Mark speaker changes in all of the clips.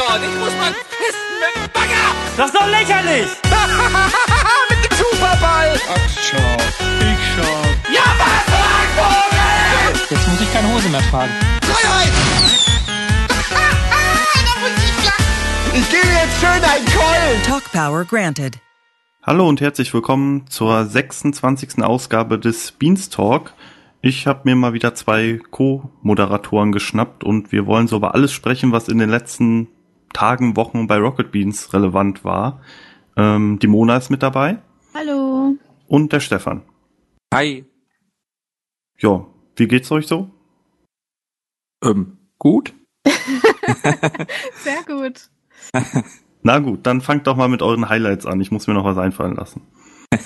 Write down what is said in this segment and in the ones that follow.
Speaker 1: dort. Ich muss mal pissen mit dem Bagger.
Speaker 2: Das ist doch lächerlich!
Speaker 1: mit dem Superball.
Speaker 3: Ach, schau. Ich schau.
Speaker 1: Ja, was, Vogel?
Speaker 2: Jetzt muss ich keine Hose mehr tragen.
Speaker 1: Freiheit. ich gebe jetzt schön einen Keulen.
Speaker 4: Talk Power granted.
Speaker 5: Hallo und herzlich willkommen zur 26. Ausgabe des Beanstalk. Ich habe mir mal wieder zwei Co-Moderatoren geschnappt und wir wollen so über alles sprechen, was in den letzten Tagen, Wochen bei Rocket Beans relevant war. Ähm, die Mona ist mit dabei
Speaker 6: Hallo.
Speaker 5: und der Stefan.
Speaker 7: Hi.
Speaker 5: Ja, wie geht's euch so?
Speaker 7: Ähm, gut?
Speaker 6: Sehr gut.
Speaker 5: Na gut, dann fangt doch mal mit euren Highlights an. Ich muss mir noch was einfallen lassen.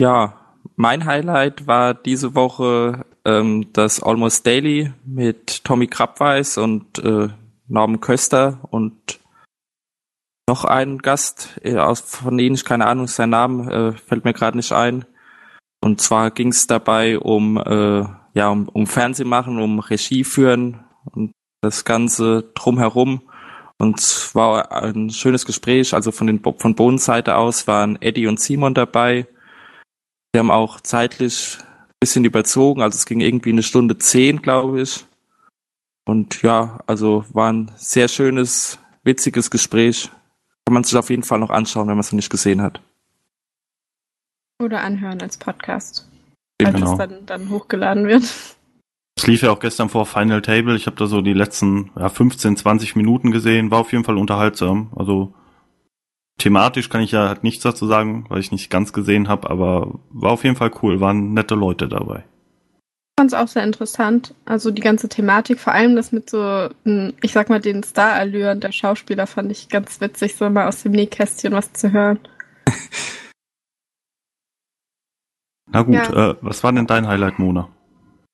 Speaker 7: Ja, mein Highlight war diese Woche ähm, das Almost Daily mit Tommy Krabweis und äh, Norman Köster und noch ein Gast, äh, von denen ich keine Ahnung, sein Name äh, fällt mir gerade nicht ein. Und zwar ging es dabei um äh, ja um, um Fernsehmachen, um Regie führen und das Ganze drumherum. Und es war ein schönes Gespräch. Also von den von Bodens aus waren Eddie und Simon dabei. Wir haben auch zeitlich ein bisschen überzogen, also es ging irgendwie eine Stunde zehn, glaube ich. Und ja, also war ein sehr schönes, witziges Gespräch. Kann man sich auf jeden Fall noch anschauen, wenn man es noch nicht gesehen hat.
Speaker 6: Oder anhören als Podcast. Falls
Speaker 5: Genau.
Speaker 6: es dann, dann hochgeladen wird.
Speaker 5: Es lief ja auch gestern vor Final Table. Ich habe da so die letzten ja, 15, 20 Minuten gesehen. War auf jeden Fall unterhaltsam. Also thematisch kann ich ja halt nichts dazu sagen, weil ich nicht ganz gesehen habe, aber war auf jeden Fall cool. Waren nette Leute dabei.
Speaker 6: Ich fand es auch sehr interessant. Also die ganze Thematik, vor allem das mit so, ich sag mal, den Star-Allüren der Schauspieler fand ich ganz witzig, so mal aus dem Nähkästchen was zu hören.
Speaker 5: Na gut,
Speaker 6: Ja.
Speaker 5: äh, was war denn dein Highlight, Mona?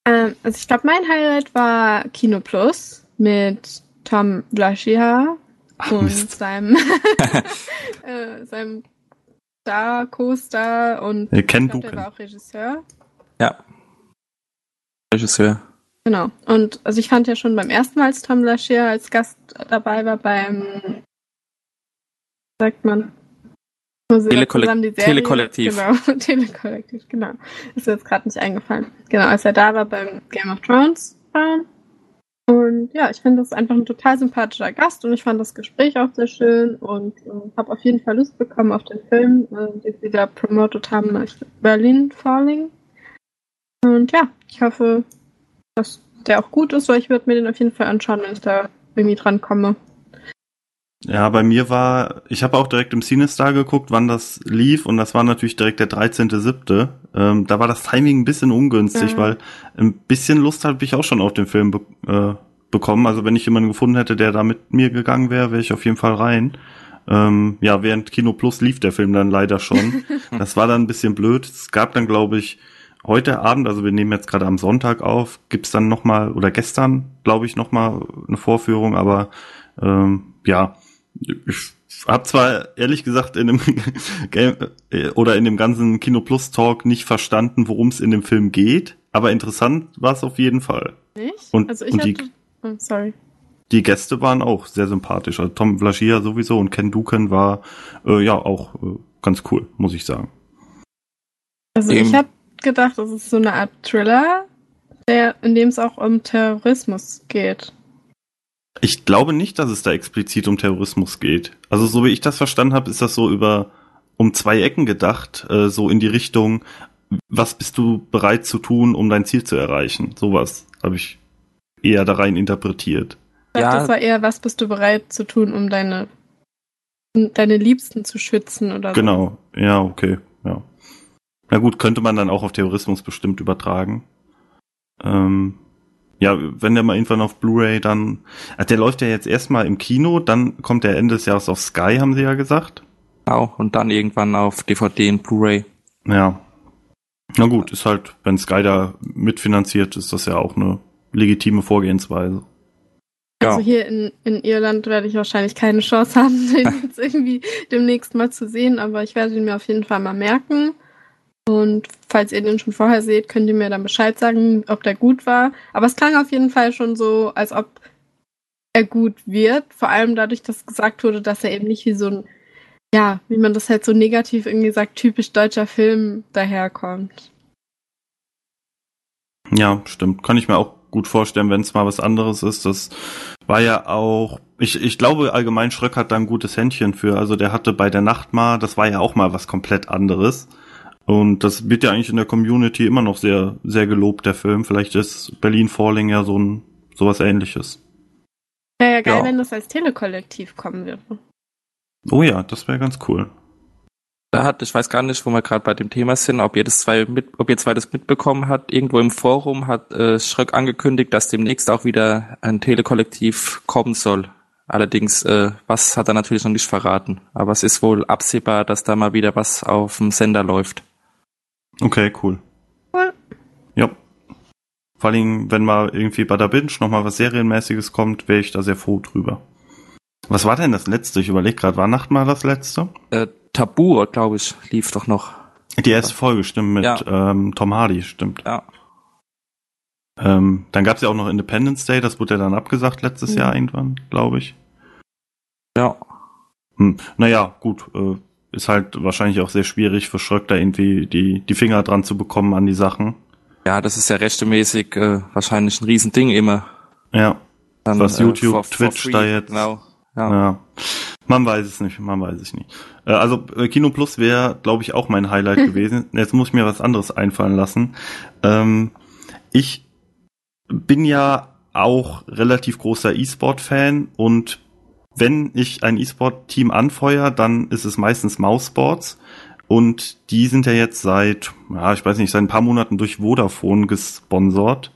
Speaker 6: Ähm, also ich glaube, mein Highlight war Kino Plus mit Tom Blaschiha
Speaker 5: Ach,
Speaker 6: und
Speaker 5: Mist.
Speaker 6: seinem, äh, seinem Star, Co-Star und
Speaker 5: Äh, Ken
Speaker 6: ich glaub, der war auch Regisseur.
Speaker 7: Ja. Regisseur.
Speaker 6: Genau. Und also ich fand ja schon beim ersten Mal, als Tom Blaschier als Gast dabei war, beim sagt man wo sie da
Speaker 7: Telekollek-
Speaker 6: zusammen die Serie-
Speaker 7: Telekollektiv.
Speaker 6: Genau, Telekollektiv, genau. Ist mir jetzt gerade nicht eingefallen. Genau, als er da war beim Game of Thrones war. Und ja, ich finde das einfach ein total sympathischer Gast und ich fand das Gespräch auch sehr schön und äh, habe auf jeden Fall Lust bekommen auf den Film, äh, den sie da promotet haben, Berlin Falling. Und ja, ich hoffe, dass der auch gut ist, weil ich würde mir den auf jeden Fall anschauen, wenn ich da irgendwie dran komme.
Speaker 5: Ja, bei mir war, ich habe auch direkt im Cinestar geguckt, wann das lief und das war natürlich direkt der 13.7. Ähm, da war das Timing ein bisschen ungünstig,
Speaker 6: Ja.
Speaker 5: weil ein bisschen Lust habe ich auch schon auf den Film be äh, bekommen. Also wenn ich jemanden gefunden hätte, der da mit mir gegangen wäre, wäre ich auf jeden Fall rein. Ähm, ja, während Kino Plus lief der Film dann leider schon. das war dann ein bisschen blöd. Es gab dann, glaube ich, heute Abend, also wir nehmen jetzt gerade am Sonntag auf, gibt's dann noch mal oder gestern, glaube ich, noch mal eine Vorführung, aber ähm, ja, ich habe zwar ehrlich gesagt in dem Game äh, oder in dem ganzen Kino Plus Talk nicht verstanden, worum es in dem Film geht, aber interessant war es auf jeden Fall.
Speaker 6: Nicht?
Speaker 5: Und-
Speaker 6: also ich
Speaker 5: und die-
Speaker 6: hatte, oh, sorry.
Speaker 5: Die Gäste waren auch sehr sympathisch. Also Tom Vlaschia sowieso und Ken Duken war äh, ja auch äh, ganz cool, muss ich sagen.
Speaker 6: Also
Speaker 7: Eben.
Speaker 6: ich habe gedacht, das ist so eine Art Thriller, der, in dem es auch um Terrorismus geht.
Speaker 5: Ich glaube nicht, dass es da explizit um Terrorismus geht. Also so wie ich das verstanden habe, ist das so über um zwei Ecken gedacht, äh, so in die Richtung, was bist du bereit zu tun, um dein Ziel zu erreichen? Sowas habe ich eher da rein interpretiert.
Speaker 6: Ich dachte,
Speaker 7: Ja.
Speaker 6: das war eher, was bist du bereit zu tun, um deine, deine Liebsten zu schützen oder so.
Speaker 5: Genau, ja, okay, ja. Na gut, könnte man dann auch auf Terrorismus bestimmt übertragen. Ähm, ja, wenn der mal irgendwann auf Blu-ray dann, äh, der läuft ja jetzt erstmal im Kino, dann kommt der Ende des Jahres auf Sky, haben sie ja gesagt.
Speaker 7: Genau. Und dann irgendwann auf DVD und Blu-ray.
Speaker 5: Ja. Na gut, ist halt, wenn Sky da mitfinanziert, ist das ja auch eine legitime Vorgehensweise.
Speaker 7: Ja.
Speaker 6: Also hier in, in Irland werde ich wahrscheinlich keine Chance haben, den jetzt irgendwie demnächst mal zu sehen, aber ich werde ihn mir auf jeden Fall mal merken. Und falls ihr den schon vorher seht, könnt ihr mir dann Bescheid sagen, ob der gut war. Aber es klang auf jeden Fall schon so, als ob er gut wird. Vor allem dadurch, dass gesagt wurde, dass er eben nicht wie so ein, ja, wie man das halt so negativ irgendwie sagt, typisch deutscher Film daherkommt.
Speaker 5: Ja, stimmt. Kann ich mir auch gut vorstellen, wenn es mal was anderes ist. Das war ja auch, ich, ich glaube allgemein Schröck hat da ein gutes Händchen für. Also der hatte bei der Nacht mal, das war ja auch mal was komplett anderes. Und das wird ja eigentlich in der Community immer noch sehr, sehr gelobt, der Film. Vielleicht ist Berlin Falling ja so ein, sowas ähnliches.
Speaker 6: Wäre ja geil,
Speaker 7: Ja.
Speaker 6: wenn das als Telekollektiv kommen würde.
Speaker 5: Oh ja, das wäre ganz cool.
Speaker 7: Da hat, ich weiß gar nicht, wo wir gerade bei dem Thema sind, ob ihr das zwei mit, ob ihr zwei das mitbekommen habt. Irgendwo im Forum hat äh, Schröck angekündigt, dass demnächst auch wieder ein Telekollektiv kommen soll. Allerdings, äh, was hat er natürlich noch nicht verraten. Aber es ist wohl absehbar, dass da mal wieder was auf dem Sender läuft.
Speaker 5: Okay, cool.
Speaker 6: Cool.
Speaker 5: Ja. Vor allem, wenn mal irgendwie bei der Binge nochmal was Serienmäßiges kommt, wäre ich da sehr froh drüber. Was war denn das letzte? Ich überlege gerade, war Nacht mal das letzte?
Speaker 7: Äh, Tabu, glaube ich, lief doch noch.
Speaker 5: Die erste Folge, stimmt, mit
Speaker 7: Ja.
Speaker 5: ähm, Tom Hardy, stimmt.
Speaker 7: Ja.
Speaker 5: Ähm, dann gab es ja auch noch Independence Day, das wurde ja dann abgesagt letztes
Speaker 6: Mhm.
Speaker 5: Jahr irgendwann, glaube ich.
Speaker 7: Ja.
Speaker 5: Hm. Naja, gut, äh, ist halt wahrscheinlich auch sehr schwierig für Schröck da irgendwie die, die Finger dran zu bekommen an die Sachen.
Speaker 7: Ja, das ist ja rechtemäßig äh, wahrscheinlich ein Riesending immer.
Speaker 5: Ja,
Speaker 7: Dann,
Speaker 5: Was YouTube, Twitch
Speaker 7: free,
Speaker 5: da jetzt-
Speaker 7: Genau. Ja.
Speaker 5: ja. Man weiß es nicht, man weiß es nicht. Äh, also äh, Kino Plus wäre, glaube ich, auch mein Highlight gewesen. Jetzt muss ich mir was anderes einfallen lassen. Ähm, ich bin ja auch relativ großer E-Sport-Fan und wenn ich ein E-Sport-Team anfeuere, dann ist es meistens Mouseboards. Und die sind ja jetzt seit, ja, ich weiß nicht, seit ein paar Monaten durch Vodafone gesponsert.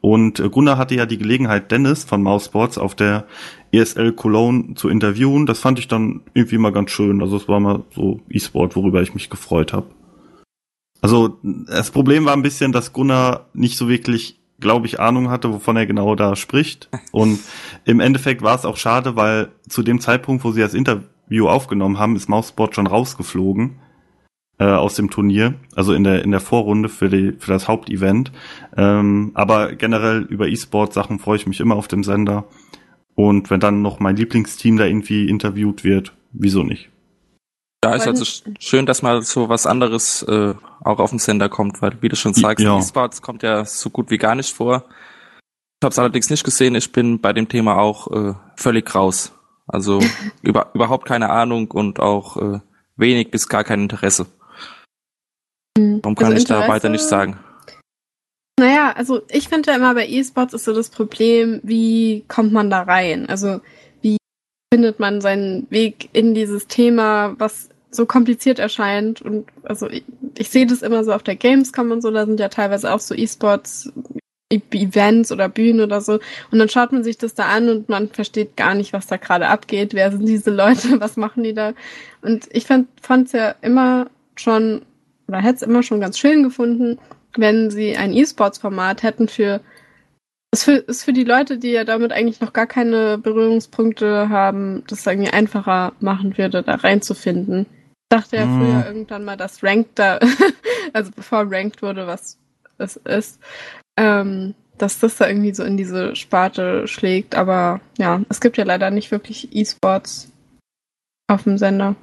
Speaker 5: Und äh, Gunnar hatte ja die Gelegenheit, Dennis von Mouseboards auf der ESL Cologne zu interviewen. Das fand ich dann irgendwie mal ganz schön. Also es war mal so E-Sport, worüber ich mich gefreut habe. Also das Problem war ein bisschen, dass Gunnar nicht so wirklich, glaube ich, Ahnung hatte, wovon er genau da spricht. Und im Endeffekt war es auch schade, weil zu dem Zeitpunkt, wo sie das Interview aufgenommen haben, ist Mouseboard schon rausgeflogen äh, aus dem Turnier, also in der in der Vorrunde für die für das Hauptevent. Ähm, aber generell über E-Sport Sachen freue ich mich immer auf dem Sender. Und wenn dann noch mein Lieblingsteam da irgendwie interviewt wird, wieso nicht?
Speaker 7: Ja, ist also sch- schön, dass mal so was anderes äh, auch auf den Sender kommt, weil wie du schon sagst,
Speaker 5: Ja.
Speaker 7: E-Sports kommt ja so gut wie gar nicht vor. Ich habe es allerdings nicht gesehen. Ich bin bei dem Thema auch äh, völlig raus. Also über, überhaupt keine Ahnung und auch äh, wenig bis gar kein Interesse. Warum kann
Speaker 6: Also
Speaker 7: ich da
Speaker 6: Interesse-
Speaker 7: weiter nicht sagen?
Speaker 6: Naja, also ich finde ja immer bei E-Sports ist so das Problem, wie kommt man da rein? Also wie findet man seinen Weg in dieses Thema, was so kompliziert erscheint? Und also ich, ich sehe das immer so auf der Gamescom und so, da sind ja teilweise auch so E-Sports Events oder Bühnen oder so. Und dann schaut man sich das da an und man versteht gar nicht, was da gerade abgeht. Wer sind diese Leute? Was machen die da? Und ich fand es ja immer schon, oder hätte es immer schon ganz schön gefunden, wenn sie ein E-Sports-Format hätten für ist für, ist für die Leute, die ja damit eigentlich noch gar keine Berührungspunkte haben, das irgendwie einfacher machen würde, da reinzufinden. Ich dachte ja früher irgendwann mal, dass Ranked da, also bevor Ranked wurde, was es ist, ähm, dass das da irgendwie so in diese Sparte schlägt. Aber ja, es gibt ja leider nicht wirklich E-Sports auf dem Sender.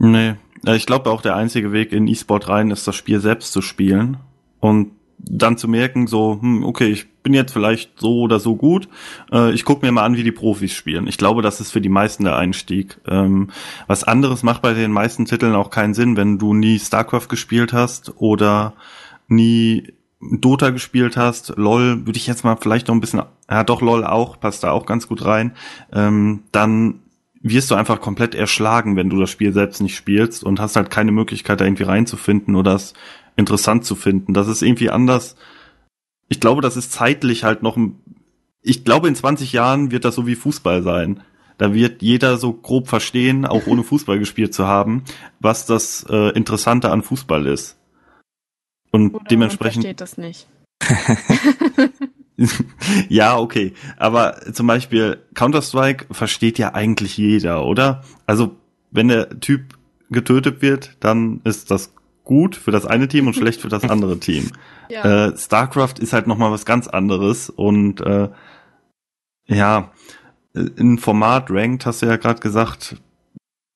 Speaker 5: Nee, ich glaube auch der einzige Weg in E-Sport rein ist, das Spiel selbst zu spielen und dann zu merken, so, hm, okay, ich bin jetzt vielleicht so oder so gut, äh, ich gucke mir mal an, wie die Profis spielen. Ich glaube, das ist für die meisten der Einstieg. Ähm, was anderes macht bei den meisten Titeln auch keinen Sinn, wenn du nie StarCraft gespielt hast oder nie Dota gespielt hast. LOL würde ich jetzt mal vielleicht noch ein bisschen, ja doch, LOL auch, passt da auch ganz gut rein. Ähm, dann wirst du einfach komplett erschlagen, wenn du das Spiel selbst nicht spielst und hast halt keine Möglichkeit, da irgendwie reinzufinden oder es interessant zu finden. Das ist irgendwie anders. Ich glaube, das ist zeitlich halt noch ein, ich glaube, in 20 Jahren wird das so wie Fußball sein. Da wird jeder so grob verstehen, auch ohne Fußball gespielt zu haben, was das äh, Interessante an Fußball ist. Und
Speaker 6: Oder
Speaker 5: dementsprechend.
Speaker 6: Man versteht das nicht.
Speaker 5: ja, okay. Aber zum Beispiel Counter-Strike versteht ja eigentlich jeder, oder? Also, wenn der Typ getötet wird, dann ist das gut für das eine Team und schlecht für das andere Team.
Speaker 6: Ja.
Speaker 5: Äh, StarCraft ist halt nochmal was ganz anderes und äh, ja, ein Format rankt, hast du ja gerade gesagt,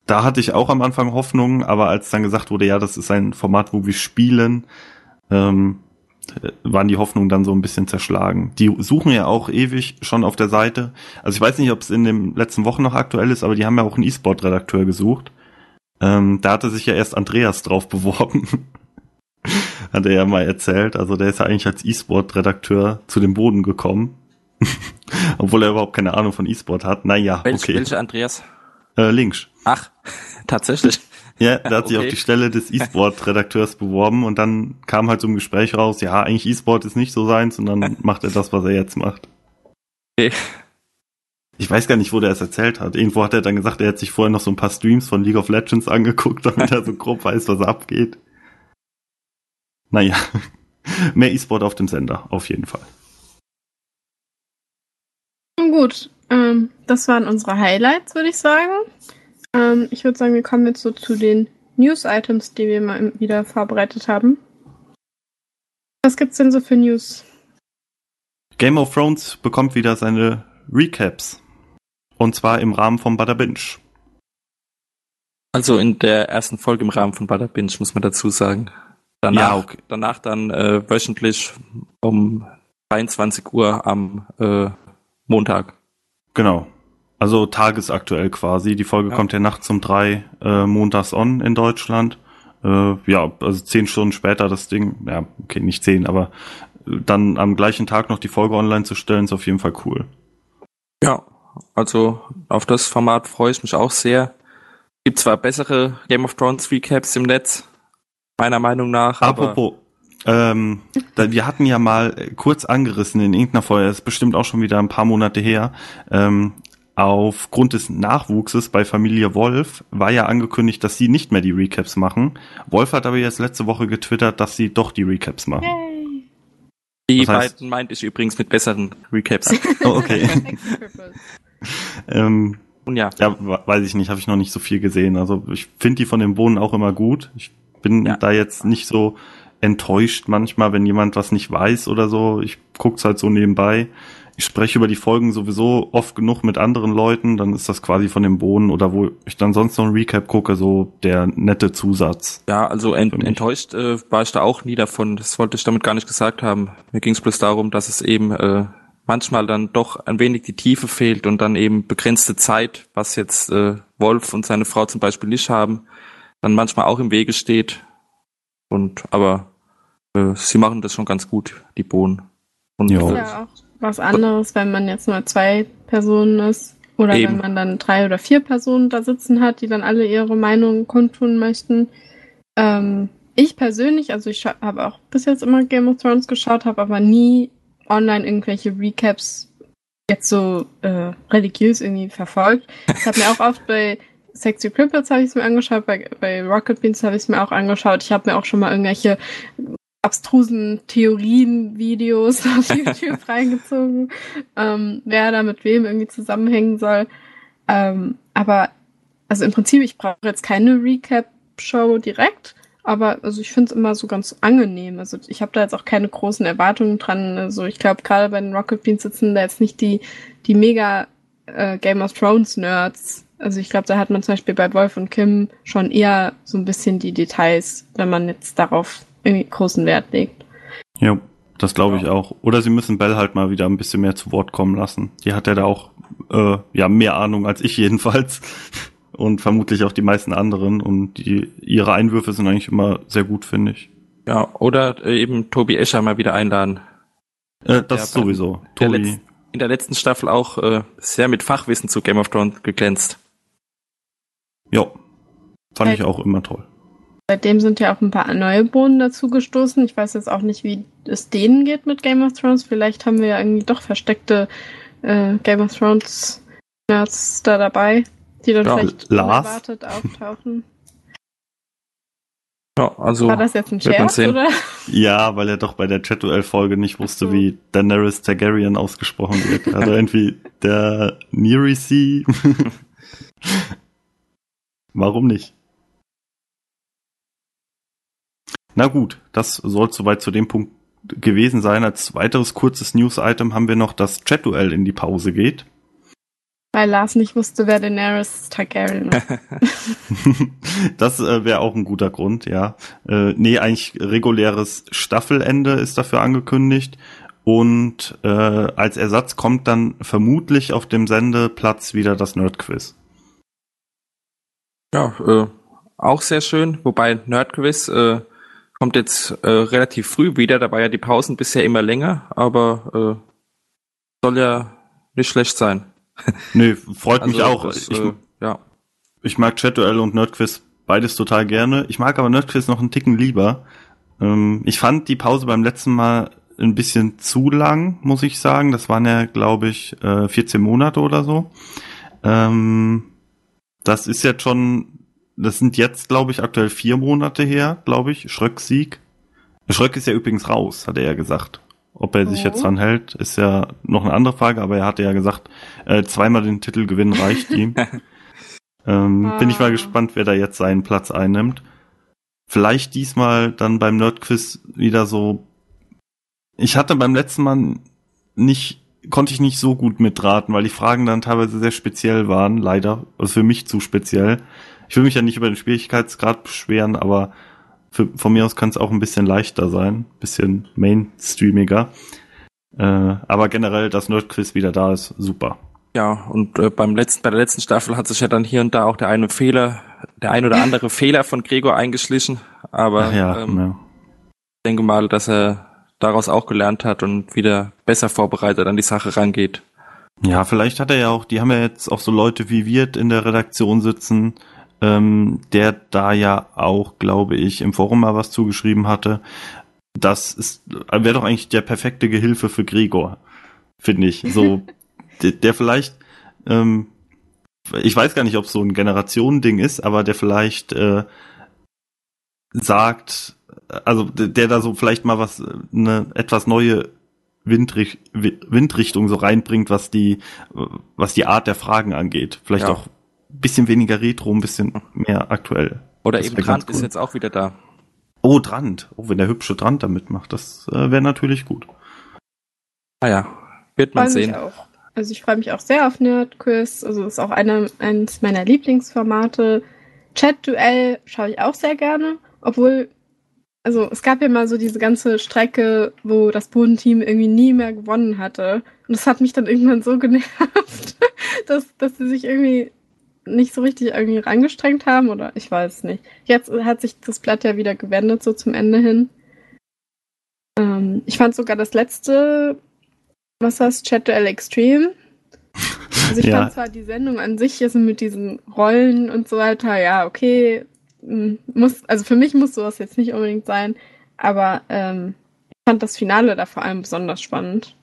Speaker 5: da hatte ich auch am Anfang Hoffnung, aber als dann gesagt wurde, ja, das ist ein Format, wo wir spielen, ähm, waren die Hoffnungen dann so ein bisschen zerschlagen. Die suchen ja auch ewig schon auf der Seite. Also ich weiß nicht, ob es in den letzten Wochen noch aktuell ist, aber die haben ja auch einen E-Sport-Redakteur gesucht. Ähm, da hatte sich ja erst Andreas drauf beworben. Hat er ja mal erzählt. Also der ist ja eigentlich als E-Sport-Redakteur zu dem Boden gekommen. Obwohl er überhaupt keine Ahnung von E-Sport hat. Naja,
Speaker 7: Welch,
Speaker 5: okay.
Speaker 7: Welcher Andreas?
Speaker 5: Äh, Links.
Speaker 7: Ach, tatsächlich.
Speaker 5: Ja, der hat sich
Speaker 7: Okay.
Speaker 5: auf die Stelle des E-Sport-Redakteurs beworben und dann kam halt so im Gespräch raus, ja, eigentlich E-Sport ist nicht so seins und dann macht er das, was er jetzt macht.
Speaker 7: Okay.
Speaker 5: Ich weiß gar nicht, wo der es erzählt hat. Irgendwo hat er dann gesagt, er hat sich vorher noch so ein paar Streams von League of Legends angeguckt, damit er so grob weiß, was abgeht. Naja, mehr E-Sport auf dem Sender, auf jeden Fall.
Speaker 6: Gut, ähm, das waren unsere Highlights, würde ich sagen. Ähm, ich würde sagen, wir kommen jetzt so zu den News-Items, die wir mal wieder vorbereitet haben. Was gibt's denn so für News?
Speaker 5: Game of Thrones bekommt wieder seine Recaps. Und zwar im Rahmen von Bada Binge.
Speaker 7: Also in der ersten Folge im Rahmen von Bada Binge, muss man dazu sagen. Danach,
Speaker 5: Ja, okay.
Speaker 7: danach dann äh, wöchentlich um 23 Uhr am äh, Montag.
Speaker 5: Genau. Also tagesaktuell quasi. Die Folge
Speaker 7: Ja.
Speaker 5: kommt ja nachts um drei äh, montags on in Deutschland. Äh, ja, also zehn Stunden später das Ding, ja, okay, nicht zehn, aber dann am gleichen Tag noch die Folge online zu stellen, ist auf jeden Fall cool.
Speaker 7: Ja, also auf das Format freue ich mich auch sehr. Gibt zwar bessere Game of Thrones Recaps im Netz, meiner Meinung nach. aber-
Speaker 5: Apropos, ähm, da, wir hatten ja mal äh, kurz angerissen in irgendeiner Folge, das ist bestimmt auch schon wieder ein paar Monate her, ähm, aufgrund des Nachwuchses bei Familie Wolf war ja angekündigt, dass sie nicht mehr die Recaps machen. Wolf hat aber jetzt letzte Woche getwittert, dass sie doch die Recaps machen.
Speaker 6: Yay!
Speaker 7: Die
Speaker 5: Das heißt-
Speaker 7: beiden meinte ich übrigens mit besseren Recaps.
Speaker 5: Oh, okay. ähm,
Speaker 7: Und ja,
Speaker 5: ja, we- weiß ich nicht, habe ich noch nicht so viel gesehen. Also ich finde die von den Bohnen auch immer gut. Ich bin
Speaker 7: Ja.
Speaker 5: da jetzt nicht so enttäuscht manchmal, wenn jemand was nicht weiß oder so. Ich guck's halt so nebenbei. Ich spreche über die Folgen sowieso oft genug mit anderen Leuten, dann ist das quasi von den Bohnen oder wo ich dann sonst noch ein Recap gucke, so der nette Zusatz.
Speaker 7: ja, also ent enttäuscht äh, war ich da auch nie davon. Das wollte ich damit gar nicht gesagt haben. Mir ging es bloß darum, dass es eben äh, manchmal dann doch ein wenig die Tiefe fehlt und dann eben begrenzte Zeit, was jetzt äh, Wolf und seine Frau zum Beispiel nicht haben, dann manchmal auch im Wege steht. Und aber äh, sie machen das schon ganz gut, die Bohnen. Und.
Speaker 6: Ist
Speaker 7: äh,
Speaker 6: ja auch was anderes, wenn man jetzt nur zwei Personen ist. Oder
Speaker 7: Eben.
Speaker 6: wenn man dann drei oder vier Personen da sitzen hat, die dann alle ihre Meinung kundtun möchten. Ähm, ich persönlich, also ich habe auch bis jetzt immer Game of Thrones geschaut, habe aber nie online irgendwelche Recaps jetzt so äh, religiös irgendwie verfolgt. Ich habe mir auch oft bei Sexy Crippets habe ich es mir angeschaut, bei, bei Rocket Beans habe ich es mir auch angeschaut. Ich habe mir auch schon mal irgendwelche abstrusen Theorien-Videos auf YouTube reingezogen, ähm, wer da mit wem irgendwie zusammenhängen soll. Ähm, aber also im Prinzip, ich brauche jetzt keine Recap-Show direkt, aber also ich finde es immer so ganz angenehm. Also ich habe da jetzt auch keine großen Erwartungen dran. Also ich glaube, gerade bei den Rocket Beans sitzen da jetzt nicht die, die mega äh, Game of Thrones Nerds. Also ich glaube, da hat man zum Beispiel bei Wolf und Kim schon eher so ein bisschen die Details, wenn man jetzt darauf irgendwie großen Wert legt.
Speaker 5: Ja, das glaube ich auch. Oder sie müssen Bell halt mal wieder ein bisschen mehr zu Wort kommen lassen. Die hat ja da auch äh, ja mehr Ahnung als ich jedenfalls und vermutlich auch die meisten anderen und die ihre Einwürfe sind eigentlich immer sehr gut, finde ich.
Speaker 7: ja, oder äh, eben Tobi Escher mal wieder einladen.
Speaker 5: Äh, das
Speaker 7: Ja,
Speaker 5: sowieso.
Speaker 7: Der
Speaker 5: Tobi,
Speaker 7: letz- in der letzten Staffel auch äh, sehr mit Fachwissen zu Game of Thrones geglänzt.
Speaker 5: ja, fand
Speaker 6: Äh,
Speaker 5: ich auch immer toll.
Speaker 6: Seitdem sind ja auch ein paar neue Bohnen dazugestoßen. Ich weiß jetzt auch nicht, wie es denen geht mit Game of Thrones. Vielleicht haben wir ja irgendwie doch versteckte äh, Game of Thrones Nerds da dabei, die dann
Speaker 7: Ja,
Speaker 6: vielleicht
Speaker 5: Lars.
Speaker 6: unerwartet auftauchen.
Speaker 7: Ja, also
Speaker 6: War das jetzt ein Scherz, oder?
Speaker 5: Ja, weil er doch bei der Chat-Duell-Folge nicht wusste, wie Daenerys Targaryen ausgesprochen wird. Also irgendwie der Nerisi. Warum nicht? Na gut, das soll soweit zu dem Punkt gewesen sein. Als weiteres kurzes News-Item haben wir noch, dass Chat-Duell in die Pause geht.
Speaker 6: weil Lars nicht wusste, wer Daenerys Targaryen ist.
Speaker 5: das äh, wäre auch ein guter Grund, ja. Äh, nee, eigentlich reguläres Staffelende ist dafür angekündigt. Und äh, als Ersatz kommt dann vermutlich auf dem Sendeplatz wieder das Nerdquiz.
Speaker 7: Ja, äh, auch sehr schön. Wobei Nerdquiz äh, kommt jetzt äh, relativ früh wieder. Da war ja die Pausen bisher immer länger, aber äh, soll ja nicht schlecht sein.
Speaker 5: Nee, freut mich
Speaker 7: Also
Speaker 5: auch.
Speaker 7: das,
Speaker 5: ich,
Speaker 7: äh, ja.
Speaker 5: ich mag Chat-Duell und Nerdquiz beides total gerne. Ich mag aber Nerdquiz noch einen Ticken lieber. Ähm, ich fand die Pause beim letzten Mal ein bisschen zu lang, muss ich sagen. Das waren ja, glaube ich, äh, 14 Monate oder so. Ähm, das ist jetzt schon, das sind jetzt, glaube ich, aktuell vier Monate her, glaube ich, Schröcks Sieg. Schröck ist ja übrigens raus, hat er ja gesagt. Ob er sich
Speaker 6: Oh.
Speaker 5: jetzt dran hält, ist ja noch eine andere Frage, aber er hatte ja gesagt, äh, zweimal den Titel gewinnen reicht ihm. ähm, Bin ich mal
Speaker 6: Ah.
Speaker 5: gespannt, wer da jetzt seinen Platz einnimmt. Vielleicht diesmal dann beim Nerdquiz wieder so. Ich hatte beim letzten Mal nicht, konnte ich nicht so gut mitraten, weil die Fragen dann teilweise sehr speziell waren, leider. Also für mich zu speziell. Ich will mich ja nicht über den Schwierigkeitsgrad beschweren, aber für, von mir aus kann es auch ein bisschen leichter sein, bisschen mainstreamiger. Äh, aber generell, dass Nerdquiz wieder da ist, super.
Speaker 7: Ja, und äh, beim letzten, bei der letzten Staffel hat sich ja dann hier und da auch der eine Fehler, der ein oder andere Fehler von Gregor eingeschlichen. Aber
Speaker 5: ja,
Speaker 7: ähm,
Speaker 5: ja.
Speaker 7: ich denke mal, dass er daraus auch gelernt hat und wieder besser vorbereitet an die Sache rangeht.
Speaker 5: Ja, vielleicht hat er ja auch, die haben ja jetzt auch so Leute wie Wirt in der Redaktion sitzen, ähm, der da ja auch, glaube ich, im Forum mal was zugeschrieben hatte. Das ist, wäre doch eigentlich der perfekte Gehilfe für Gregor, finde ich. So, der, der vielleicht, ähm, ich weiß gar nicht, ob es so ein Generationending ist, aber der vielleicht äh, sagt, also der, da so vielleicht mal was, eine etwas neue Windrich Wi- Windrichtung so reinbringt, was die, was die Art der Fragen angeht. Vielleicht
Speaker 7: Ja.
Speaker 5: auch bisschen weniger retro, ein bisschen mehr aktuell.
Speaker 7: Oder
Speaker 5: Das
Speaker 7: eben Trant ist
Speaker 5: cool.
Speaker 7: jetzt auch wieder da.
Speaker 5: Oh, Drand. Oh, wenn der hübsche Drand da mitmacht, das äh, wäre natürlich gut.
Speaker 7: Ah ja, wird man sehen.
Speaker 6: auch. Also ich freue mich auch sehr auf Nerdquiz. Also ist auch eine, eines meiner Lieblingsformate. Chat-Duell schaue ich auch sehr gerne. Obwohl, also es gab ja mal so diese ganze Strecke, wo das Bodenteam irgendwie nie mehr gewonnen hatte. Und das hat mich dann irgendwann so genervt, dass, dass sie sich irgendwie nicht so richtig irgendwie rangestrengt haben oder ich weiß nicht. Jetzt hat sich das Blatt ja wieder gewendet, so zum Ende hin. Ähm, ich fand sogar das letzte, was heißt Chat Duell Extreme. Also ich
Speaker 5: Ja.
Speaker 6: fand zwar die Sendung an sich also mit diesen Rollen und so weiter, ja, okay, m, muss, also für mich muss sowas jetzt nicht unbedingt sein, aber ähm, ich fand das Finale da vor allem besonders spannend.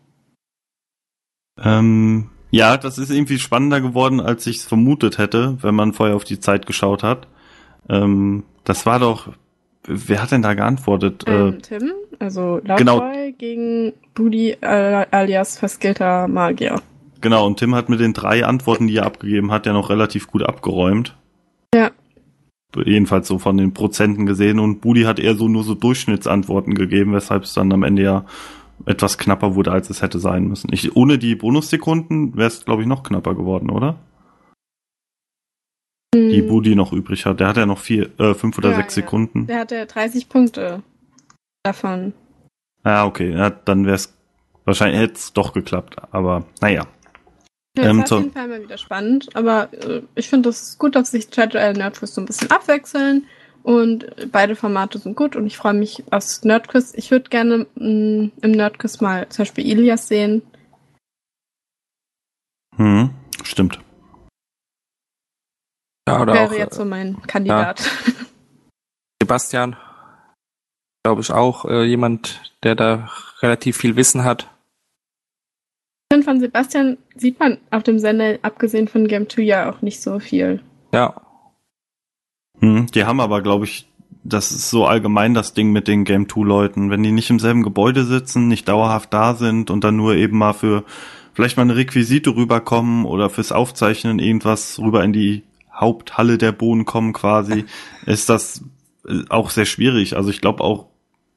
Speaker 5: Ähm, ja, das ist irgendwie spannender geworden, als ich es vermutet hätte, wenn man vorher auf die Zeit geschaut hat. Ähm, das war doch, wer hat denn da geantwortet?
Speaker 6: Ähm,
Speaker 5: Äh,
Speaker 6: Tim, also Loudboy
Speaker 5: genau.
Speaker 6: gegen Budi äh, alias verskillter Magier.
Speaker 5: genau, und Tim hat mit den drei Antworten, die er abgegeben hat, ja noch relativ gut abgeräumt.
Speaker 6: Ja.
Speaker 5: Jedenfalls so von den Prozenten gesehen. Und Budi hat eher so nur so Durchschnittsantworten gegeben, weshalb es dann am Ende ja etwas knapper wurde, als es hätte sein müssen. Ich, ohne die Bonussekunden wäre es, glaube ich, noch knapper geworden, oder? Die
Speaker 6: Hm,
Speaker 5: Budi noch übrig hat. Der hat ja noch vier, äh, fünf oder
Speaker 6: Ja,
Speaker 5: sechs
Speaker 6: ja.
Speaker 5: Sekunden.
Speaker 6: Der hatte 30 Punkte davon.
Speaker 5: Ja, okay. Ja, dann wäre es wahrscheinlich hätte es doch geklappt. Aber naja.
Speaker 6: Ja,
Speaker 5: Ähm,
Speaker 6: ist auf jeden Fall mal wieder spannend, aber äh, ich finde es gut, dass sich und Nerdquiz so ein bisschen abwechseln und beide Formate sind gut und ich freue mich aufs Nerdquiz. Ich würde gerne mh, im Nerdquiz mal zum Beispiel Ilias sehen.
Speaker 5: Hm, stimmt.
Speaker 7: Ja, oder
Speaker 6: Wäre
Speaker 7: auch
Speaker 6: jetzt
Speaker 7: äh,
Speaker 6: so mein Kandidat.
Speaker 7: Sebastian, glaube ich auch äh, jemand, der da relativ viel Wissen hat.
Speaker 6: Ich finde, von Sebastian sieht man auf dem Sender, abgesehen von Game 2, ja auch nicht so viel.
Speaker 7: Ja,
Speaker 5: Hm, die haben aber, glaube ich, das ist so allgemein das Ding mit den Game 2 Leuten. Wenn die nicht im selben Gebäude sitzen, nicht dauerhaft da sind und dann nur eben mal für vielleicht mal eine Requisite rüberkommen oder fürs Aufzeichnen irgendwas rüber in die Haupthalle der Bohnen kommen quasi, ist das äh, auch sehr schwierig. Also ich glaube auch,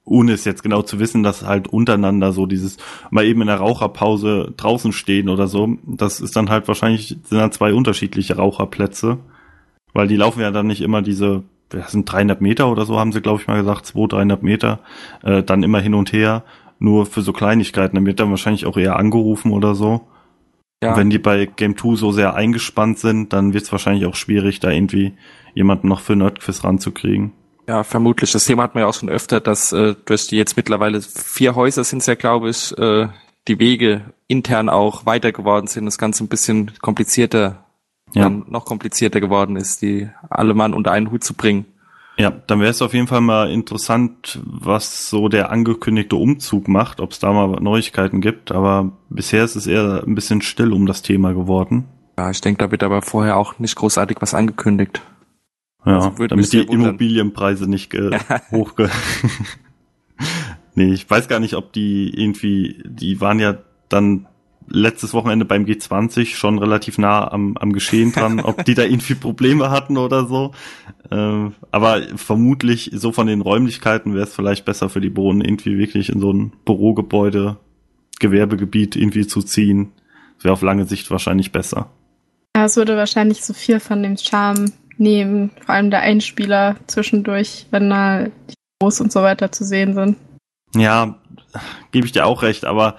Speaker 5: ohne es jetzt genau zu wissen, dass halt untereinander so dieses mal eben in der Raucherpause draußen stehen oder so, das ist dann halt wahrscheinlich sind dann zwei unterschiedliche Raucherplätze, weil die laufen ja dann nicht immer diese, das sind 300 Meter oder so, haben sie glaube ich mal gesagt, 200, 300 Meter, äh, dann immer hin und her, nur für so Kleinigkeiten, dann wird dann wahrscheinlich auch eher angerufen oder so.
Speaker 7: Ja.
Speaker 5: Und wenn die bei Game 2 so sehr eingespannt sind, dann wird es wahrscheinlich auch schwierig, da irgendwie jemanden noch für Nerdquiz ranzukriegen.
Speaker 7: Ja, vermutlich. Das Thema hatten wir ja auch schon öfter, dass äh, durch die jetzt mittlerweile vier Häuser sind es ja, glaube ich, äh, die Wege intern auch weiter geworden sind, das Ganze ein bisschen komplizierter,
Speaker 5: Ja.
Speaker 7: dann noch komplizierter geworden ist, die alle Mann unter einen Hut zu bringen.
Speaker 5: Ja, dann wäre es auf jeden Fall mal interessant, was so der angekündigte Umzug macht, ob es da mal Neuigkeiten gibt. Aber bisher ist es eher ein bisschen still um das Thema geworden.
Speaker 7: Ja, ich denke, da wird aber vorher auch nicht großartig was angekündigt.
Speaker 5: Ja,
Speaker 7: Also
Speaker 5: damit die
Speaker 7: wundern.
Speaker 5: Immobilienpreise nicht äh, hochge... nee, ich weiß gar nicht, ob die irgendwie, die waren ja dann letztes Wochenende beim G20 schon relativ nah am, am Geschehen dran, ob die da irgendwie Probleme hatten oder so. Ähm, aber vermutlich, so von den Räumlichkeiten wäre es vielleicht besser für die Bohnen, irgendwie wirklich in so ein Bürogebäude, Gewerbegebiet irgendwie zu ziehen. Wäre auf lange Sicht wahrscheinlich besser.
Speaker 6: Ja, es würde wahrscheinlich so viel von dem Charme nehmen, vor allem der Einspieler zwischendurch, wenn da die Büros und so weiter zu sehen sind.
Speaker 5: Ja, gebe ich dir auch recht, aber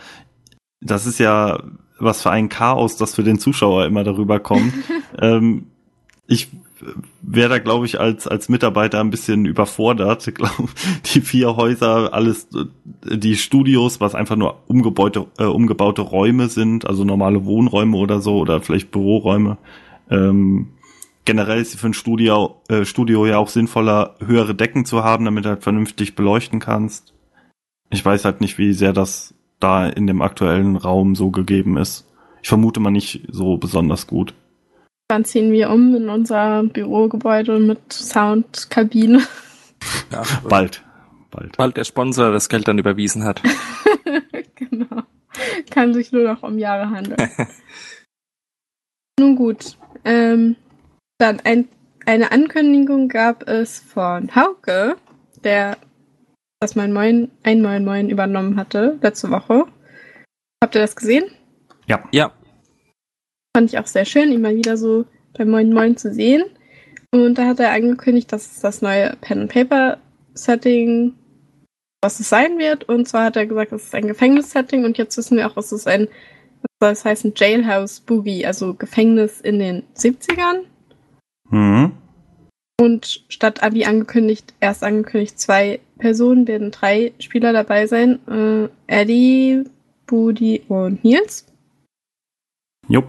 Speaker 5: das ist ja was für ein Chaos, das für den Zuschauer immer darüber kommt. ähm, ich wäre da, glaube ich, als, als Mitarbeiter ein bisschen überfordert. Ich glaub, die vier Häuser, alles, die Studios, was einfach nur umgebaute, äh, umgebaute Räume sind, also normale Wohnräume oder so, oder vielleicht Büroräume. Ähm, generell ist für ein Studio, äh, Studio ja auch sinnvoller, höhere Decken zu haben, damit du halt vernünftig beleuchten kannst. Ich weiß halt nicht, wie sehr das da in dem aktuellen Raum so gegeben ist. Ich vermute mal nicht so besonders gut.
Speaker 6: Dann ziehen wir um in unser Bürogebäude mit Soundkabine.
Speaker 7: Ja,
Speaker 5: Bald. Bald.
Speaker 7: Bald der Sponsor das Geld dann überwiesen hat.
Speaker 6: genau. Kann sich nur noch um Jahre handeln. Nun gut. Ähm, dann ein, eine Ankündigung gab es von Hauke, der das Moin Moin, ein Moin Moin übernommen hatte letzte Woche. Habt ihr das gesehen?
Speaker 5: Ja.
Speaker 7: Ja,
Speaker 6: Fand ich auch sehr schön, ihn mal wieder so beim Moin Moin zu sehen. Und da hat er angekündigt, dass es das neue Pen and Paper Setting, was es sein wird. Und zwar hat er gesagt, es ist ein Gefängnis-Setting und jetzt wissen wir auch, es ist ein, was soll es heißen, Jailhouse Boogie, also Gefängnis in den 70ern.
Speaker 5: Mhm.
Speaker 6: Und statt wie angekündigt, erst angekündigt, zwei Personen werden drei Spieler dabei sein. Äh, Eddie, Budi und Nils.
Speaker 5: Jupp.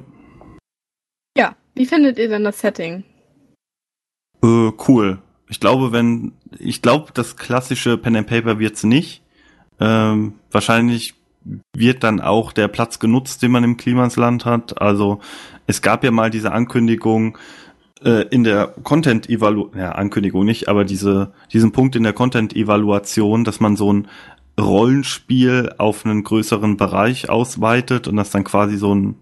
Speaker 6: Ja, wie findet ihr denn das Setting?
Speaker 5: Äh, cool. Ich glaube, wenn, ich glaube, das klassische Pen and Paper wird's nicht. Ähm, wahrscheinlich wird dann auch der Platz genutzt, den man im Klimansland hat. Also es gab ja mal diese Ankündigung äh, in der Content-Evaluation, ja, Ankündigung nicht, aber diese, diesen Punkt in der Content-Evaluation, dass man so ein Rollenspiel auf einen größeren Bereich ausweitet und das dann quasi so ein,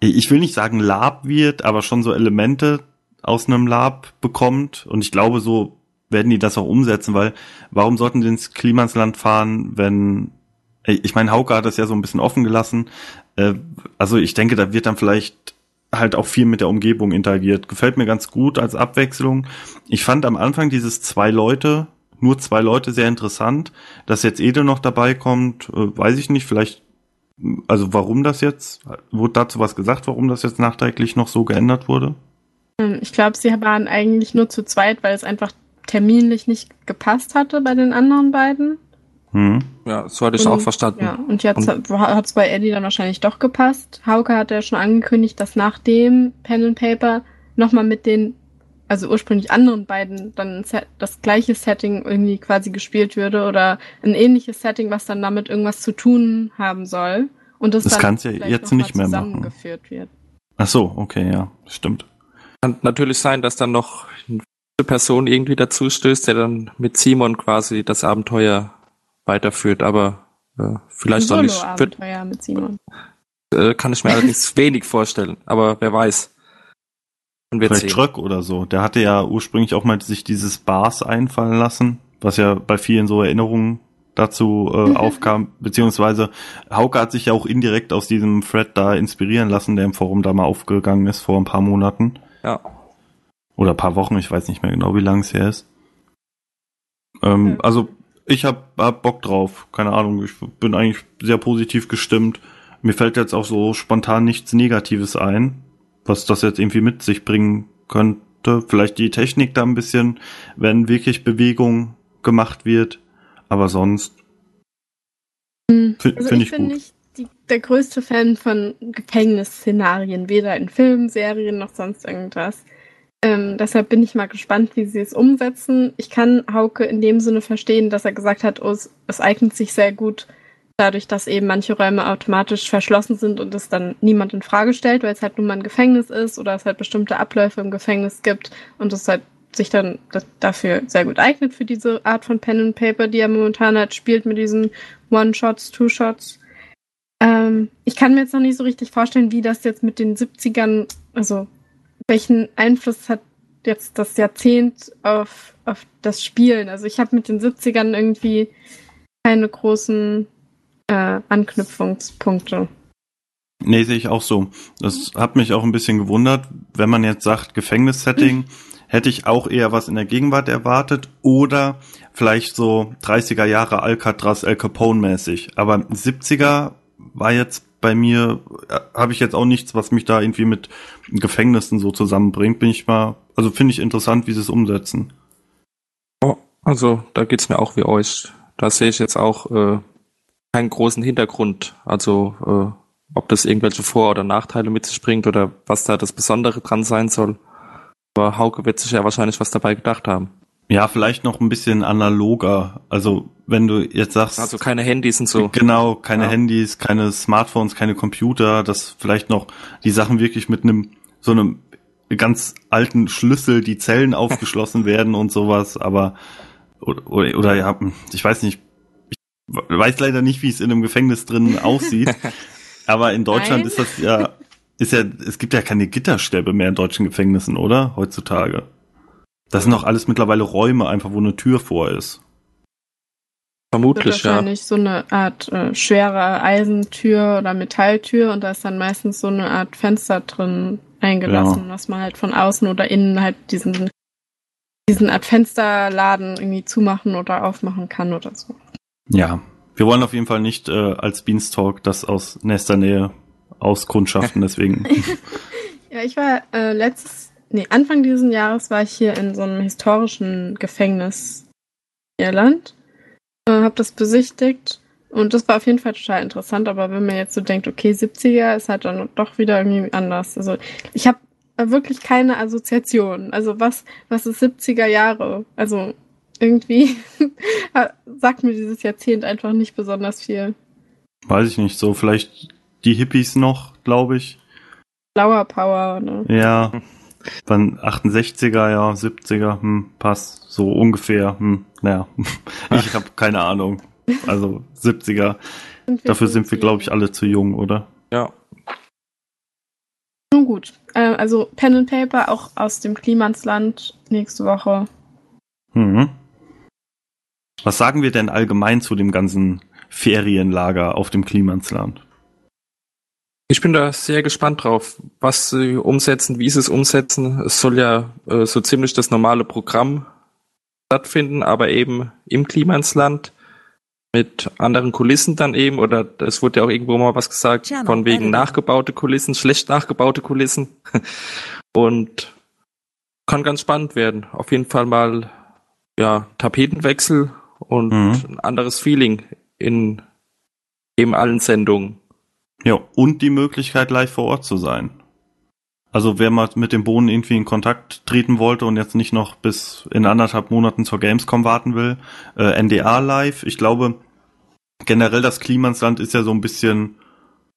Speaker 5: ich will nicht sagen Lab wird, aber schon so Elemente aus einem Lab bekommt. Und ich glaube, so werden die das auch umsetzen, weil warum sollten die ins Klimansland fahren, wenn ich meine, Hauke hat das ja so ein bisschen offen gelassen. Äh, Also ich denke, da wird dann vielleicht halt auch viel mit der Umgebung interagiert. Gefällt mir ganz gut als Abwechslung. Ich fand am Anfang dieses zwei Leute, nur zwei Leute sehr interessant. Dass jetzt Ede noch dabei kommt, äh, weiß ich nicht. Vielleicht, also warum das jetzt? Wurde dazu was gesagt, warum das jetzt nachträglich noch so geändert wurde?
Speaker 6: Ähm, Ich glaube, sie waren eigentlich nur zu zweit, weil es einfach terminlich nicht gepasst hatte bei den anderen beiden.
Speaker 5: Hm.
Speaker 7: ja, so hatte ich
Speaker 6: Und-
Speaker 7: auch verstanden.
Speaker 6: Ja, und jetzt hat es bei Eddie dann wahrscheinlich doch gepasst. Hauke hat ja schon angekündigt, dass nach dem Pen and Paper nochmal mit den, also ursprünglich anderen beiden, dann das gleiche Setting irgendwie quasi gespielt würde oder ein ähnliches Setting, was dann damit irgendwas zu tun haben soll. Und das,
Speaker 5: Das
Speaker 6: dann
Speaker 5: kann's ja jetzt
Speaker 6: noch mal
Speaker 5: nicht mehr machen.
Speaker 6: zusammengeführt wird.
Speaker 5: Ach so, okay, ja, stimmt.
Speaker 7: Kann natürlich sein, dass dann noch eine Person irgendwie dazu stößt, der dann mit Simon quasi das Abenteuer weiterführt, aber äh, vielleicht noch nicht. Wird,
Speaker 6: mit Simon.
Speaker 7: äh, kann ich mir allerdings wenig vorstellen, aber wer weiß. Wird
Speaker 5: Vielleicht
Speaker 7: sehen.
Speaker 5: Schröck oder so. Der hatte ja ursprünglich auch mal sich dieses Bars einfallen lassen, was ja bei vielen so Erinnerungen dazu äh, aufkam, beziehungsweise Hauke hat sich ja auch indirekt aus diesem Thread da inspirieren lassen, der im Forum da mal aufgegangen ist vor ein paar Monaten.
Speaker 7: Ja.
Speaker 5: Oder ein paar Wochen, ich weiß nicht mehr genau, wie lang es her ist. Ähm,
Speaker 6: Ja.
Speaker 5: Also ich hab, hab Bock drauf, keine Ahnung, ich bin eigentlich sehr positiv gestimmt. Mir fällt jetzt auch so spontan nichts Negatives ein, was das jetzt irgendwie mit sich bringen könnte. Vielleicht die Technik da ein bisschen, wenn wirklich Bewegung gemacht wird, aber sonst
Speaker 6: Hm. Also
Speaker 5: finde
Speaker 6: ich
Speaker 5: ich
Speaker 6: bin
Speaker 5: gut.
Speaker 6: nicht die, der größte Fan von Gefängnisszenarien, weder in Filmen, Serien noch sonst irgendwas. Ähm, deshalb bin ich mal gespannt, wie sie es umsetzen. Ich kann Hauke in dem Sinne verstehen, dass er gesagt hat, oh, es, es eignet sich sehr gut, dadurch, dass eben manche Räume automatisch verschlossen sind und es dann niemand in Frage stellt, weil es halt nun mal ein Gefängnis ist oder es halt bestimmte Abläufe im Gefängnis gibt und es halt sich dann dafür sehr gut eignet für diese Art von Pen and Paper, die er momentan halt spielt mit diesen One-Shots, Two-Shots. Ähm, ich kann mir jetzt noch nicht so richtig vorstellen, wie das jetzt mit den 70ern, also welchen Einfluss hat jetzt das Jahrzehnt auf, auf das Spielen. Also ich habe mit den 70ern irgendwie keine großen äh, Anknüpfungspunkte.
Speaker 5: Nee, sehe ich auch so. Das hat mich auch ein bisschen gewundert, wenn man jetzt sagt Gefängnissetting, hätte ich auch eher was in der Gegenwart erwartet oder vielleicht so 30er Jahre Alcatraz, El Capone mäßig. Aber 70er war jetzt bei mir, äh, habe ich jetzt auch nichts, was mich da irgendwie mit Gefängnissen so zusammenbringt. Bin ich mal, also finde ich interessant, wie sie es umsetzen.
Speaker 7: Oh, also da geht's mir auch wie euch. Da sehe ich jetzt auch äh, keinen großen Hintergrund. Also äh, ob das irgendwelche Vor- oder Nachteile mit sich bringt oder was da das Besondere dran sein soll. Aber Hauke wird sich ja wahrscheinlich was dabei gedacht haben.
Speaker 5: Ja, vielleicht noch ein bisschen analoger. Also wenn du jetzt sagst,
Speaker 7: Also keine Handys und so.
Speaker 5: Genau, keine
Speaker 7: Ja.
Speaker 5: Handys, keine Smartphones, keine Computer, dass vielleicht noch die Sachen wirklich mit einem so einem ganz alten Schlüssel die Zellen aufgeschlossen werden und sowas, aber oder, oder, oder ja, ich weiß nicht, ich weiß leider nicht, wie es in einem Gefängnis drin aussieht, aber in Deutschland
Speaker 6: Nein.
Speaker 5: ist das ja ist ja es gibt ja keine Gitterstäbe mehr in deutschen Gefängnissen, oder? Heutzutage. Das sind doch alles mittlerweile Räume, einfach wo eine Tür vor ist.
Speaker 7: Vermutlich, ja.
Speaker 6: wahrscheinlich so eine Art äh, schwere Eisentür oder Metalltür und da ist dann meistens so eine Art Fenster drin eingelassen, was man halt von außen oder innen halt diesen diesen Art Fensterladen irgendwie zumachen oder aufmachen kann oder so.
Speaker 5: Ja, wir wollen auf jeden Fall nicht äh, als Beanstalk das aus nächster Nähe auskundschaften, deswegen.
Speaker 6: Ja, ich war äh, letztes, nee, Anfang dieses Jahres war ich hier in so einem historischen Gefängnis in Irland, äh, habe das besichtigt und das war auf jeden Fall total interessant, aber wenn man jetzt so denkt, okay, 70er ist halt dann doch wieder irgendwie anders. Also ich habe wirklich keine Assoziation. Also was, was ist 70er Jahre? Also irgendwie sagt mir dieses Jahrzehnt einfach nicht besonders viel.
Speaker 5: Weiß ich nicht, so vielleicht die Hippies noch, glaube ich.
Speaker 6: Flower Power, ne?
Speaker 5: Ja. Dann 68er, ja, 70er, hm, passt. So ungefähr, hm, naja. Ich habe keine Ahnung. Also 70er.
Speaker 6: Sind wir
Speaker 5: Dafür sind wir, glaube ich, alle zu jung, oder?
Speaker 7: Ja.
Speaker 6: Nun gut. Äh, also Pen and Paper auch aus dem Klimansland nächste Woche.
Speaker 5: Mhm. Was sagen wir denn allgemein zu dem ganzen Ferienlager auf dem Klimansland?
Speaker 7: Ich bin da sehr gespannt drauf, was sie umsetzen, wie sie es umsetzen. Es soll ja äh, so ziemlich das normale Programm stattfinden, aber eben im Klimansland mit anderen Kulissen dann eben, oder es wurde ja auch irgendwo mal was gesagt,
Speaker 4: Channel
Speaker 7: von wegen nachgebaute Kulissen, schlecht nachgebaute Kulissen. Und kann ganz spannend werden. Auf jeden Fall mal, ja, Tapetenwechsel und
Speaker 5: Mhm.
Speaker 7: ein anderes Feeling in eben allen Sendungen.
Speaker 5: Ja, und die Möglichkeit, live vor Ort zu sein. Also wer mal mit dem Bohnen irgendwie in Kontakt treten wollte und jetzt nicht noch bis in anderthalb Monaten zur Gamescom warten will, äh, NDA live. Ich glaube, generell das Klimansland ist ja so ein bisschen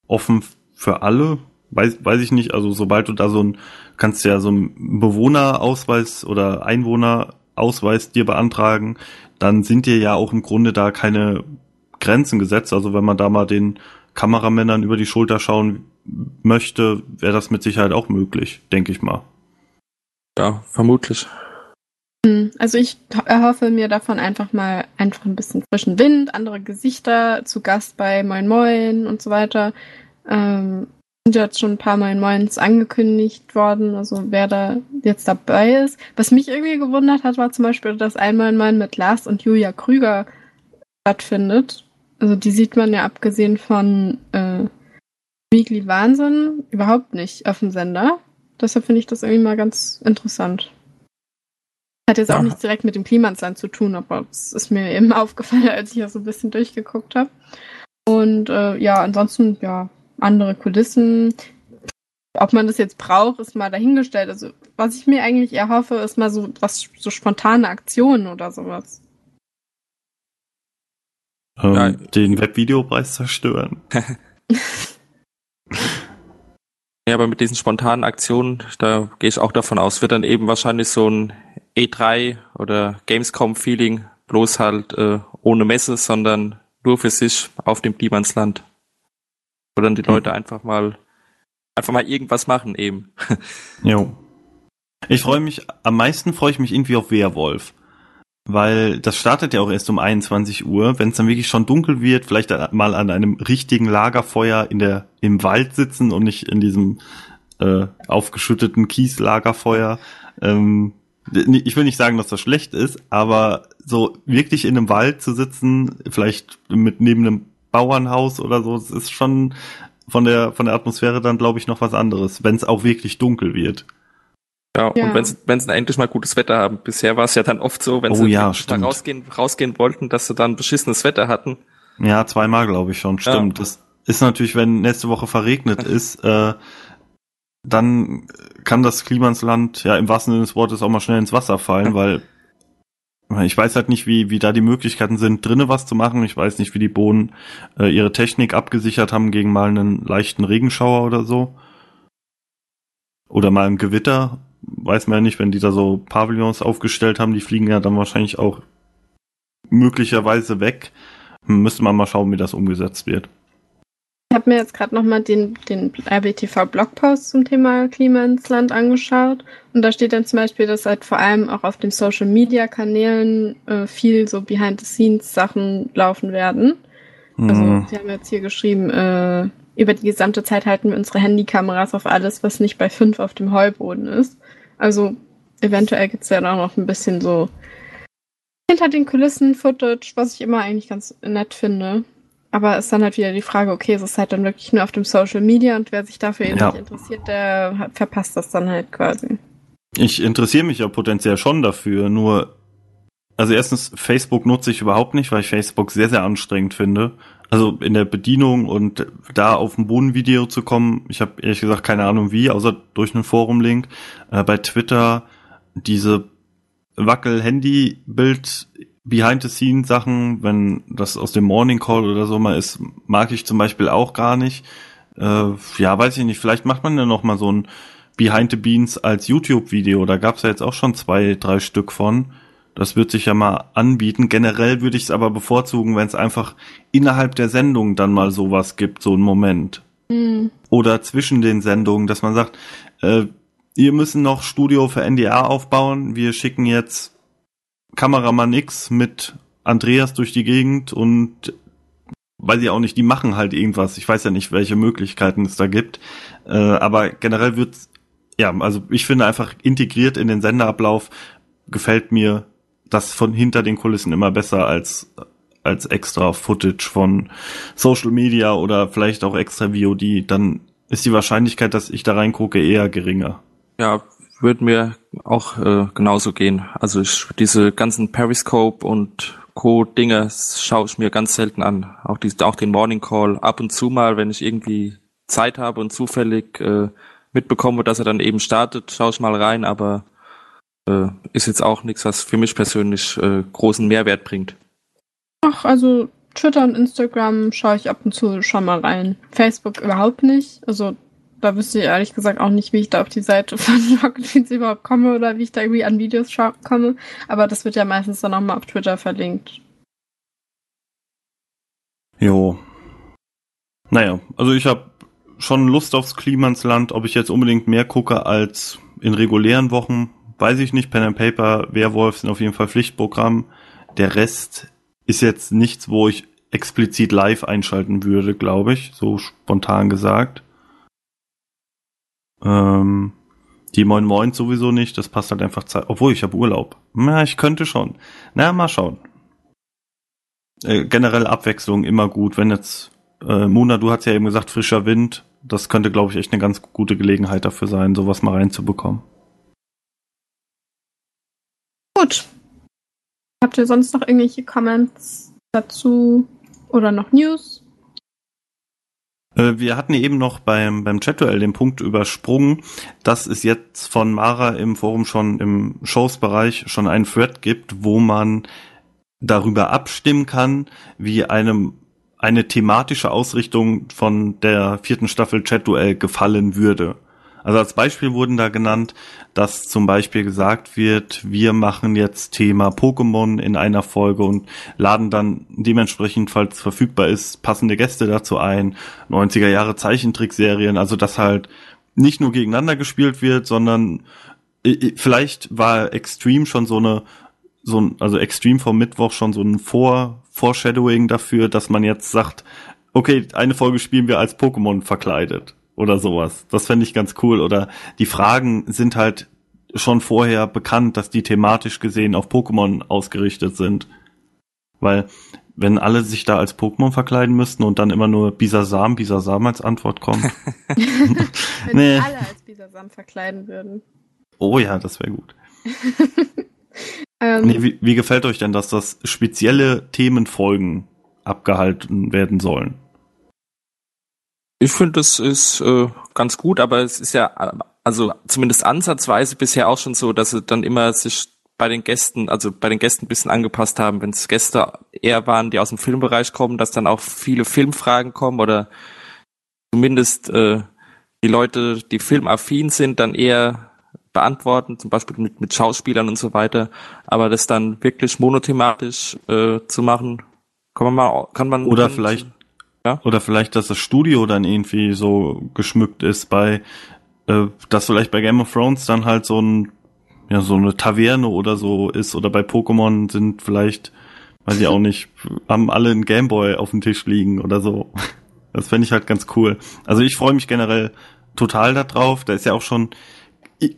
Speaker 5: offen für alle. Weiß, weiß ich nicht. Also sobald du da so ein, kannst ja so einen Bewohnerausweis oder Einwohnerausweis dir beantragen, dann sind dir ja auch im Grunde da keine Grenzen gesetzt. Also wenn man da mal den Kameramännern über die Schulter schauen möchte, wäre das mit Sicherheit auch möglich, denke ich mal.
Speaker 7: Ja, vermutlich.
Speaker 6: Hm, Also ich erhoffe mir davon einfach mal einfach ein bisschen frischen Wind, andere Gesichter, zu Gast bei Moin Moin und so weiter. Ähm, sind jetzt schon ein paar Moin Moins angekündigt worden, also wer da jetzt dabei ist. Was mich irgendwie gewundert hat, war zum Beispiel, dass ein Moin Moin mit Lars und Julia Krüger stattfindet. Also die sieht man ja abgesehen von äh, Weekly Wahnsinn überhaupt nicht auf dem Sender. Deshalb finde ich das irgendwie mal ganz interessant. Hat jetzt auch
Speaker 7: Ja.
Speaker 6: nichts direkt mit dem Klimansland zu tun, aber es ist mir eben aufgefallen, als ich ja so ein bisschen durchgeguckt habe. Und äh, ja, ansonsten, ja, andere Kulissen. Ob man das jetzt braucht, ist mal dahingestellt. Also, was ich mir eigentlich erhoffe, ist mal so was so spontane Aktionen oder sowas.
Speaker 5: Ähm,
Speaker 7: Ja.
Speaker 5: Den Webvideopreis zerstören.
Speaker 7: Ja, aber mit diesen spontanen Aktionen, da gehe ich auch davon aus, wird dann eben wahrscheinlich so ein E3 oder Gamescom-Feeling, bloß halt äh, ohne Messe, sondern nur für sich auf dem Niemandsland. Wo dann die Leute einfach mal einfach mal irgendwas machen eben.
Speaker 5: Jo. Ich freue mich, am meisten freue ich mich irgendwie auf Werwolf. Weil das startet ja auch erst um 21 Uhr. Wenn es dann wirklich schon dunkel wird, vielleicht mal an einem richtigen Lagerfeuer in der, im Wald sitzen und nicht in diesem äh, aufgeschütteten Kieslagerfeuer. Ähm, ich will nicht sagen, dass das schlecht ist, aber so wirklich in einem Wald zu sitzen, vielleicht mit neben einem Bauernhaus oder so, das ist schon von der von der Atmosphäre dann glaube ich noch was anderes, wenn es auch wirklich dunkel wird.
Speaker 7: Ja,
Speaker 6: Ja.
Speaker 7: und wenn sie wenn sie dann endlich mal gutes Wetter haben. Bisher war es ja dann oft so, wenn
Speaker 5: Oh
Speaker 7: sie
Speaker 5: ja,
Speaker 7: rausgehen, rausgehen wollten, dass sie dann beschissenes Wetter hatten.
Speaker 5: Ja, zweimal glaube ich schon, stimmt. Das ist natürlich, wenn nächste Woche verregnet ist, äh, dann kann das Klimansland ja im wahrsten Sinne des Wortes auch mal schnell ins Wasser fallen, weil ich weiß halt nicht, wie, wie da die Möglichkeiten sind, drinnen was zu machen. Ich weiß nicht, wie die Bohnen äh, ihre Technik abgesichert haben gegen mal einen leichten Regenschauer oder so. Oder mal ein Gewitter. Weiß man ja nicht, wenn die da so Pavillons aufgestellt haben, die fliegen ja dann wahrscheinlich auch möglicherweise weg. Hm, Müsste man mal schauen, wie das umgesetzt wird.
Speaker 6: Ich habe mir jetzt gerade nochmal den, den RBTV-Blogpost zum Thema Klima ins Land angeschaut. Und da steht dann zum Beispiel, dass halt vor allem auch auf den Social-Media-Kanälen äh, viel so Behind-the-Scenes-Sachen laufen werden. Also,
Speaker 5: Hm,
Speaker 6: sie haben jetzt hier geschrieben, äh, über die gesamte Zeit halten wir unsere Handykameras auf alles, was nicht bei 5 auf dem Heuboden ist. Also, eventuell gibt's ja da noch ein bisschen so hinter den Kulissen Footage, was ich immer eigentlich ganz nett finde. Aber ist dann halt wieder die Frage, okay, es ist halt dann wirklich nur auf dem Social Media und wer sich dafür eben
Speaker 5: Ja.
Speaker 6: nicht interessiert, der verpasst das dann halt quasi.
Speaker 5: Ich interessiere mich ja potenziell schon dafür, nur, also erstens, Facebook nutze ich überhaupt nicht, weil ich Facebook sehr, sehr anstrengend finde. Also in der Bedienung und da auf ein Bodenvideo zu kommen, ich habe ehrlich gesagt keine Ahnung wie, außer durch einen Forum-Link. Äh, bei Twitter diese Wackel-Handy-Bild Behind-the-Scenes-Sachen, wenn das aus dem Morning Call oder so mal ist, mag ich zum Beispiel auch gar nicht. Äh, ja, weiß ich nicht, vielleicht macht man ja noch mal so ein Behind the Beans als YouTube-Video. Da gab's ja jetzt auch schon zwei, drei Stück von. Das wird sich ja mal anbieten. Generell würde ich es aber bevorzugen, wenn es einfach innerhalb der Sendung dann mal sowas gibt, so einen Moment. Oder zwischen den Sendungen, dass man sagt, äh, ihr müssen noch Studio für NDR aufbauen. Wir schicken jetzt Kameramann X mit Andreas durch die Gegend und weiß ich auch nicht, die machen halt irgendwas. Ich weiß ja nicht, welche Möglichkeiten es da gibt. Äh, aber generell wird's, ja, also ich finde einfach integriert in den Senderablauf gefällt mir das von hinter den Kulissen immer besser als als extra Footage von Social Media oder vielleicht auch extra VOD, dann ist die Wahrscheinlichkeit, dass ich da reingucke, eher geringer.
Speaker 7: Ja, würde mir auch äh, genauso gehen. Also ich, diese ganzen Periscope und Co-Dinge schaue ich mir ganz selten an. Auch, die, auch den Morning Call ab und zu mal, wenn ich irgendwie Zeit habe und zufällig äh, mitbekomme, dass er dann eben startet, schaue ich mal rein, aber äh, ist jetzt auch nichts, was für mich persönlich äh, großen Mehrwert bringt.
Speaker 6: Ach, also Twitter und Instagram schaue ich ab und zu schon mal rein. Facebook überhaupt nicht. Also da wüsste ich ehrlich gesagt auch nicht, wie ich da auf die Seite von Rocket Beans überhaupt komme oder wie ich da irgendwie an Videos komme. Aber das wird ja meistens dann nochmal auf Twitter verlinkt.
Speaker 5: Jo. Naja, also ich habe schon Lust aufs Klimansland, ob ich jetzt unbedingt mehr gucke als in regulären Wochen, weiß ich nicht. Pen and Paper, Werwolf sind auf jeden Fall Pflichtprogramm. Der Rest ist jetzt nichts, wo ich explizit live einschalten würde, glaube ich, so spontan gesagt. Ähm, die Moin Moin sowieso nicht, das passt halt einfach Zeit. Obwohl, ich habe Urlaub. Na, ich könnte schon. Na, mal schauen. Äh, generell Abwechslung immer gut. Wenn jetzt, äh, Mona, du hast ja eben gesagt, frischer Wind, das könnte, glaube ich, echt eine ganz gute Gelegenheit dafür sein, sowas mal reinzubekommen.
Speaker 6: Gut. Habt ihr sonst noch irgendwelche Comments dazu oder noch News?
Speaker 5: Äh, Wir hatten eben noch beim, beim Chat-Duell den Punkt übersprungen, dass es jetzt von Mara im Forum schon im Shows-Bereich schon einen Thread gibt, wo man darüber abstimmen kann, wie einem eine thematische Ausrichtung von der vierten Staffel Chat-Duell gefallen würde. Also als Beispiel wurden da genannt, dass zum Beispiel gesagt wird, wir machen jetzt Thema Pokémon in einer Folge und laden dann dementsprechend, falls verfügbar ist, passende Gäste dazu ein. 90er Jahre Zeichentrickserien, also dass halt nicht nur gegeneinander gespielt wird, sondern äh, äh, vielleicht war Extreme schon so eine, so ein, also Extreme vom Mittwoch schon so ein Vor, Foreshadowing dafür, dass man jetzt sagt, okay, eine Folge spielen wir als Pokémon verkleidet oder sowas. Das fände ich ganz cool. Oder die Fragen sind halt schon vorher bekannt, dass die thematisch gesehen auf Pokémon ausgerichtet sind. Weil wenn alle sich da als Pokémon verkleiden müssten und dann immer nur Bisasam, Bisasam als Antwort kommt.
Speaker 6: Wenn
Speaker 5: Nee.
Speaker 6: alle als Bisasam verkleiden würden.
Speaker 5: oh ja, das wäre gut.
Speaker 6: Ähm,
Speaker 5: Nee, wie, wie gefällt euch denn, dass das spezielle Themenfolgen abgehalten werden sollen?
Speaker 7: Ich finde, das ist äh, ganz gut, aber es ist ja, also zumindest ansatzweise bisher auch schon so, dass sie dann immer sich bei den Gästen, also bei den Gästen ein bisschen angepasst haben, wenn es Gäste eher waren, die aus dem Filmbereich kommen, dass dann auch viele Filmfragen kommen oder zumindest äh, die Leute, die filmaffin sind, dann eher beantworten, zum Beispiel mit, mit Schauspielern und so weiter. Aber das dann wirklich monothematisch äh, zu machen, kann man mal, kann man
Speaker 5: Oder
Speaker 7: kann,
Speaker 5: vielleicht,
Speaker 7: Ja?
Speaker 5: oder vielleicht, dass das Studio dann irgendwie so geschmückt ist bei, äh, dass vielleicht bei Game of Thrones dann halt so ein, ja, so eine Taverne oder so ist, oder bei Pokémon sind vielleicht, weiß ich auch nicht, haben alle einen Gameboy auf dem Tisch liegen oder so. Das fände ich halt ganz cool. Also ich freue mich generell total darauf. Da ist ja auch schon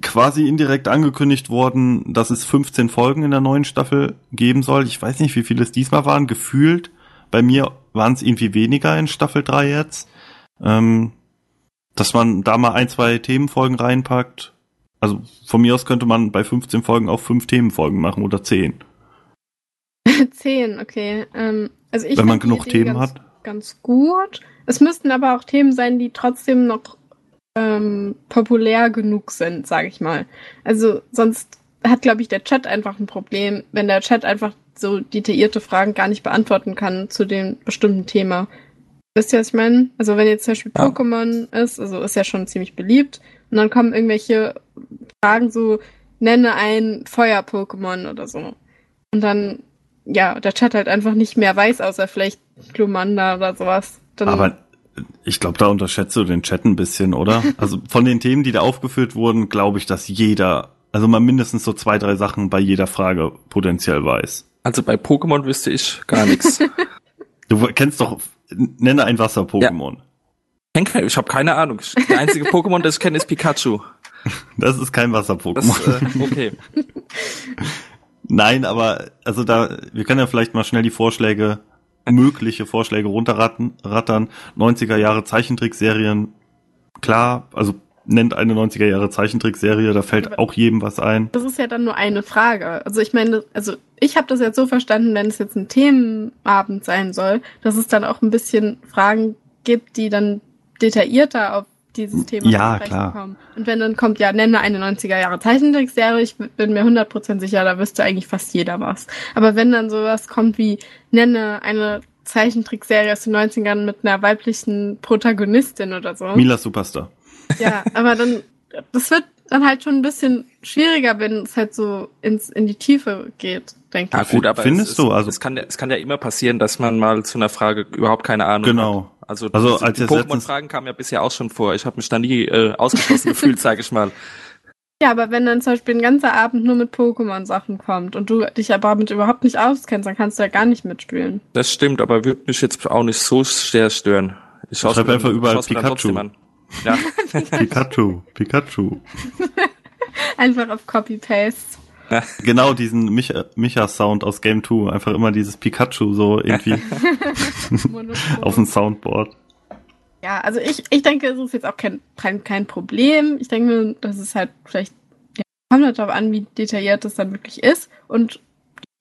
Speaker 5: quasi indirekt angekündigt worden, dass es 15 Folgen in der neuen Staffel geben soll. Ich weiß nicht, wie viele es diesmal waren. Gefühlt bei mir waren es irgendwie weniger in Staffel 3 jetzt. Ähm, dass man da mal ein, zwei Themenfolgen reinpackt. Also von mir aus könnte man bei 15 Folgen auch fünf Themenfolgen machen oder zehn.
Speaker 6: Zehn, okay. Ähm, also ich
Speaker 5: Wenn man genug Themen
Speaker 6: ganz,
Speaker 5: hat.
Speaker 6: Ganz gut. Es müssten aber auch Themen sein, die trotzdem noch ähm, populär genug sind, sage ich mal. Also sonst hat, glaube ich, der Chat einfach ein Problem, wenn der Chat einfach so detaillierte Fragen gar nicht beantworten kann zu dem bestimmten Thema. Wisst ihr, was ich meine? Also wenn jetzt zum Beispiel
Speaker 7: Ja.
Speaker 6: Pokémon ist, also ist ja schon ziemlich beliebt, und dann kommen irgendwelche Fragen so, nenne ein Feuer-Pokémon oder so. Und dann, ja, der Chat halt einfach nicht mehr weiß, außer vielleicht Glumanda oder sowas. Dann,
Speaker 5: Aber ich glaube, da unterschätzt du den Chat ein bisschen, oder? Also von den Themen, die da aufgeführt wurden, glaube ich, dass jeder, also mal mindestens so zwei, drei Sachen bei jeder Frage potenziell weiß.
Speaker 7: Also bei Pokémon wüsste ich gar nichts.
Speaker 5: Du kennst doch, nenne ein Wasser-Pokémon.
Speaker 7: Henkel, ich habe keine Ahnung. Der einzige Pokémon, das ich kenne, ist Pikachu.
Speaker 5: Das ist kein Wasser-Pokémon.
Speaker 7: äh, okay.
Speaker 5: Nein, aber also da, wir können ja vielleicht mal schnell die Vorschläge, mögliche Vorschläge runterrattern. rattern. 90er Jahre Zeichentrickserien, klar, also nennt eine 90er Jahre Zeichentrickserie, da fällt
Speaker 6: Aber-
Speaker 5: auch jedem was ein.
Speaker 6: das ist ja dann nur eine Frage. Also ich meine, also ich habe das jetzt so verstanden, wenn es jetzt ein Themenabend sein soll, dass es dann auch ein bisschen Fragen gibt, die dann detaillierter auf dieses Thema
Speaker 5: Ja, klar.
Speaker 6: kommen. Und wenn dann kommt, ja, nenne eine 90er Jahre Zeichentrickserie, ich bin mir 100% sicher, da wüsste eigentlich fast jeder was. Aber wenn dann sowas kommt wie, nenne eine Zeichentrickserie aus den 90ern mit einer weiblichen Protagonistin oder so.
Speaker 5: Mila Superstar.
Speaker 6: Ja, aber dann, das wird dann halt schon ein bisschen schwieriger, wenn es halt so ins, in die Tiefe geht, denke
Speaker 7: Ja,
Speaker 6: ich.
Speaker 7: gut, aber
Speaker 5: Findest
Speaker 7: es,
Speaker 5: du?
Speaker 7: Es,
Speaker 5: Also-
Speaker 7: es, kann, ja- es kann ja immer passieren, dass man mal zu einer Frage überhaupt keine Ahnung
Speaker 5: Genau.
Speaker 7: hat. Also,
Speaker 5: Also,
Speaker 7: diese-
Speaker 5: als
Speaker 7: die Pokémon-Fragen kamen ja bisher auch schon vor. Ich habe mich da nie äh, ausgeschlossen gefühlt, sage ich mal.
Speaker 6: Ja, aber wenn dann zum Beispiel ein ganzer Abend nur mit Pokémon-Sachen kommt und du dich aber damit überhaupt nicht auskennst, dann kannst du ja gar nicht mitspielen.
Speaker 7: Das stimmt, aber würde mich jetzt auch nicht so sehr stören. Ich schaue
Speaker 5: Schreib einfach überall Pikachu.
Speaker 7: Ja,
Speaker 5: Pikachu, Pikachu.
Speaker 6: Einfach auf Copy-Paste.
Speaker 5: Genau diesen Micha- Micha-Sound aus Game 2. Einfach immer dieses Pikachu so irgendwie auf dem Soundboard.
Speaker 6: Ja, also ich, ich denke, es ist jetzt auch kein, kein, kein Problem. Ich denke, das ist halt vielleicht, ja, kommt halt darauf an, wie detailliert das dann wirklich ist. Und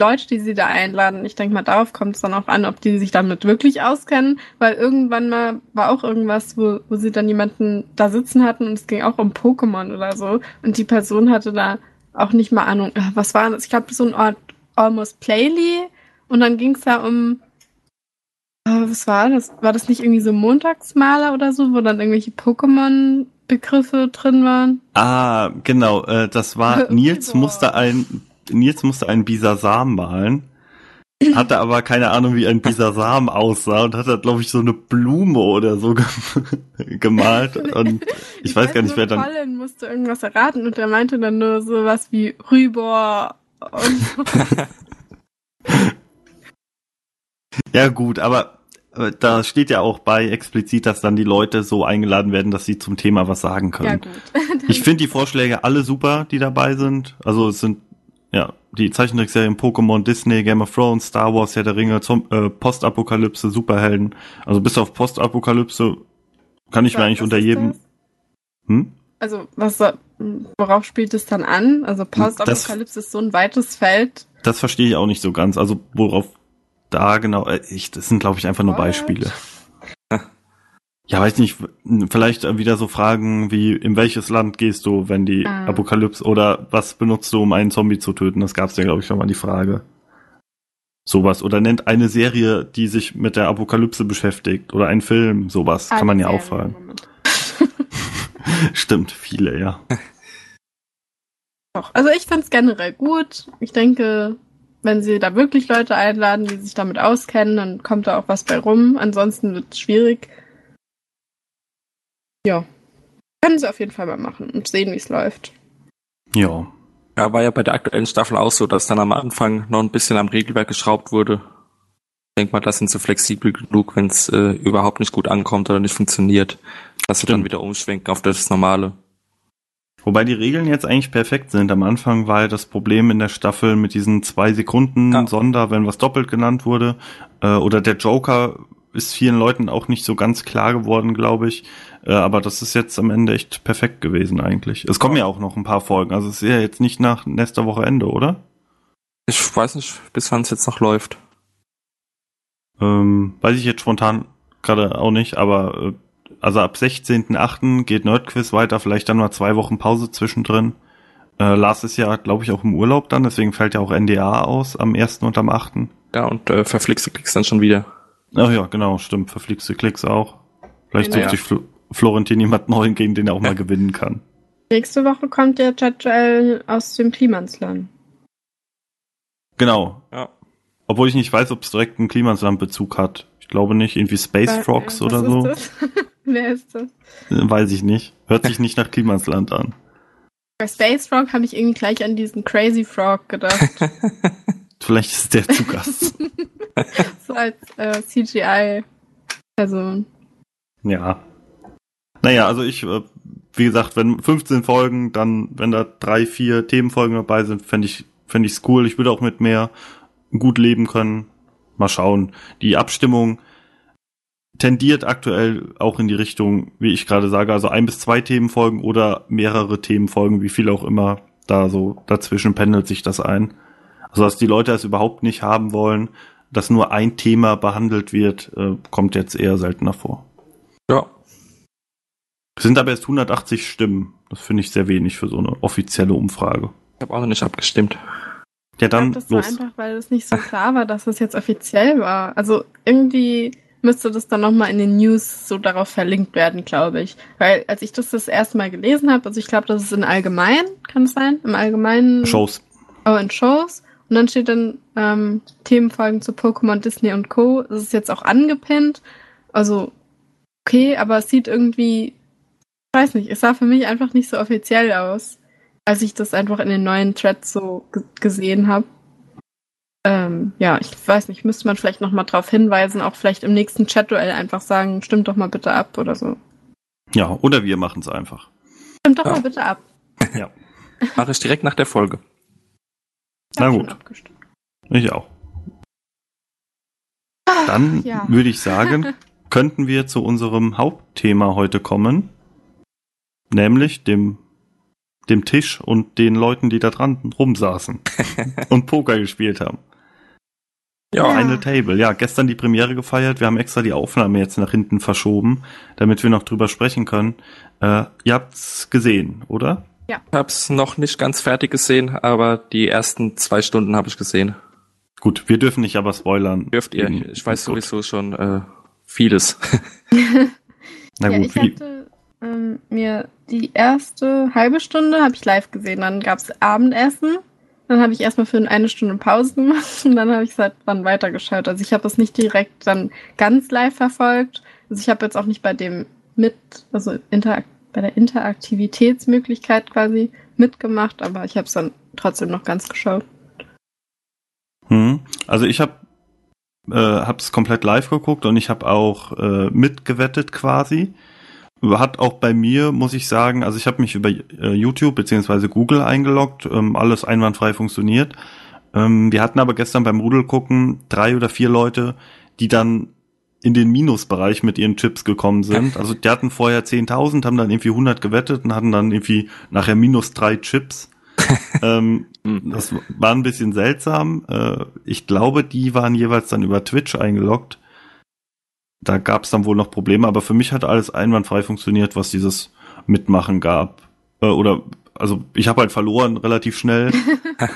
Speaker 6: Leute, die sie da einladen, ich denke mal, darauf kommt es dann auch an, ob die sich damit wirklich auskennen, weil irgendwann mal war auch irgendwas, wo, wo sie dann jemanden da sitzen hatten und es ging auch um Pokémon oder so. Und die Person hatte da auch nicht mal Ahnung, äh, was war das? Ich glaube, so ein Ort Almost Playly. Und dann ging es da um äh, was war das? War das nicht irgendwie so Montagsmaler oder so, wo dann irgendwelche Pokémon-Begriffe drin waren?
Speaker 5: Ah, genau. Äh, das war Nils musste ein Nils musste einen Bisasam malen. Hatte aber keine Ahnung, wie ein Bisasam aussah und hat da, glaube ich, so eine Blume oder so ge- gemalt. Und ich, weiß gar nicht, wer dann.
Speaker 6: Colin musste irgendwas erraten und er meinte dann nur sowas wie Rüber und
Speaker 5: Ja, gut, aber da steht ja auch bei explizit, dass dann die Leute so eingeladen werden, dass sie zum Thema was sagen können.
Speaker 6: ja gut.
Speaker 5: Ich finde die Vorschläge alle super, die dabei sind. Also es sind ja die Zeichentrickserien Pokémon, Disney, Game of Thrones, Star Wars, Herr der Ringe, Zom äh, Postapokalypse, Superhelden. Also bis auf Postapokalypse kann ich mir eigentlich
Speaker 6: Was
Speaker 5: unter jedem. Hm?
Speaker 6: Also was worauf spielt es dann an? Also Postapokalypse ist so ein weites Feld.
Speaker 5: Das verstehe ich auch nicht so ganz. Also worauf da genau. Äh, ich, das sind glaube ich einfach nur
Speaker 6: What?
Speaker 5: Beispiele. Ja, weiß nicht, vielleicht wieder so Fragen wie, in welches Land gehst du, wenn die
Speaker 6: Ah.
Speaker 5: Apokalypse oder was benutzt du, um einen Zombie zu töten? Das gab's ja, glaube ich, schon mal die Frage. Sowas. Oder nennt eine Serie, die sich mit der Apokalypse beschäftigt. Oder ein Film, sowas. Kann man ja auch fragen. Stimmt, viele, ja.
Speaker 6: Doch. Also ich find's generell gut. Ich denke, wenn sie da wirklich Leute einladen, die sich damit auskennen, dann kommt da auch was bei rum. Ansonsten wird's schwierig. Ja. Können sie auf jeden Fall mal machen und sehen, wie es läuft.
Speaker 5: Ja.
Speaker 7: Ja, war ja bei der aktuellen Staffel auch so, dass dann am Anfang noch ein bisschen am Regelwerk geschraubt wurde. Ich denke mal, das sind sie flexibel genug, wenn es äh, überhaupt nicht gut ankommt oder nicht funktioniert, dass sie dann wieder umschwenken auf das Normale.
Speaker 5: Wobei die Regeln jetzt eigentlich perfekt sind. Am Anfang war ja das Problem in der Staffel mit diesen zwei Sekunden
Speaker 7: Ja.
Speaker 5: Sonder, wenn was doppelt genannt wurde. Äh, oder der Joker ist vielen Leuten auch nicht so ganz klar geworden, glaube ich. Äh, aber das ist jetzt am Ende echt perfekt gewesen eigentlich. Es kommen ja auch noch ein paar Folgen. Also es ist ja jetzt nicht nach nächster Woche Ende, oder?
Speaker 7: Ich weiß nicht, bis wann es jetzt noch läuft.
Speaker 5: Ähm, weiß ich jetzt spontan gerade auch nicht, aber äh, also ab 16.8. geht Nerdquiz weiter, vielleicht dann mal zwei Wochen Pause zwischendrin. Äh, Lars ist ja, glaube ich, auch im Urlaub dann, deswegen fällt ja auch NDA aus am 1. und am 8.
Speaker 7: Ja, und äh, verflixte Klicks dann schon wieder.
Speaker 5: Ach ja, genau, stimmt, verflixte Klicks auch. Vielleicht sucht
Speaker 7: Ja.
Speaker 5: sich Fl Florentin jemand neuen, gegen den er auch mal gewinnen kann.
Speaker 6: Nächste Woche kommt der Chat-Duell aus dem Klimansland.
Speaker 5: Genau.
Speaker 7: Ja.
Speaker 5: Obwohl ich nicht weiß, ob es direkt einen Klimasland-Bezug hat. Ich glaube nicht, irgendwie Space Frogs
Speaker 6: äh,
Speaker 5: oder
Speaker 6: was
Speaker 5: so.
Speaker 6: Ist das? Wer ist das?
Speaker 5: Äh, Weiß ich nicht. Hört sich nicht nach Klimasland an.
Speaker 6: Bei Space Frog habe ich irgendwie gleich an diesen Crazy Frog gedacht.
Speaker 5: Vielleicht ist der zu Gast.
Speaker 6: so als äh, CGI-Person.
Speaker 5: Ja. Naja, also ich, äh, wie gesagt, wenn 15 Folgen, dann, wenn da drei, vier Themenfolgen dabei sind, fände ich, fände ich's cool. Ich würde auch mit mehr gut leben können. Mal schauen. Die Abstimmung tendiert aktuell auch in die Richtung, wie ich gerade sage, also ein bis zwei Themenfolgen oder mehrere Themenfolgen, wie viel auch immer da so dazwischen pendelt sich das ein. Also dass die Leute es überhaupt nicht haben wollen, dass nur ein Thema behandelt wird, äh, kommt jetzt eher seltener vor.
Speaker 7: Ja.
Speaker 5: Es sind aber erst 180 Stimmen. Das finde ich sehr wenig für so eine offizielle Umfrage.
Speaker 7: Ich habe auch noch nicht abgestimmt.
Speaker 5: Ja,
Speaker 6: Ich
Speaker 5: dann
Speaker 6: glaube, das war
Speaker 5: los.
Speaker 6: einfach, weil es nicht so klar war, dass es jetzt offiziell war. Also irgendwie müsste das dann nochmal in den News so darauf verlinkt werden, glaube ich. Weil als ich das das erste Mal gelesen habe, also ich glaube, das ist in allgemein, kann es sein? Im allgemeinen
Speaker 5: Shows.
Speaker 6: Oh, in Shows. Und dann steht dann ähm, Themenfolgen zu Pokémon, Disney und Co. Das ist jetzt auch angepinnt. Also, okay, aber es sieht irgendwie, ich weiß nicht, es sah für mich einfach nicht so offiziell aus. als ich das einfach in den neuen Threads so gesehen habe. Ähm, ja, ich weiß nicht, müsste man vielleicht nochmal drauf hinweisen, auch vielleicht im nächsten Chat-Duell einfach sagen, stimmt doch mal bitte ab oder so.
Speaker 5: Ja, oder wir machen es einfach.
Speaker 6: Stimmt doch ja. mal bitte ab.
Speaker 5: Ja.
Speaker 7: Mache ich direkt nach der Folge.
Speaker 5: Na gut. Ich auch. Dann ja. würde ich sagen, könnten wir zu unserem Hauptthema heute kommen, nämlich dem dem Tisch und den Leuten, die da dran rumsaßen und Poker gespielt haben. Ja. Final Table. Ja, gestern die Premiere gefeiert. Wir haben extra die Aufnahme jetzt nach hinten verschoben, damit wir noch drüber sprechen können. Äh, ihr habt's gesehen, oder?
Speaker 7: Ja. Ich hab's noch nicht ganz fertig gesehen, aber die ersten zwei Stunden habe ich gesehen.
Speaker 5: Gut, wir dürfen nicht aber spoilern.
Speaker 7: Dürft ihr. Ich weiß sowieso schon äh, vieles.
Speaker 6: Na gut, ja, ich hatte ähm, mir die erste halbe Stunde habe ich live gesehen. Dann gab's Abendessen. Dann habe ich erstmal für eine Stunde Pause gemacht und dann habe ich seit dann weitergeschaut. Also ich habe das nicht direkt dann ganz live verfolgt. Also ich habe jetzt auch nicht bei dem mit, also Interakt bei der Interaktivitätsmöglichkeit quasi mitgemacht, aber ich habe es dann trotzdem noch ganz geschaut.
Speaker 5: Hm. Also ich habe äh, hab's komplett live geguckt und ich habe auch äh, mitgewettet quasi. Hat auch bei mir, muss ich sagen, also ich habe mich über äh, YouTube beziehungsweise Google eingeloggt, ähm, alles einwandfrei funktioniert. Ähm, wir hatten aber gestern beim Rudel gucken drei oder vier Leute, die dann in den Minusbereich mit ihren Chips gekommen sind. Also die hatten vorher 10.000, haben dann irgendwie 100 gewettet und hatten dann irgendwie nachher minus drei Chips. ähm, hm. das war ein bisschen seltsam. Äh, ich glaube, die waren jeweils dann über Twitch eingeloggt. Da gab es dann wohl noch Probleme, aber für mich hat alles einwandfrei funktioniert, was dieses Mitmachen gab. Äh, oder also ich habe halt verloren relativ schnell.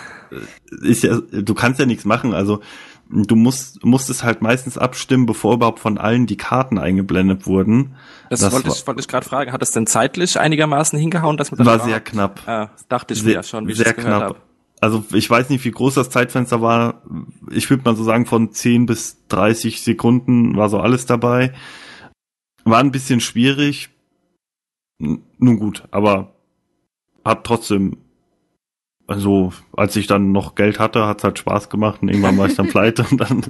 Speaker 5: ist ja, du kannst ja nichts machen. Also du musst, musstest halt meistens abstimmen, bevor überhaupt von allen die Karten eingeblendet wurden.
Speaker 7: Das, das wollte ich, wollte ich gerade fragen. Hat es denn zeitlich einigermaßen hingehauen? Dass
Speaker 5: man war sehr knapp.
Speaker 7: Ah, dachte ich sehr, mir ja schon, wie sehr ich das knapp. Hab.
Speaker 5: Also ich weiß nicht, wie groß das Zeitfenster war. Ich würde mal so sagen, von 10 bis 30 Sekunden war so alles dabei. War ein bisschen schwierig. Nun gut, aber hat trotzdem also als ich dann noch Geld hatte, hat's halt Spaß gemacht und irgendwann war ich dann pleite und dann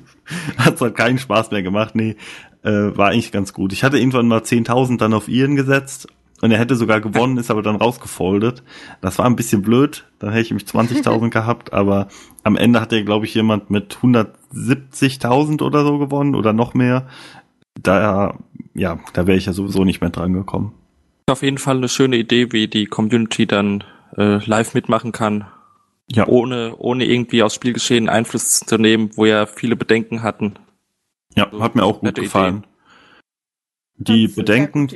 Speaker 5: hat's halt keinen Spaß mehr gemacht. Nee, äh, war eigentlich ganz gut. Ich hatte irgendwann mal 10.000 dann auf Ian gesetzt und er hätte sogar gewonnen, ist aber dann rausgefoldet. Das war ein bisschen blöd, dann hätte ich mich 20.000 gehabt, aber am Ende hat er, glaube ich, jemand mit 170.000 oder so gewonnen oder noch mehr. Da, ja, da wäre ich ja sowieso nicht mehr dran gekommen.
Speaker 7: Auf jeden Fall eine schöne Idee, wie die Community dann äh, live mitmachen kann. Ja. Ohne, ohne irgendwie aufs Spielgeschehen Einfluss zu nehmen, wo ja viele Bedenken hatten.
Speaker 5: Ja, so, hat mir auch gut gefallen. Idee. Die Bedenken,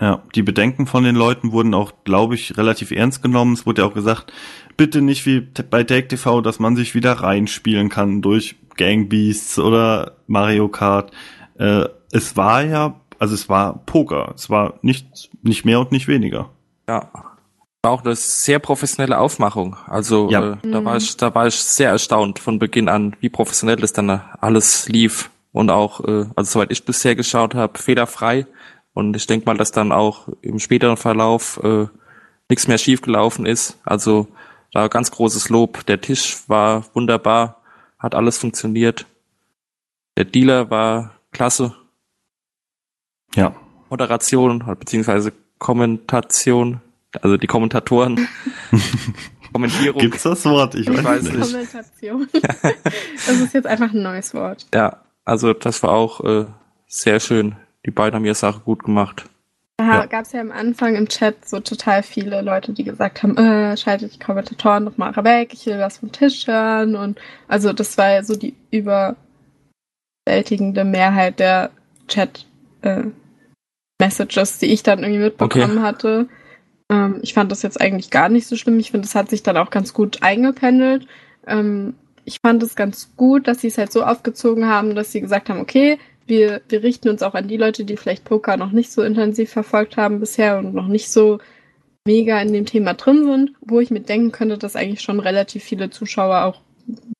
Speaker 5: ja, die Bedenken von den Leuten wurden auch, glaube ich, relativ ernst genommen. Es wurde ja auch gesagt, bitte nicht wie bei Take TV, dass man sich wieder reinspielen kann durch Gang Beasts oder Mario Kart. Äh, es war ja, also es war Poker. Es war nicht, nicht mehr und nicht weniger.
Speaker 7: Ja, war auch eine sehr professionelle Aufmachung. Also ja. äh, da war ich, da war ich sehr erstaunt von Beginn an, wie professionell das dann alles lief und auch, äh, also soweit ich bisher geschaut habe, fehlerfrei. Und ich denke mal, dass dann auch im späteren Verlauf äh, nichts mehr schiefgelaufen ist. Also da ganz großes Lob. Der Tisch war wunderbar, hat alles funktioniert. Der Dealer war klasse.
Speaker 5: Ja.
Speaker 7: Moderation beziehungsweise Kommentation also die Kommentatoren.
Speaker 5: Kommentierung. Gibt's das Wort? Ich, ich weiß, nicht.
Speaker 6: Kommentation. das ist jetzt einfach ein neues Wort.
Speaker 7: Ja, also das war auch äh, sehr schön. Die beiden haben ihre Sache gut gemacht.
Speaker 6: Da ja. gab es ja am Anfang im Chat so total viele Leute, die gesagt haben, äh, schaltet die Kommentatoren noch mal weg, ich will was vom Tisch hören. Und also das war ja so die überwältigende Mehrheit der Chat äh, die ich dann irgendwie mitbekommen okay. hatte. Ähm, ich fand das jetzt eigentlich gar nicht so schlimm. Ich finde, es hat sich dann auch ganz gut eingependelt. Ähm, ich fand es ganz gut, dass sie es halt so aufgezogen haben, dass sie gesagt haben, okay, wir, wir richten uns auch an die Leute, die vielleicht Poker noch nicht so intensiv verfolgt haben bisher und noch nicht so mega in dem Thema drin sind, wo ich mir denken könnte, dass eigentlich schon relativ viele Zuschauer auch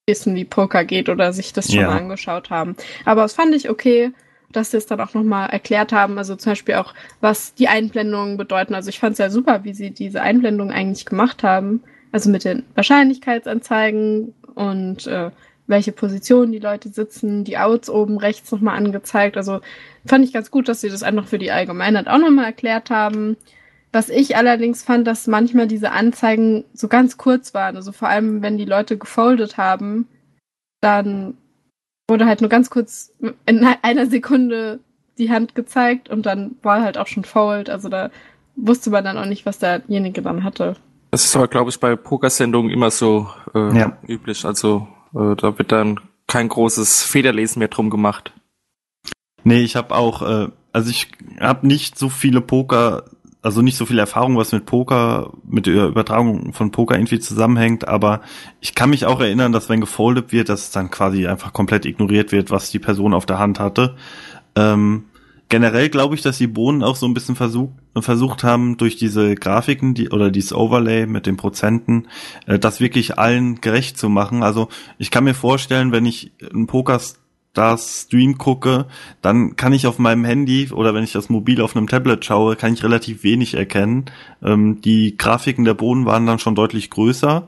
Speaker 6: wissen, wie Poker geht oder sich das schon ja. mal angeschaut haben. Aber das fand ich okay. dass sie es dann auch nochmal erklärt haben. Also zum Beispiel auch, was die Einblendungen bedeuten. Also ich fand es ja super, wie sie diese Einblendungen eigentlich gemacht haben. Also mit den Wahrscheinlichkeitsanzeigen und äh, welche Position die Leute sitzen, die Outs oben rechts nochmal angezeigt. Also fand ich ganz gut, dass sie das einfach für die Allgemeinheit auch nochmal erklärt haben. Was ich allerdings fand, dass manchmal diese Anzeigen so ganz kurz waren. Also vor allem, wenn die Leute gefoldet haben, dann wurde halt nur ganz kurz in einer Sekunde die Hand gezeigt und dann war halt auch schon fold. Also da wusste man dann auch nicht, was derjenige dann hatte.
Speaker 7: Das ist aber, glaube ich, bei Pokersendungen immer so äh, ja. üblich. Also da wird dann kein großes Federlesen mehr drum gemacht.
Speaker 5: Nee, ich habe auch, äh, also ich habe nicht so viele Poker, also nicht so viel Erfahrung, was mit Poker, mit der Übertragung von Poker irgendwie zusammenhängt, aber ich kann mich auch erinnern, dass wenn gefoldet wird, dass es dann quasi einfach komplett ignoriert wird, was die Person auf der Hand hatte. Ähm, generell glaube ich, dass die Bohnen auch so ein bisschen versucht, versucht haben, durch diese Grafiken die, oder dieses Overlay mit den Prozenten, äh, das wirklich allen gerecht zu machen. Also ich kann mir vorstellen, wenn ich einen Pokerstars Stream gucke, dann kann ich auf meinem Handy oder wenn ich das mobil auf einem Tablet schaue, kann ich relativ wenig erkennen. Ähm, die Grafiken der Bohnen waren dann schon deutlich größer.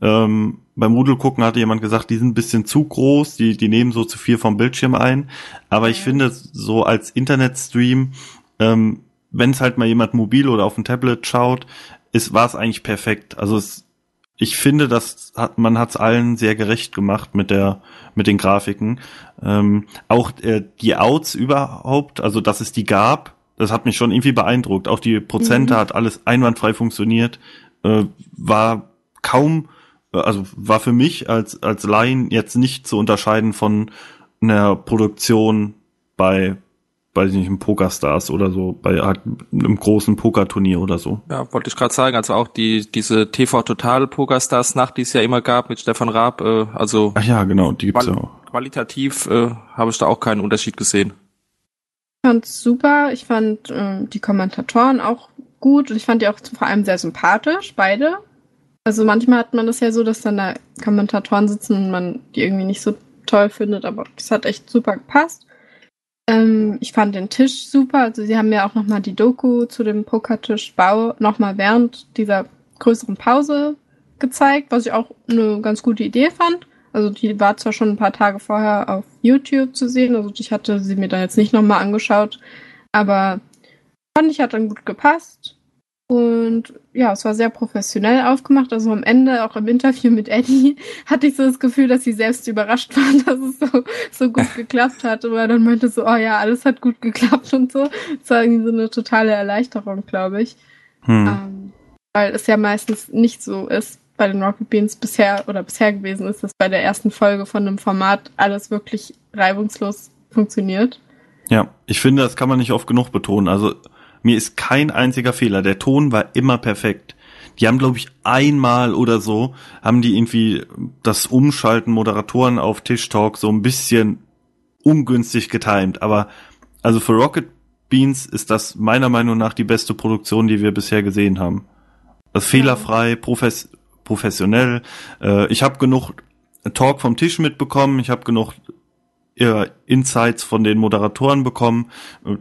Speaker 5: Ähm, beim Rudel gucken hatte jemand gesagt, die sind ein bisschen zu groß, die, die nehmen so zu viel vom Bildschirm ein. Aber ich finde, so als Internetstream, ähm, wenn es halt mal jemand mobil oder auf dem Tablet schaut, ist, war es eigentlich perfekt. Also es, ich finde, das hat, man hat es allen sehr gerecht gemacht mit der, mit den Grafiken. Ähm, auch äh, die Outs überhaupt, also dass es die gab, das hat mich schon irgendwie beeindruckt. Auch die Prozente mhm. hat alles einwandfrei funktioniert, äh, war kaum also war für mich als, als Laien jetzt nicht zu unterscheiden von einer Produktion bei, weiß ich nicht, einem Pokerstars oder so, bei halt einem großen Pokerturnier oder so.
Speaker 7: Ja, wollte ich gerade sagen, also auch die, diese TV Total Pokerstars Nacht, die es ja immer gab mit Stefan Raab, äh, also.
Speaker 5: Ach ja, genau, die gibt's ja auch.
Speaker 7: Qualitativ äh, habe ich da auch keinen Unterschied gesehen.
Speaker 6: Ich fand's super, ich fand äh, die Kommentatoren auch gut und ich fand die auch vor allem sehr sympathisch, beide. Also manchmal hat man das ja so, dass dann da Kommentatoren sitzen und man die irgendwie nicht so toll findet, aber es hat echt super gepasst. Ähm, ich fand den Tisch super. Also sie haben ja auch nochmal die Doku zu dem Pokertischbau nochmal während dieser größeren Pause gezeigt, was ich auch eine ganz gute Idee fand. Also die war zwar schon ein paar Tage vorher auf YouTube zu sehen, also ich hatte sie mir dann jetzt nicht nochmal angeschaut, aber fand ich hat dann gut gepasst. Und ja, es war sehr professionell aufgemacht. Also am Ende, auch im Interview mit Eddie, hatte ich so das Gefühl, dass sie selbst überrascht waren, dass es so, so gut geklappt hat. Und er dann meinte so, oh ja, alles hat gut geklappt und so. Das war irgendwie so eine totale Erleichterung, glaube ich. Hm. Ähm, weil es ja meistens nicht so ist bei den Rocket Beans bisher oder bisher gewesen ist, dass bei der ersten Folge von einem Format alles wirklich reibungslos funktioniert.
Speaker 5: Ja, ich finde, das kann man nicht oft genug betonen. Also mir ist kein einziger Fehler. Der Ton war immer perfekt. Die haben, glaube ich, einmal oder so, haben die irgendwie das Umschalten Moderatoren auf Tisch Talk so ein bisschen ungünstig getimt. Aber also für Rocket Beans ist das meiner Meinung nach die beste Produktion, die wir bisher gesehen haben. Das fehlerfrei, profes professionell. Äh, ich habe genug Talk vom Tisch mitbekommen. Ich habe genug äh, Insights von den Moderatoren bekommen.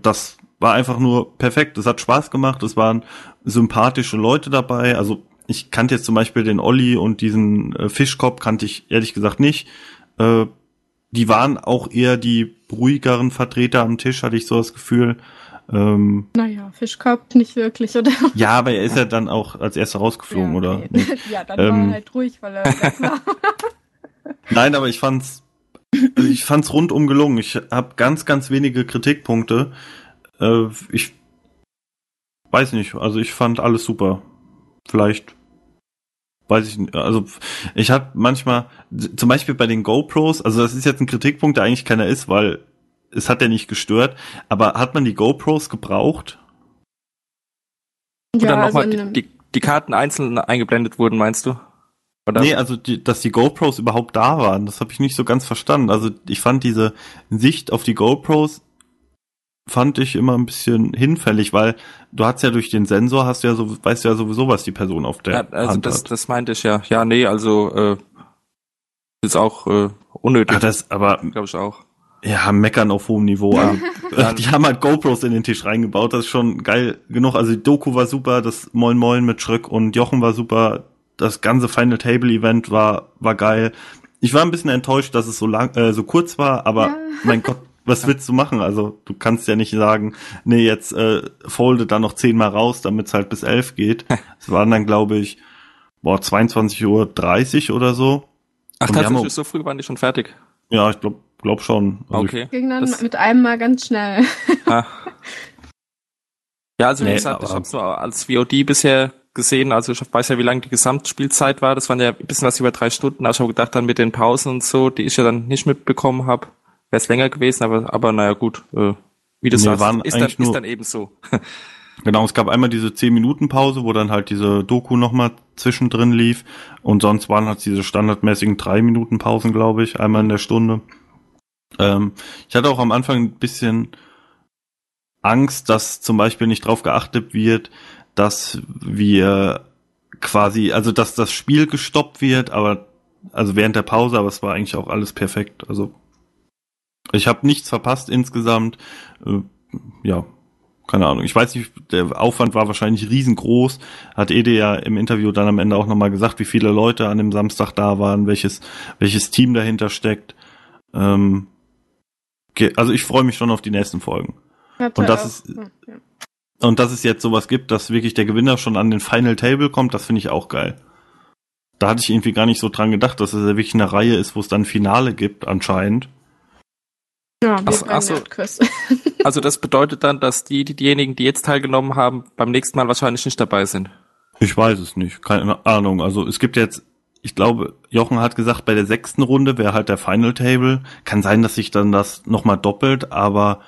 Speaker 5: Das war einfach nur perfekt. Es hat Spaß gemacht. Es waren sympathische Leute dabei. Also ich kannte jetzt zum Beispiel den Olli und diesen äh, Fischkopf kannte ich ehrlich gesagt nicht. Äh, die waren auch eher die ruhigeren Vertreter am Tisch, hatte ich so das Gefühl.
Speaker 6: Ähm, naja, Fischkopf nicht wirklich, oder?
Speaker 5: Ja, aber er ist ja dann auch als erster rausgeflogen, ja, okay. oder?
Speaker 6: ja, dann ähm, war er halt ruhig, weil er weg war.
Speaker 5: Nein, aber ich fand's, also ich fand's rundum gelungen. Ich habe ganz, ganz wenige Kritikpunkte. Äh, ich weiß nicht, also ich fand alles super. Vielleicht weiß ich nicht. Also ich habe manchmal, zum Beispiel bei den GoPros, also das ist jetzt ein Kritikpunkt, der eigentlich keiner ist, weil es hat ja nicht gestört, aber hat man die GoPros gebraucht?
Speaker 7: Ja, Oder nochmal also die, die Karten einzeln eingeblendet wurden, meinst du?
Speaker 5: Oder? Nee, also die, dass die GoPros überhaupt da waren, das habe ich nicht so ganz verstanden. Also ich fand diese Sicht auf die GoPros fand ich immer ein bisschen hinfällig, weil du hast ja durch den Sensor hast du ja so, weißt ja sowieso, was die Person auf der ja,
Speaker 7: also
Speaker 5: Hand
Speaker 7: das,
Speaker 5: hat.
Speaker 7: das meinte ich ja. Ja, nee, also äh, ist auch äh, unnötig.
Speaker 5: Ach, das, aber
Speaker 7: glaube ich auch.
Speaker 5: Ja, meckern auf hohem Niveau. Also, äh, die haben halt GoPros in den Tisch reingebaut. Das ist schon geil genug. Also die Doku war super, das Moin Moin mit Schröck und Jochen war super. Das ganze Final Table Event war war geil. Ich war ein bisschen enttäuscht, dass es so lang, äh, so kurz war, aber
Speaker 6: Ja.
Speaker 5: mein Gott, was willst du machen? Also du kannst ja nicht sagen, nee, jetzt äh, folde da noch zehnmal raus, damit es halt bis elf geht. Es waren dann, glaube ich, boah, 22.30 Uhr oder so.
Speaker 7: Ach,
Speaker 5: Und haben
Speaker 7: tatsächlich, so früh waren die schon fertig.
Speaker 5: Ja, ich glaube glaub schon. Also ich-
Speaker 7: Okay.
Speaker 6: Ging dann
Speaker 7: Das-
Speaker 6: mit einem Mal ganz schnell.
Speaker 7: Ah. Ja, also wie
Speaker 5: Nee,
Speaker 7: gesagt, ich habe es nur als VOD bisher gesehen. Also ich weiß ja, wie lang die Gesamtspielzeit war. Das waren ja ein bisschen was über drei Stunden. Also ich habe gedacht, dann mit den Pausen und so, die ich ja dann nicht mitbekommen habe, wäre es länger gewesen. Aber, aber naja, gut. Äh, wie du
Speaker 5: Nee, waren
Speaker 7: ist dann, ist dann eben so.
Speaker 5: Genau, es gab einmal diese 10 Minuten Pause, wo dann halt diese Doku nochmal zwischendrin lief und sonst waren halt diese standardmäßigen 3 Minuten Pausen, glaube ich, einmal in der Stunde. Ähm, ich hatte auch am Anfang ein bisschen Angst, dass zum Beispiel nicht drauf geachtet wird, dass wir quasi, also dass das Spiel gestoppt wird, aber also während der Pause, aber es war eigentlich auch alles perfekt. Also ich habe nichts verpasst insgesamt. Äh, ja, keine Ahnung. Ich weiß nicht, der Aufwand war wahrscheinlich riesengroß. Hat Ede ja im Interview dann am Ende auch nochmal gesagt, wie viele Leute an dem Samstag da waren, welches, welches Team dahinter steckt. Ähm, also ich freue mich schon auf die nächsten Folgen.
Speaker 6: Hatte
Speaker 5: Und das ist-. Und dass es jetzt sowas gibt, dass wirklich der Gewinner schon an den Final Table kommt, das finde ich auch geil. Da hatte ich irgendwie gar nicht so dran gedacht, dass es ja wirklich eine Reihe ist, wo es dann Finale gibt, anscheinend.
Speaker 6: Ja, wir
Speaker 7: Ach so. Also das bedeutet dann, dass die, die, diejenigen, die jetzt teilgenommen haben, beim nächsten Mal wahrscheinlich nicht dabei sind.
Speaker 5: Ich weiß es nicht, keine Ahnung. Also es gibt jetzt, ich glaube, Jochen hat gesagt, bei der sechsten Runde wäre halt der Final Table. Kann sein, dass sich dann das nochmal doppelt, aber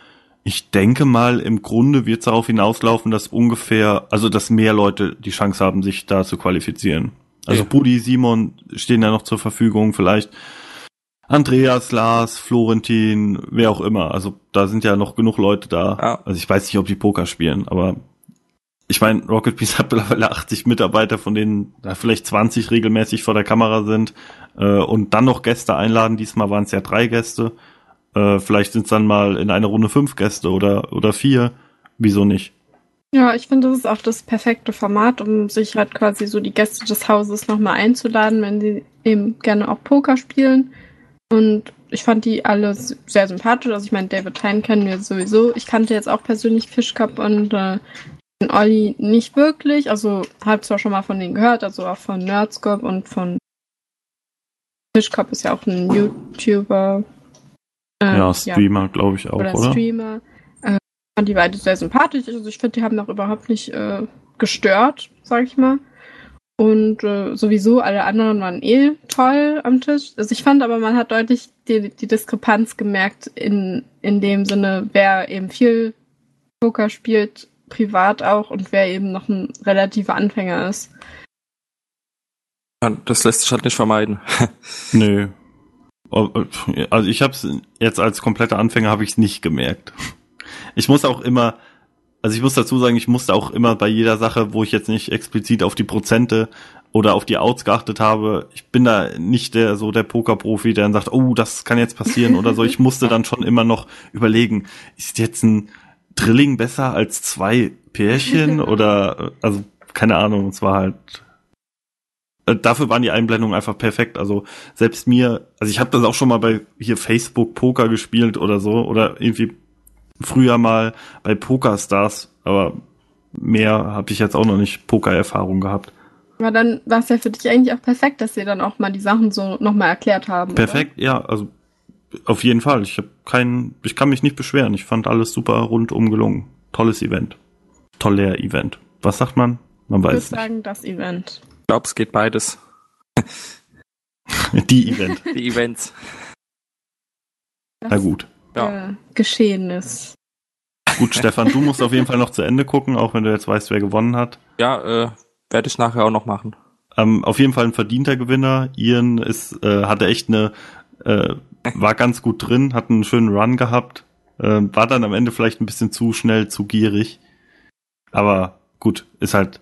Speaker 5: ich denke mal, im Grunde wird es darauf hinauslaufen, dass ungefähr, also dass mehr Leute die Chance haben, sich da zu qualifizieren. Also
Speaker 7: Ja.
Speaker 5: Budi, Simon stehen ja noch zur Verfügung, vielleicht Andreas, Lars, Florentin, wer auch immer. Also da sind ja noch genug Leute da.
Speaker 7: Ja.
Speaker 5: Also ich weiß nicht, ob die Poker spielen, aber ich meine, Rocket Beans hat mittlerweile 80 Mitarbeiter, von denen da vielleicht 20 regelmäßig vor der Kamera sind äh, und dann noch Gäste einladen. Diesmal waren es ja drei Gäste. Äh, vielleicht sind es dann mal in einer Runde fünf Gäste oder oder vier. Wieso nicht?
Speaker 6: Ja, ich finde, das ist auch das perfekte Format, um sich halt quasi so die Gäste des Hauses nochmal einzuladen, wenn sie eben gerne auch Poker spielen. Und ich fand die alle sehr sympathisch. Also ich meine, David Hein kennen wir sowieso. Ich kannte jetzt auch persönlich Fish Cup und äh, den Olli nicht wirklich. Also habe zwar schon mal von denen gehört, also auch von Nerdscope und von Fish Cup ist ja auch ein YouTuber. Äh,
Speaker 5: ja, Streamer, glaube ich auch,
Speaker 6: oder
Speaker 5: oder?
Speaker 6: Streamer. Äh, fand die beide sehr sympathisch. Also ich finde, die haben auch überhaupt nicht äh, gestört, sag ich mal. Und äh, sowieso alle anderen waren eh toll am Tisch. Also ich fand aber, man hat deutlich die, die Diskrepanz gemerkt in, in dem Sinne, wer eben viel Poker spielt, privat auch, und wer eben noch ein relativer Anfänger ist.
Speaker 7: Das lässt sich halt nicht vermeiden.
Speaker 5: Nö. Also ich habe es jetzt als kompletter Anfänger habe ich es nicht gemerkt. Ich muss auch immer, also ich muss dazu sagen, ich musste auch immer bei jeder Sache, wo ich jetzt nicht explizit auf die Prozente oder auf die Outs geachtet habe, ich bin da nicht der so der Pokerprofi, der dann sagt, oh, das kann jetzt passieren oder so. Ich musste dann schon immer noch überlegen, ist jetzt ein Drilling besser als zwei Pärchen oder also keine Ahnung, es war halt äh, dafür waren die Einblendungen einfach perfekt. Also selbst mir, also ich habe das auch schon mal bei hier Facebook Poker gespielt oder so oder irgendwie früher mal bei Pokerstars, aber mehr habe ich jetzt auch noch nicht Poker-Erfahrung gehabt.
Speaker 6: Aber dann war es ja für dich eigentlich auch perfekt, dass sie dann auch mal die Sachen so nochmal erklärt haben. oder?
Speaker 5: Perfekt, ja, also auf jeden Fall. Ich habe keinen, ich kann mich nicht beschweren. Ich fand alles super rundum gelungen. Tolles Event. Toller Event. Was sagt man? Man
Speaker 6: Ich würde
Speaker 5: weiß
Speaker 6: sagen, das Event.
Speaker 7: Ich glaube, es geht beides.
Speaker 5: Die Event.
Speaker 7: Die Events.
Speaker 6: Das
Speaker 5: Na gut.
Speaker 7: Ja.
Speaker 6: äh, geschehen ist.
Speaker 5: Gut, Stefan, du musst auf jeden Fall noch zu Ende gucken, auch wenn du jetzt weißt, wer gewonnen hat.
Speaker 7: Ja, äh, werde ich nachher auch noch machen.
Speaker 5: Ähm, auf jeden Fall ein verdienter Gewinner. Ian ist, äh, hatte echt eine, äh, war ganz gut drin, hat einen schönen Run gehabt, äh, war dann am Ende vielleicht ein bisschen zu schnell, zu gierig. Aber gut, ist halt,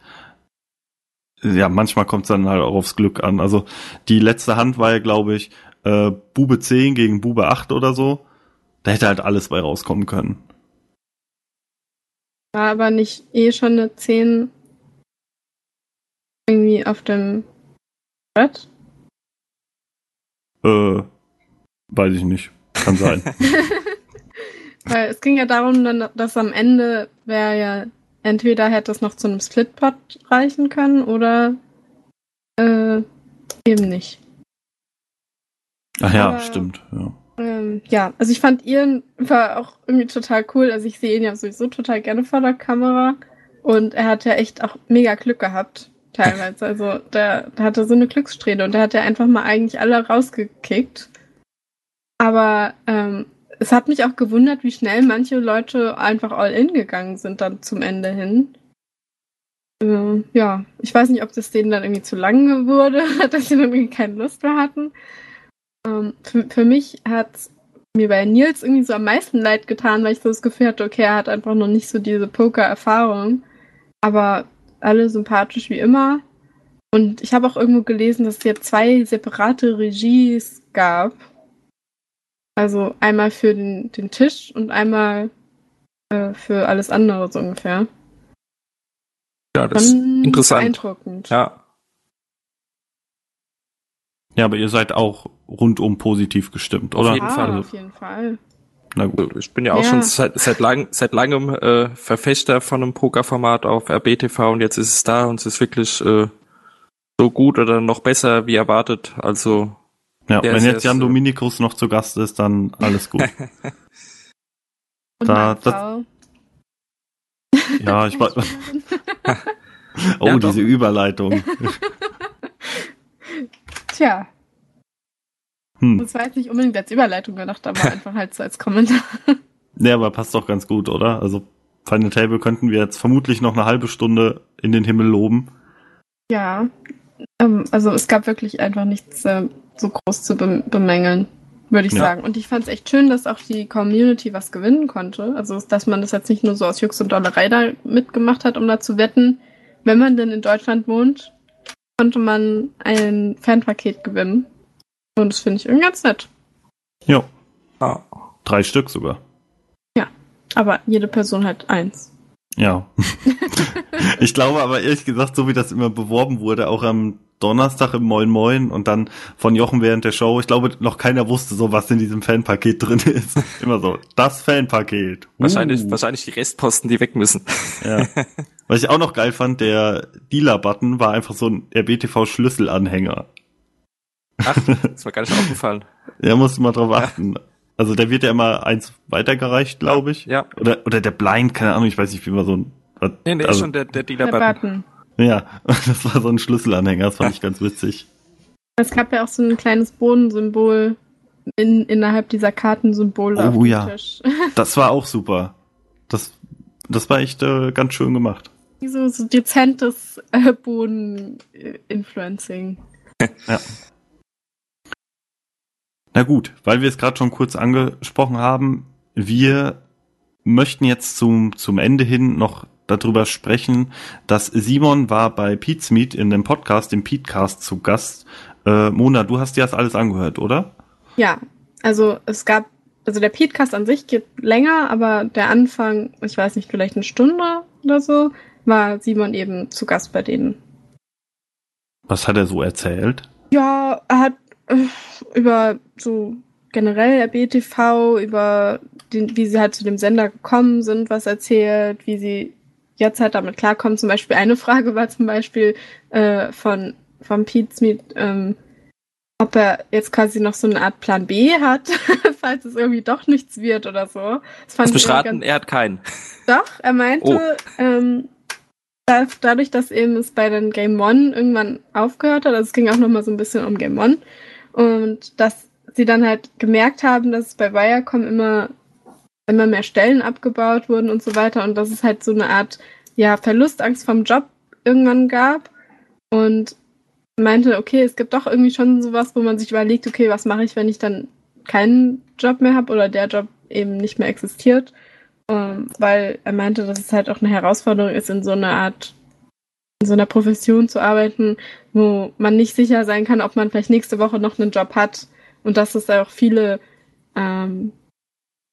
Speaker 5: ja, manchmal kommt es dann halt auch aufs Glück an. Also die letzte Hand war ja, glaube ich, äh, Bube 10 gegen Bube 8 oder so. Da hätte halt alles bei rauskommen können.
Speaker 6: War aber nicht eh schon eine 10 irgendwie auf dem Brett?
Speaker 5: Äh, weiß ich nicht. Kann sein.
Speaker 6: Weil es ging ja darum, dass am Ende wäre ja entweder hätte es noch zu einem Splitpot reichen können oder äh, eben nicht.
Speaker 5: Ach ja,
Speaker 6: Aber-
Speaker 5: stimmt. Ja.
Speaker 6: Ähm, ja, also ich fand Ian war auch irgendwie total cool. Also ich sehe ihn ja sowieso total gerne vor der Kamera. Und er hat ja echt auch mega Glück gehabt, teilweise. Also der, der hatte so eine Glückssträhne und der hat ja einfach mal eigentlich alle rausgekickt. Aber ähm, es hat mich auch gewundert, wie schnell manche Leute einfach all in gegangen sind dann zum Ende hin. Äh, ja, ich weiß nicht, ob das denen dann irgendwie zu lang wurde, dass sie dann irgendwie keine Lust mehr hatten. Ähm, für, für mich hat mir bei Nils irgendwie so am meisten leid getan, weil ich so das Gefühl hatte, okay, er hat einfach noch nicht so diese Poker-Erfahrung. Aber alle sympathisch wie immer. Und ich habe auch irgendwo gelesen, dass es hier zwei separate Regies gab. Also einmal für den, den Tisch und einmal äh, für alles andere so ungefähr.
Speaker 7: Ja, das ist
Speaker 6: Schon
Speaker 7: interessant.
Speaker 6: beeindruckend.
Speaker 7: Ja,
Speaker 5: ja, aber ihr seid auch rundum positiv gestimmt, oder?
Speaker 7: jeden
Speaker 6: Ah,
Speaker 7: Fall.
Speaker 6: auf jeden Fall.
Speaker 5: Na gut.
Speaker 7: ich bin ja auch
Speaker 6: Ja.
Speaker 7: schon seit, seit, lang, seit langem äh, Verfechter von einem Pokerformat auf RBTV und jetzt ist es da und es ist wirklich äh, so gut oder noch besser wie erwartet. Also
Speaker 5: Ja, wenn jetzt Jan Dominikus noch zu Gast ist, dann alles gut.
Speaker 6: Und
Speaker 5: Da- das- ja, ich war. Oh,
Speaker 7: Ja,
Speaker 5: diese Überleitung.
Speaker 6: Tja,
Speaker 5: Hm.
Speaker 6: das war jetzt nicht unbedingt als Überleitung gedacht, aber einfach halt so als Kommentar.
Speaker 5: Nee, aber passt doch ganz gut, oder? Also Final Table könnten wir jetzt vermutlich noch eine halbe Stunde in den Himmel loben.
Speaker 6: Ja, ähm, also es gab wirklich einfach nichts äh, so groß zu bem- bemängeln, würde ich
Speaker 5: Ja.
Speaker 6: sagen. Und ich fand es echt schön, dass auch die Community was gewinnen konnte. Also dass man das jetzt nicht nur so aus Jux und Dollerei da mitgemacht hat, um da zu wetten. Wenn man denn in Deutschland wohnt, konnte man ein Fanpaket gewinnen. Und das finde ich irgendwie ganz nett.
Speaker 5: Ja,
Speaker 7: ah,
Speaker 5: drei Stück sogar.
Speaker 6: Aber jede Person halt eins.
Speaker 5: Ja. ich glaube aber ehrlich gesagt, so wie das immer beworben wurde, auch am Donnerstag im Moin Moin und dann von Jochen während der Show, ich glaube, noch keiner wusste so, was in diesem Fanpaket drin ist. Immer so, das Fanpaket.
Speaker 7: wahrscheinlich,
Speaker 5: Uh.
Speaker 7: wahrscheinlich die Restposten, die weg müssen.
Speaker 5: Ja. Was ich auch noch geil fand, der Dealer-Button war einfach so ein RBTV-Schlüsselanhänger.
Speaker 7: Ach, ist mir gar nicht aufgefallen.
Speaker 5: Da musst du mal drauf achten. Also der wird ja immer eins weitergereicht, glaube ich.
Speaker 7: Ja.
Speaker 5: Oder, oder der Blind, keine Ahnung, ich weiß nicht, wie man so ein...
Speaker 7: Nee, nee, ist
Speaker 5: also,
Speaker 7: schon der, der Dealer-Button.
Speaker 6: Button.
Speaker 5: Ja, das war so ein Schlüsselanhänger, das fand ich ganz witzig.
Speaker 6: Es gab ja auch so ein kleines Bodensymbol in, innerhalb dieser Kartensymbole
Speaker 5: Oh
Speaker 6: auf dem
Speaker 5: ja.
Speaker 6: Tisch.
Speaker 5: Das war auch super. Das, das war echt äh, ganz schön gemacht.
Speaker 6: so, so dezentes äh, Boden-Influencing.
Speaker 5: Ja. Na gut, weil wir es gerade schon kurz angesprochen haben, wir möchten jetzt zum, zum Ende hin noch darüber sprechen, dass Simon war bei Pete's Meet in dem Podcast, dem Petecast zu Gast. Äh, Mona, du hast dir das alles angehört, oder?
Speaker 6: Ja, also es gab, also der Podcast an sich geht länger, aber der Anfang, ich weiß nicht, vielleicht eine Stunde oder so, war Simon eben zu Gast bei denen.
Speaker 5: Was hat er so erzählt?
Speaker 6: Ja, er hat über so generell RBTV, über den, wie sie halt zu dem Sender gekommen sind, was erzählt, wie sie jetzt halt damit klarkommen. Zum Beispiel eine Frage war zum Beispiel äh, von, von Pete Smith, ähm, ob er jetzt quasi noch so eine Art Plan B hat, falls es irgendwie doch nichts wird oder so. Das fand ich ganz-
Speaker 7: er hat keinen.
Speaker 6: doch, er meinte,
Speaker 7: Oh.
Speaker 6: ähm, da, dadurch, dass eben es bei den Game One irgendwann aufgehört hat, also es ging auch nochmal so ein bisschen um Game One, und dass sie dann halt gemerkt haben, dass bei Viacom immer, immer mehr Stellen abgebaut wurden und so weiter und dass es halt so eine Art, ja, Verlustangst vom Job irgendwann gab und meinte, okay, es gibt doch irgendwie schon sowas, wo man sich überlegt, okay, was mache ich, wenn ich dann keinen Job mehr habe oder der Job eben nicht mehr existiert. Ähm, weil er meinte, dass es halt auch eine Herausforderung ist, in so einer Art, in so einer Profession zu arbeiten, wo man nicht sicher sein kann, ob man vielleicht nächste Woche noch einen Job hat und dass es auch viele ähm,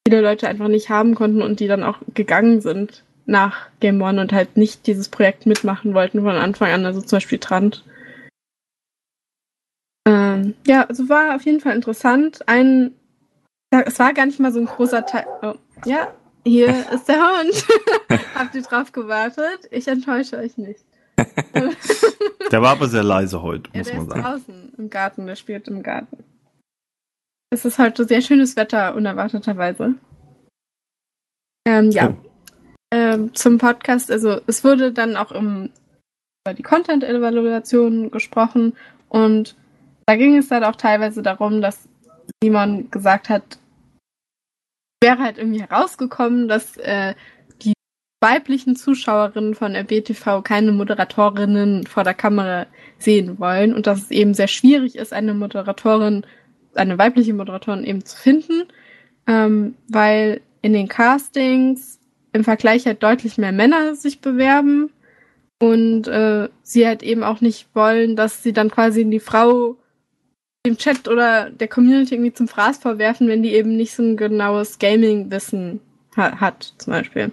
Speaker 6: viele Leute einfach nicht haben konnten und die dann auch gegangen sind nach Game One und halt nicht dieses Projekt mitmachen wollten von Anfang an, also zum Beispiel Trant. Ähm, ja, also war auf jeden Fall interessant. Ein, es war gar nicht mal so ein großer Teil. Oh, ja, hier ist der Hund. Habt ihr drauf gewartet? Ich enttäusche euch nicht.
Speaker 5: Der war aber sehr leise heute,
Speaker 6: Ja,
Speaker 5: muss
Speaker 6: der
Speaker 5: man
Speaker 6: ist
Speaker 5: sagen.
Speaker 6: draußen im Garten, der spielt im Garten. Es ist heute sehr schönes Wetter, unerwarteterweise. Ähm, ja.
Speaker 5: Oh.
Speaker 6: Ähm, zum Podcast, also es wurde dann auch im, über die Content-Evaluation gesprochen und da ging es dann auch teilweise darum, dass Simon gesagt hat, wäre halt irgendwie herausgekommen, dass äh, weiblichen Zuschauerinnen von RBTV keine Moderatorinnen vor der Kamera sehen wollen und dass es eben sehr schwierig ist, eine Moderatorin, eine weibliche Moderatorin eben zu finden, ähm, weil in den Castings im Vergleich halt deutlich mehr Männer sich bewerben und äh, sie halt eben auch nicht wollen, dass sie dann quasi die Frau dem Chat oder der Community irgendwie zum Fraß vorwerfen, wenn die eben nicht so ein genaues Gaming-Wissen ha hat, zum Beispiel.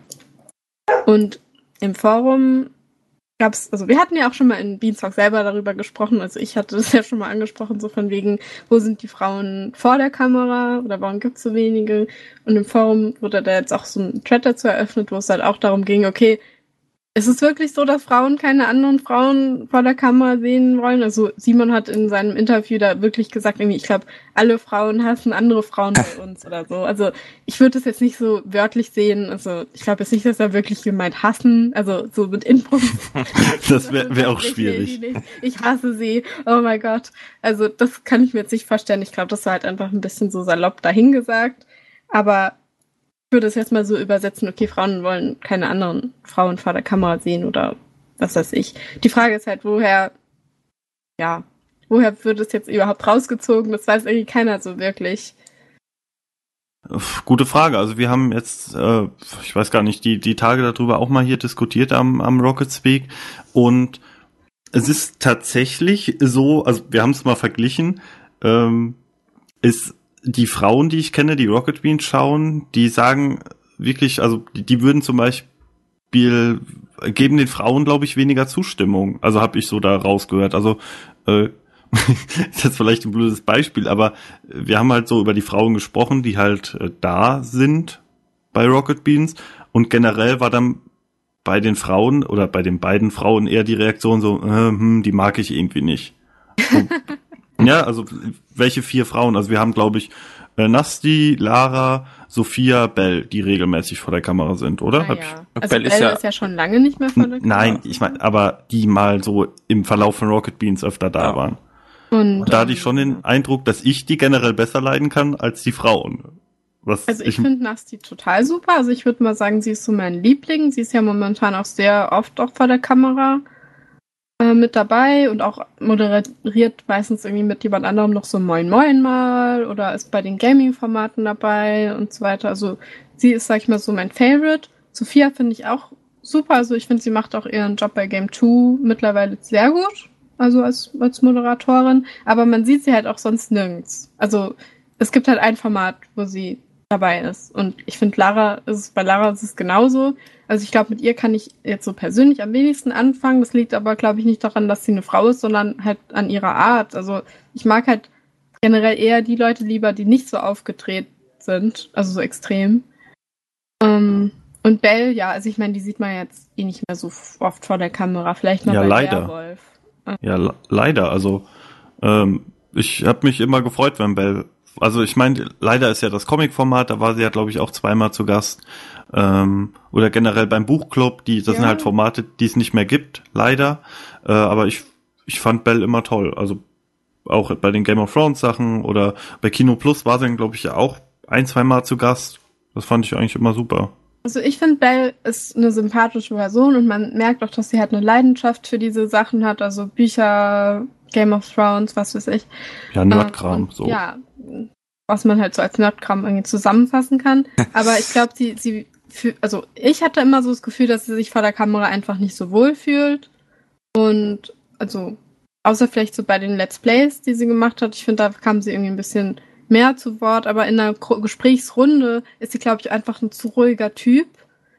Speaker 6: Und im Forum gab's, also wir hatten ja auch schon mal in Beanstalk selber darüber gesprochen, also ich hatte das ja schon mal angesprochen, so von wegen, wo sind die Frauen vor der Kamera oder warum gibt's so wenige? Und im Forum wurde da jetzt auch so ein Thread dazu eröffnet, wo es halt auch darum ging, okay, ist es wirklich so, dass Frauen keine anderen Frauen vor der Kamera sehen wollen? Also Simon hat in seinem Interview da wirklich gesagt, irgendwie, ich glaube, alle Frauen hassen andere Frauen bei uns oder so. Also ich würde das jetzt nicht so wörtlich sehen. Also ich glaube jetzt nicht, dass er wirklich gemeint hassen, also so mit Infos.
Speaker 5: Das wäre wär auch schwierig.
Speaker 6: Ich hasse sie. Oh mein Gott. Also das kann ich mir jetzt nicht vorstellen. Ich glaube, das war halt einfach ein bisschen so salopp dahingesagt. Aber würde es jetzt mal so übersetzen, okay, Frauen wollen keine anderen Frauen vor der Kamera sehen oder was weiß ich. Die Frage ist halt, woher, ja, woher wird es jetzt überhaupt rausgezogen? Das weiß irgendwie keiner so wirklich.
Speaker 5: Gute Frage. Also wir haben jetzt, äh, ich weiß gar nicht, die, die Tage darüber auch mal hier diskutiert am, am Rocket Speak. Und es ist tatsächlich so, also wir haben es mal verglichen, ähm, ist die Frauen, die ich kenne, die Rocket Beans schauen, die sagen wirklich, also die, die würden zum Beispiel geben den Frauen, glaube ich, weniger Zustimmung. Also habe ich so da rausgehört. Also äh, ist jetzt vielleicht ein blödes Beispiel, aber wir haben halt so über die Frauen gesprochen, die halt äh, da sind bei Rocket Beans und generell war dann bei den Frauen oder bei den beiden Frauen eher die Reaktion so, äh, hm, die mag ich irgendwie nicht. So, ja, also welche vier Frauen? Also wir haben, glaube ich, äh, Nasti, Lara, Sophia, Bell, die regelmäßig vor der Kamera sind, oder? Hab ich-
Speaker 6: Naja. Also
Speaker 7: Bell
Speaker 6: Bell
Speaker 7: ist
Speaker 6: ist
Speaker 7: ja-
Speaker 6: ja, schon lange nicht mehr vor der Kamera.
Speaker 5: Nein, ich meine, aber die mal so im Verlauf von Rocket Beans öfter da
Speaker 7: Ja.
Speaker 5: waren.
Speaker 6: Und,
Speaker 5: Und da hatte ich schon den Eindruck, dass ich die generell besser leiden kann als die Frauen. Was
Speaker 6: Also ich finde Nasti total super. Also ich würde mal sagen, sie ist so mein Liebling. Sie ist ja momentan auch sehr oft auch vor der Kamera äh, mit dabei und auch moderiert meistens irgendwie mit jemand anderem noch so Moin Moin mal oder ist bei den Gaming-Formaten dabei und so weiter. Also sie ist, sag ich mal, so mein Favorite. Sophia finde ich auch super. Also ich finde, sie macht auch ihren Job bei Game 2 mittlerweile sehr gut. Also als, als Moderatorin. Aber man sieht sie halt auch sonst nirgends. Also es gibt halt ein Format, wo sie dabei ist. Und ich finde, Lara ist bei Lara ist es genauso. Also ich glaube, mit ihr kann ich jetzt so persönlich am wenigsten anfangen. Das liegt aber, glaube ich, nicht daran, dass sie eine Frau ist, sondern halt an ihrer Art. Also ich mag halt generell eher die Leute lieber, die nicht so aufgedreht sind, also so extrem. Ähm, und Belle, ja, also ich meine, die sieht man jetzt eh nicht mehr so oft vor der Kamera. Vielleicht noch
Speaker 5: Ja,
Speaker 6: bei
Speaker 5: leider.
Speaker 6: Werwolf.
Speaker 5: Ja, le- leider. Also ähm, ich habe mich immer gefreut, wenn Bell. Also ich meine, leider ist ja das Comic-Format, da war sie ja, glaube ich, auch zweimal zu Gast. Ähm, oder generell beim Buchclub, die, das
Speaker 6: Ja.
Speaker 5: sind halt Formate, die es nicht mehr gibt, leider. Äh, aber ich, ich fand Bell immer toll. Also auch bei den Game of Thrones Sachen oder bei Kino Plus war sie dann, glaube ich, ja auch ein, zweimal zu Gast. Das fand ich eigentlich immer super.
Speaker 6: Also ich finde, Belle ist eine sympathische Person und man merkt auch, dass sie halt eine Leidenschaft für diese Sachen hat, also Bücher, Game of Thrones, was weiß ich.
Speaker 5: Ja, Nerdkram,
Speaker 6: Ähm,
Speaker 5: so.
Speaker 6: Ja, was man halt so als Nerdkram irgendwie zusammenfassen kann. Aber ich glaube, sie, sie, fü- also ich hatte immer so das Gefühl, dass sie sich vor der Kamera einfach nicht so wohl fühlt. Und also, außer vielleicht so bei den Let's Plays, die sie gemacht hat, ich finde, da kam sie irgendwie ein bisschen mehr zu Wort, aber in einer Gesprächsrunde ist sie, glaube ich, einfach ein zu ruhiger Typ,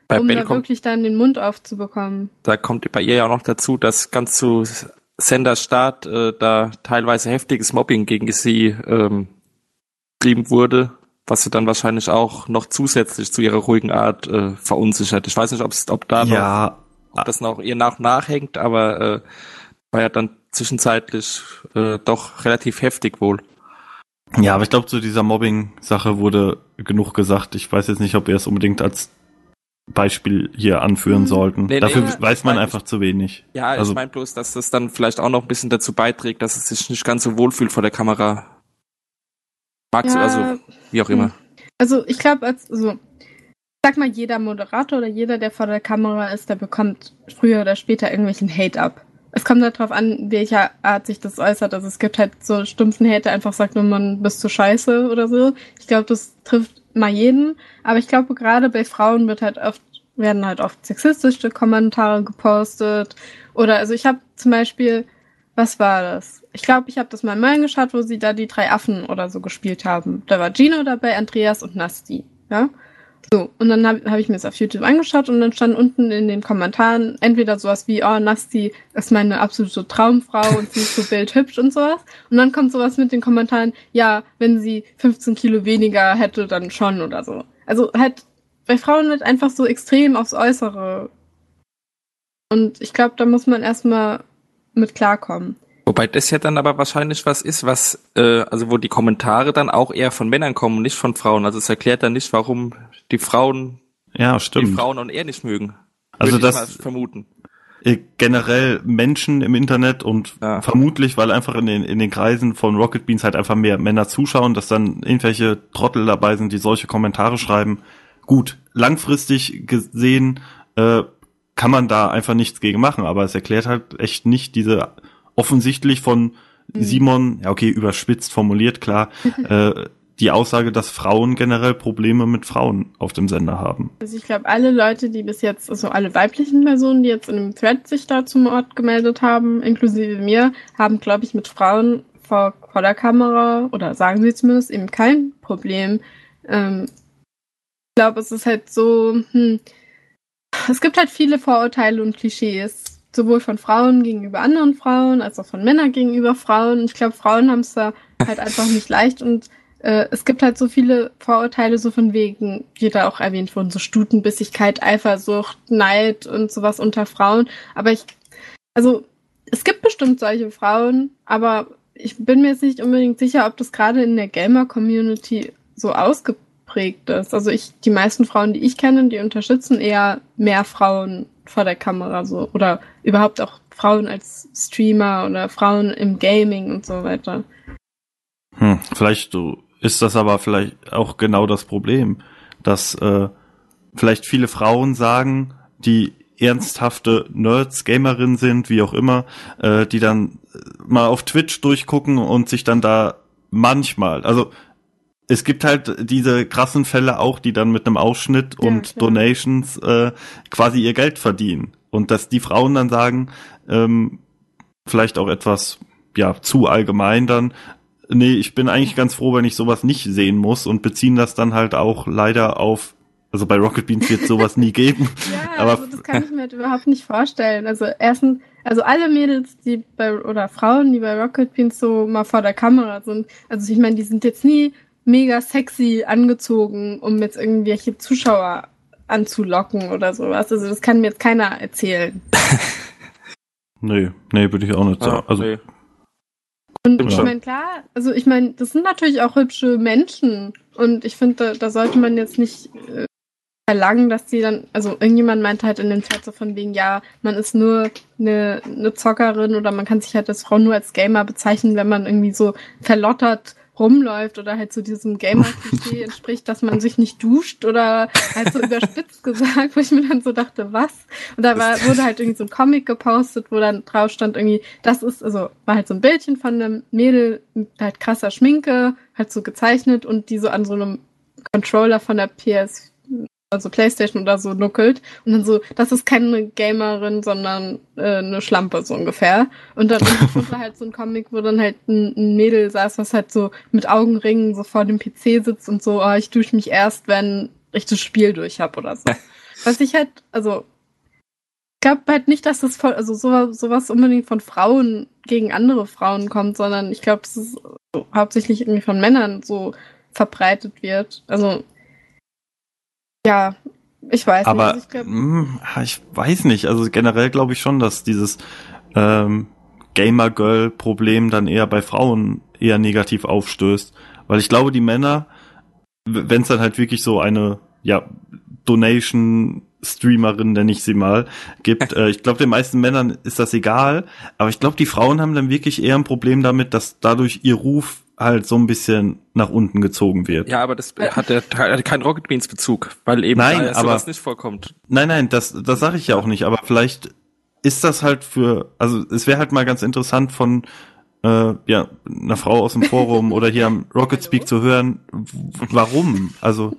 Speaker 7: Bei
Speaker 6: um
Speaker 7: Bell
Speaker 6: da wirklich dann den Mund aufzubekommen.
Speaker 7: da kommt bei ihr ja auch noch dazu, dass ganz zu Senders Start äh, da teilweise heftiges Mobbing gegen sie ähm, betrieben wurde, was sie dann wahrscheinlich auch noch zusätzlich zu ihrer ruhigen Art äh, verunsichert. Ich weiß nicht, ob's, ob da noch,
Speaker 5: Ja,
Speaker 7: ob das noch ihr nach nachhängt, aber äh, war ja dann zwischenzeitlich äh, doch relativ heftig wohl.
Speaker 5: ja, aber ich glaube, zu dieser Mobbing-Sache wurde genug gesagt. Ich weiß jetzt nicht, ob wir es unbedingt als Beispiel hier anführen
Speaker 6: Mhm.
Speaker 5: sollten.
Speaker 7: Nee, nee,
Speaker 5: Dafür
Speaker 6: ich
Speaker 5: weiß man
Speaker 7: mein,
Speaker 5: einfach zu wenig.
Speaker 7: Ja,
Speaker 5: Also-
Speaker 7: ich meine bloß, dass das dann vielleicht auch noch ein bisschen dazu beiträgt, dass es sich nicht ganz so wohlfühlt vor der Kamera. Magst du,
Speaker 6: Ja,
Speaker 7: also wie auch immer.
Speaker 6: Also ich glaube, als also, sag mal, jeder Moderator oder jeder, der vor der Kamera ist, der bekommt früher oder später irgendwelchen Hate ab. Es kommt halt drauf an, welcher Art sich das äußert. Also es gibt halt so stumpfen Hate, der einfach sagt, nur man bist zu scheiße oder so. Ich glaube, das trifft mal jeden. Aber ich glaube, gerade bei Frauen wird halt oft, werden halt oft sexistische Kommentare gepostet. Oder also ich habe zum Beispiel, was war das? Ich glaube, ich habe das mal mal geschaut, wo sie da die drei Affen oder so gespielt haben. Da war Gino dabei, Andreas und Nasti. Ja. So, und dann habe hab ich mir das auf YouTube angeschaut und dann stand unten in den Kommentaren entweder sowas wie, oh, Nasti ist meine absolute Traumfrau und sie ist so bildhübsch und sowas. Und dann kommt sowas mit den Kommentaren, ja, wenn sie 15 Kilo weniger hätte, dann schon oder so. Also halt, bei Frauen wird einfach so extrem aufs Äußere. Und ich glaube, da muss man erstmal mit klarkommen.
Speaker 7: Wobei das ja dann aber wahrscheinlich was ist, was, äh, also wo die Kommentare dann auch eher von Männern kommen, und nicht von Frauen. Also es erklärt dann nicht, warum die Frauen
Speaker 5: Ja,
Speaker 7: die
Speaker 5: stimmt.
Speaker 7: Frauen und er nicht mögen.
Speaker 5: Also das-
Speaker 7: vermuten.
Speaker 5: Äh, generell Menschen im Internet und
Speaker 7: Ja.
Speaker 5: vermutlich, weil einfach in den, in den Kreisen von Rocket Beans halt einfach mehr Männer zuschauen, dass dann irgendwelche Trottel dabei sind, die solche Kommentare schreiben. Gut, langfristig gesehen äh, kann man da einfach nichts gegen machen, aber es erklärt halt echt nicht diese offensichtlich von Simon, ja okay, überspitzt formuliert, klar, äh, die Aussage, dass Frauen generell Probleme mit Frauen auf dem Sender haben.
Speaker 6: Also ich glaube, alle Leute, die bis jetzt, also alle weiblichen Personen, die jetzt in dem Thread sich da zum Ort gemeldet haben, inklusive mir, haben, glaube ich, mit Frauen vor, vor der Kamera, oder sagen sie zumindest, eben kein Problem. Ähm, ich glaube, es ist halt so, hm, es gibt halt viele Vorurteile und Klischees, sowohl von Frauen gegenüber anderen Frauen, als auch von Männern gegenüber Frauen. Ich glaube, Frauen haben es da halt einfach nicht leicht und äh, es gibt halt so viele Vorurteile, so von wegen, wie da auch erwähnt wurden, so Stutenbissigkeit, Eifersucht, Neid und sowas unter Frauen. Aber ich, also, es gibt bestimmt solche Frauen, aber ich bin mir jetzt nicht unbedingt sicher, ob das gerade in der Gamer-Community so ausgeprägt ist. Also ich, die meisten Frauen, die ich kenne, die unterstützen eher mehr Frauen vor der Kamera so oder überhaupt auch Frauen als Streamer oder Frauen im Gaming und so weiter.
Speaker 5: Hm, vielleicht ist das aber vielleicht auch genau das Problem, dass äh, vielleicht viele Frauen sagen, die ernsthafte Nerds, Gamerinnen sind, wie auch immer, äh, die dann äh, mal auf Twitch durchgucken und sich dann da manchmal, also es gibt halt diese krassen Fälle auch, die dann mit einem Ausschnitt
Speaker 6: Ja,
Speaker 5: und
Speaker 6: klar.
Speaker 5: Donations äh, quasi ihr Geld verdienen. Und dass die Frauen dann sagen, ähm, vielleicht auch etwas ja zu allgemein dann, nee, ich bin eigentlich ganz froh, wenn ich sowas nicht sehen muss und beziehen das dann halt auch leider auf, also bei Rocket Beans wird sowas nie geben.
Speaker 6: Ja,
Speaker 5: Aber-
Speaker 6: also das kann ich mir halt überhaupt nicht vorstellen. Also erstens, also alle Mädels, die bei oder Frauen, die bei Rocket Beans so mal vor der Kamera sind, also ich meine, die sind jetzt nie mega sexy angezogen, um jetzt irgendwelche Zuschauer anzulocken oder sowas. Also das kann mir jetzt keiner erzählen.
Speaker 5: Nee, nee, würde ich auch nicht sagen.
Speaker 7: Ja,
Speaker 5: Also
Speaker 7: nee.
Speaker 6: Und ich meine, klar, also ich meine, das sind natürlich auch hübsche Menschen. Und ich finde, da, da sollte man jetzt nicht äh, verlangen, dass die dann, also irgendjemand meinte halt in dem Chat so von wegen, ja, man ist nur eine, eine Zockerin oder man kann sich halt als Frau nur als Gamer bezeichnen, wenn man irgendwie so verlottert rumläuft oder halt so diesem Gamer-Klischee entspricht, dass man sich nicht duscht oder halt so überspitzt gesagt, wo ich mir dann so dachte, was? Und da war, wurde halt irgendwie so ein Comic gepostet, wo dann drauf stand irgendwie, das ist, also war halt so ein Bildchen von einem Mädel mit halt krasser Schminke, halt so gezeichnet und die so an so einem Controller von der PS also Playstation oder so nuckelt und dann so, das ist keine Gamerin, sondern äh, eine Schlampe so ungefähr. Und dann war halt so ein Comic, wo dann halt ein, ein, Mädel saß, was halt so mit Augenringen so vor dem PC sitzt und so, oh, ich dusche mich erst, wenn ich das Spiel durch hab oder so. was ich halt, also ich glaube halt nicht, dass das voll, also sowas, sowas unbedingt von Frauen gegen andere Frauen kommt, sondern ich glaube, dass es so, hauptsächlich irgendwie von Männern so verbreitet wird. Also ja, ich weiß
Speaker 5: aber,
Speaker 6: nicht. Also
Speaker 5: ich, mh, hm, ich weiß nicht. Also generell glaube ich schon, dass dieses ähm, Gamer-Girl-Problem dann eher bei Frauen eher negativ aufstößt. Weil ich glaube, die Männer, wenn es dann halt wirklich so eine ja, Donation Streamerin, nenne ich sie mal, gibt. Äh, ich glaube, den meisten Männern ist das egal, aber ich glaube, die Frauen haben dann wirklich eher ein Problem damit, dass dadurch ihr Ruf halt so ein bisschen nach unten gezogen wird.
Speaker 7: Ja, aber das hat ja keinen Rocket Beans Bezug, weil eben
Speaker 5: nein,
Speaker 7: da
Speaker 5: sowas
Speaker 7: nicht vorkommt.
Speaker 5: Nein, nein, das das sage ich ja auch nicht, aber vielleicht ist das halt für also es wäre halt mal ganz interessant von äh, ja, einer Frau aus dem Forum oder hier am Rocket Speak zu hören, warum? Also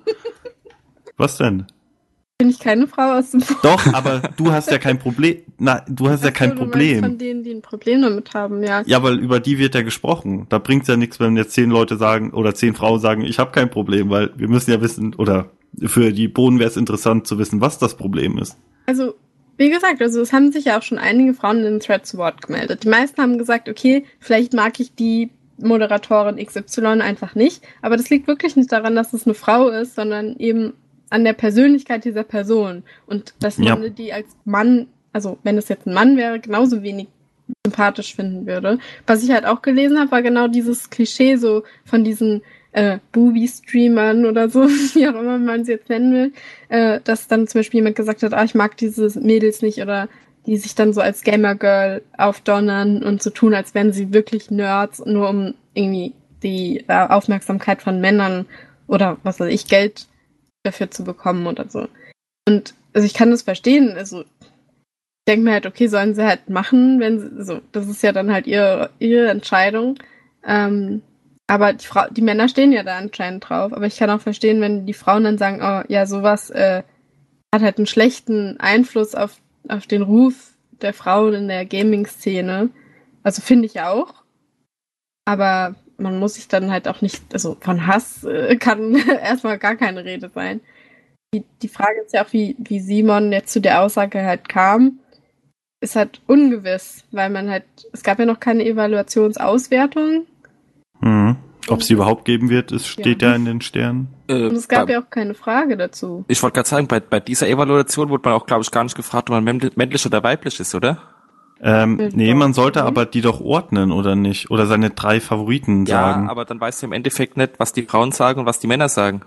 Speaker 5: was denn?
Speaker 6: Bin ich keine Frau aus dem
Speaker 5: Forum. Doch, aber du hast ja kein Problem. Na, du hast Ach ja kein so, Problem.
Speaker 6: Von denen, die ein Problem damit haben, ja.
Speaker 5: Ja, weil über die wird ja gesprochen. Da bringt's ja nichts, wenn jetzt zehn Leute sagen oder zehn Frauen sagen, ich habe kein Problem, weil wir müssen ja wissen, oder für die Boden wäre es interessant zu wissen, was das Problem ist.
Speaker 6: Also, wie gesagt, also es haben sich ja auch schon einige Frauen in den Thread zu Wort gemeldet. Die meisten haben gesagt, okay, vielleicht mag ich die Moderatorin XY einfach nicht, aber das liegt wirklich nicht daran, dass es eine Frau ist, sondern eben an der Persönlichkeit dieser Person. Und dass ja. man die als Mann, also wenn es jetzt ein Mann wäre, genauso wenig sympathisch finden würde. Was ich halt auch gelesen habe, war genau dieses Klischee so von diesen äh, Booby-Streamern oder so, wie auch immer man sie jetzt nennen will, äh, dass dann zum Beispiel jemand gesagt hat, ah, ich mag diese Mädels nicht oder die sich dann so als Gamer-Girl aufdonnern und so tun, als wären sie wirklich Nerds, nur um irgendwie die äh, Aufmerksamkeit von Männern oder was weiß ich, Geld dafür zu bekommen oder so. Und also ich kann das verstehen. Also ich denke mir halt, okay, sollen sie halt machen, wenn sie, so, das ist ja dann halt ihre, ihre Entscheidung. Ähm, aber die, Frau, die Männer stehen ja da anscheinend drauf. Aber ich kann auch verstehen, wenn die Frauen dann sagen, oh ja, sowas äh, hat halt einen schlechten Einfluss auf, auf den Ruf der Frauen in der Gaming-Szene. Also finde ich auch. Aber man muss sich dann halt auch nicht, also von Hass äh, kann erstmal gar keine Rede sein. Die, die Frage ist ja auch, wie, wie Simon jetzt zu der Aussage halt kam, ist halt ungewiss, weil man halt, es gab ja noch keine Evaluationsauswertung.
Speaker 5: Mhm. Ob es überhaupt geben wird, es steht ja, ja in den Sternen.
Speaker 6: Äh, Und es gab bei, ja auch keine Frage dazu.
Speaker 7: Ich wollte gerade sagen, bei, bei dieser Evaluation wurde man auch, glaube ich, gar nicht gefragt, ob man männlich oder weiblich ist, oder?
Speaker 5: Ähm, nee, man sollte aber die doch ordnen, oder nicht? Oder seine drei Favoriten
Speaker 7: ja,
Speaker 5: sagen.
Speaker 7: Ja, aber dann weißt du im Endeffekt nicht, was die Frauen sagen und was die Männer sagen.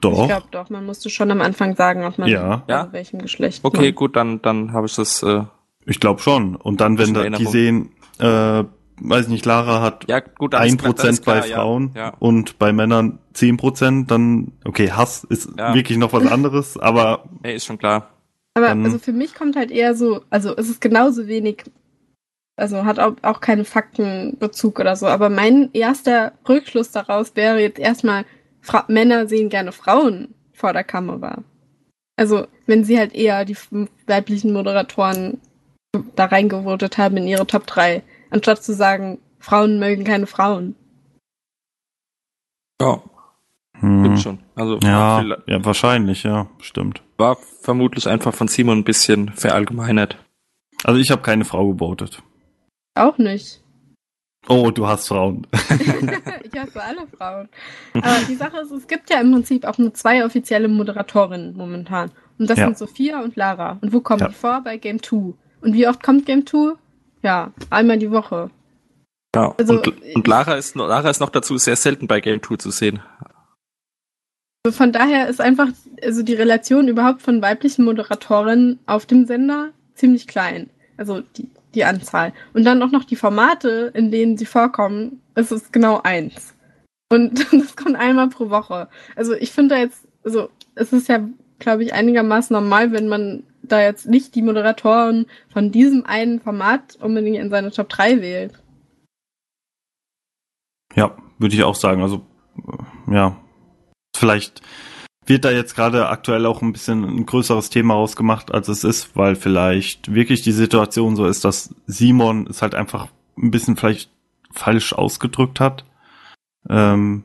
Speaker 5: Doch.
Speaker 6: Ich glaube doch, man musste schon am Anfang sagen, ob man
Speaker 5: ja.
Speaker 6: ja? welchem Geschlecht.
Speaker 7: Okay, man. gut, dann, dann habe ich das. Äh,
Speaker 5: ich glaube schon. Und dann, wenn da, die sehen, äh, weiß nicht, Lara hat
Speaker 7: ja, gut,
Speaker 5: ein Prozent bei Frauen ja, ja. und bei Männern zehn Prozent, dann okay, Hass ist wirklich noch was anderes, aber.
Speaker 7: Nee, ist schon klar.
Speaker 6: Aber dann, also für mich kommt halt eher so, also es ist genauso wenig, also hat auch, auch keine Faktenbezug oder so, aber mein erster Rückschluss daraus wäre jetzt erstmal, Fra Männer sehen gerne Frauen vor der Kamera. Also wenn sie halt eher die weiblichen Moderatoren da reingevotet haben in ihre Top 3, anstatt zu sagen, Frauen mögen keine Frauen.
Speaker 7: Ja,
Speaker 5: hm.
Speaker 7: Stimmt schon. Also
Speaker 5: ja, ja, wahrscheinlich, ja, stimmt.
Speaker 7: War vermutlich einfach von Simon ein bisschen verallgemeinert.
Speaker 5: Also ich habe keine Frau gebotet.
Speaker 6: Auch nicht.
Speaker 5: Oh, du hast Frauen.
Speaker 6: ich hasse alle Frauen. Aber die Sache ist, es gibt ja im Prinzip auch nur zwei offizielle Moderatorinnen momentan. Und das ja. sind Sophia und Lara. Und wo kommen ja. die vor? Bei Game 2. Und wie oft kommt Game 2? Ja, einmal die Woche.
Speaker 7: Ja, also, und, und Lara, ist, Lara ist noch dazu sehr selten bei Game 2 zu sehen.
Speaker 6: Also von daher ist einfach also die Relation überhaupt von weiblichen Moderatorinnen auf dem Sender ziemlich klein. Also die, die Anzahl. Und dann auch noch die Formate, in denen sie vorkommen, ist es genau eins. Und das kommt einmal pro Woche. Also ich finde da jetzt, also es ist ja, glaube ich, einigermaßen normal, wenn man da jetzt nicht die Moderatoren von diesem einen Format unbedingt in seine Top 3 wählt.
Speaker 5: Ja, würde ich auch sagen. Also, ja, vielleicht wird da jetzt gerade aktuell auch ein bisschen ein größeres Thema ausgemacht, als es ist, weil vielleicht wirklich die Situation so ist, dass Simon es halt einfach ein bisschen vielleicht falsch ausgedrückt hat. Ähm,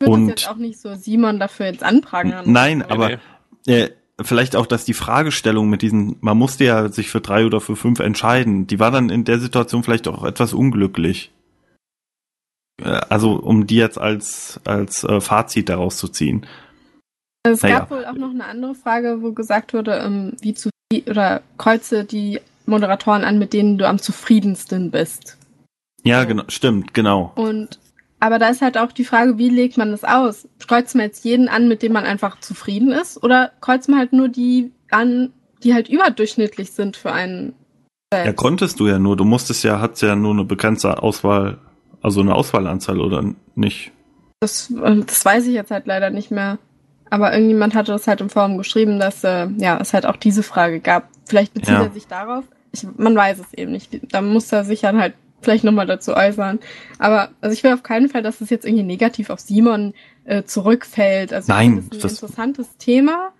Speaker 6: Ich würde
Speaker 5: Und-
Speaker 6: jetzt auch nicht so Simon dafür jetzt anprangern.
Speaker 5: nein,
Speaker 6: Also,
Speaker 5: aber äh, vielleicht auch, dass die Fragestellung mit diesen, man musste ja sich für drei oder für fünf entscheiden, die war dann in der Situation vielleicht auch etwas unglücklich. Äh, Also um die jetzt als als äh, Fazit daraus zu ziehen.
Speaker 6: Es
Speaker 5: Naja.
Speaker 6: gab wohl auch noch eine andere Frage, wo gesagt wurde, ähm, wie zu oder kreuze die Moderatoren an, mit denen du am zufriedensten bist.
Speaker 5: Ja,
Speaker 6: So.
Speaker 5: genau, stimmt, genau.
Speaker 6: Und aber da ist halt auch die Frage, wie legt man das aus? Kreuzt man jetzt jeden an, mit dem man einfach zufrieden ist? Oder kreuzt man halt nur die an, die halt überdurchschnittlich sind für einen
Speaker 5: Ja,
Speaker 6: selbst?
Speaker 5: konntest du ja nur. Du musstest ja, hat's ja nur eine begrenzte Auswahl, also eine Auswahlanzahl oder nicht?
Speaker 6: Das, äh, das weiß ich jetzt halt leider nicht mehr. Aber irgendjemand hatte das halt im Forum geschrieben, dass äh, ja, es halt auch diese Frage gab. Vielleicht bezieht
Speaker 5: Ja.
Speaker 6: er sich darauf. Ich, man weiß es eben nicht. Da muss er sich dann halt vielleicht nochmal dazu äußern. Aber also ich will auf keinen Fall, dass es jetzt irgendwie negativ auf Simon äh, zurückfällt. Also
Speaker 5: Nein,
Speaker 6: das ist ein
Speaker 5: das-
Speaker 6: interessantes Thema.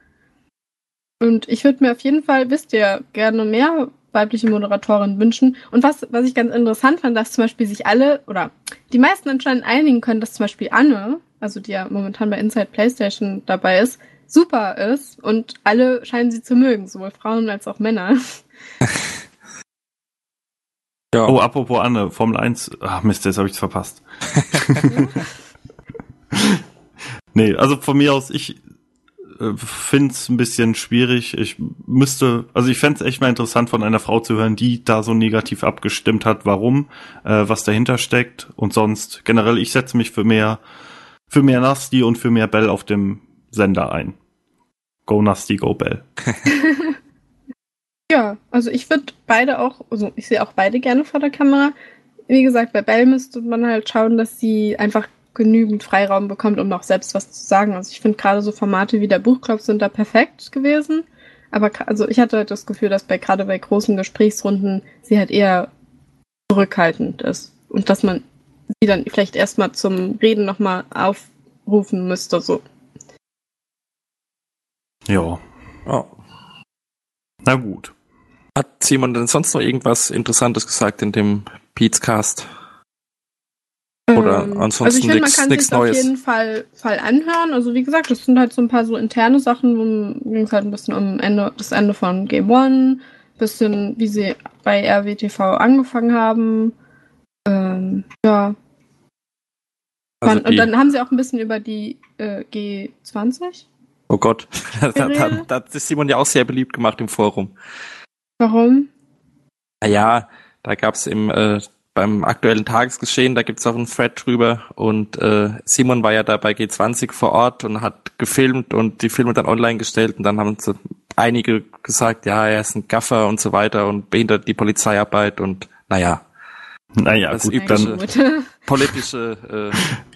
Speaker 6: Und ich würde mir auf jeden Fall, wisst ihr, gerne mehr weibliche Moderatorinnen wünschen. Und was, was ich ganz interessant fand, dass zum Beispiel sich alle oder die meisten anscheinend einigen können, dass zum Beispiel Anne, also die ja momentan bei Inside PlayStation dabei ist, super ist und alle scheinen sie zu mögen, sowohl Frauen als auch Männer.
Speaker 7: Ja.
Speaker 5: Oh, apropos Anne, Formel 1. Ach Mist, jetzt habe ich's verpasst. nee, also von mir aus, ich äh, find's ein bisschen schwierig. Ich müsste, also ich fänd's echt mal interessant, von einer Frau zu hören, die da so negativ abgestimmt hat, warum, äh, was dahinter steckt. Und sonst, generell, ich setze mich für mehr, für mehr Nasty und für mehr Bell auf dem Sender ein. Go Nasty, go Bell.
Speaker 6: Ja, also ich würde beide auch, also ich sehe auch beide gerne vor der Kamera. Wie gesagt, bei Belle müsste man halt schauen, dass sie einfach genügend Freiraum bekommt, um auch selbst was zu sagen. Also ich finde gerade so Formate wie der Buchclub sind da perfekt gewesen. Aber also ich hatte halt das Gefühl, dass bei gerade bei großen Gesprächsrunden sie halt eher zurückhaltend ist. Und dass man sie dann vielleicht erstmal zum Reden nochmal aufrufen müsste. So.
Speaker 5: Ja,
Speaker 7: Ja.
Speaker 5: na gut.
Speaker 7: Hat Simon denn sonst noch irgendwas Interessantes gesagt in dem Pizcast? Oder
Speaker 6: Ähm,
Speaker 7: ansonsten
Speaker 6: also ich finde, man kann sich auf jeden Fall, Fall anhören. Also wie gesagt, das sind halt so ein paar so interne Sachen, wo ging es halt ein bisschen um Ende, das Ende von Game One, bisschen wie sie bei RWTV angefangen haben. Ähm, ja.
Speaker 7: Also
Speaker 6: und dann haben sie auch ein bisschen über die äh, G20.
Speaker 7: oh Gott, da, da, hat sich Simon ja auch sehr beliebt gemacht im Forum.
Speaker 6: Warum?
Speaker 7: Naja, da gab's im äh, beim aktuellen Tagesgeschehen, da gibt's auch einen Thread drüber und äh, Simon war ja da bei G20 vor Ort und hat gefilmt und die Filme dann online gestellt und dann haben so einige gesagt, ja, er ist ein Gaffer und so weiter und behindert die Polizeiarbeit und naja,
Speaker 5: Naja,
Speaker 7: Das
Speaker 5: gut, dann,
Speaker 7: politische äh, ja.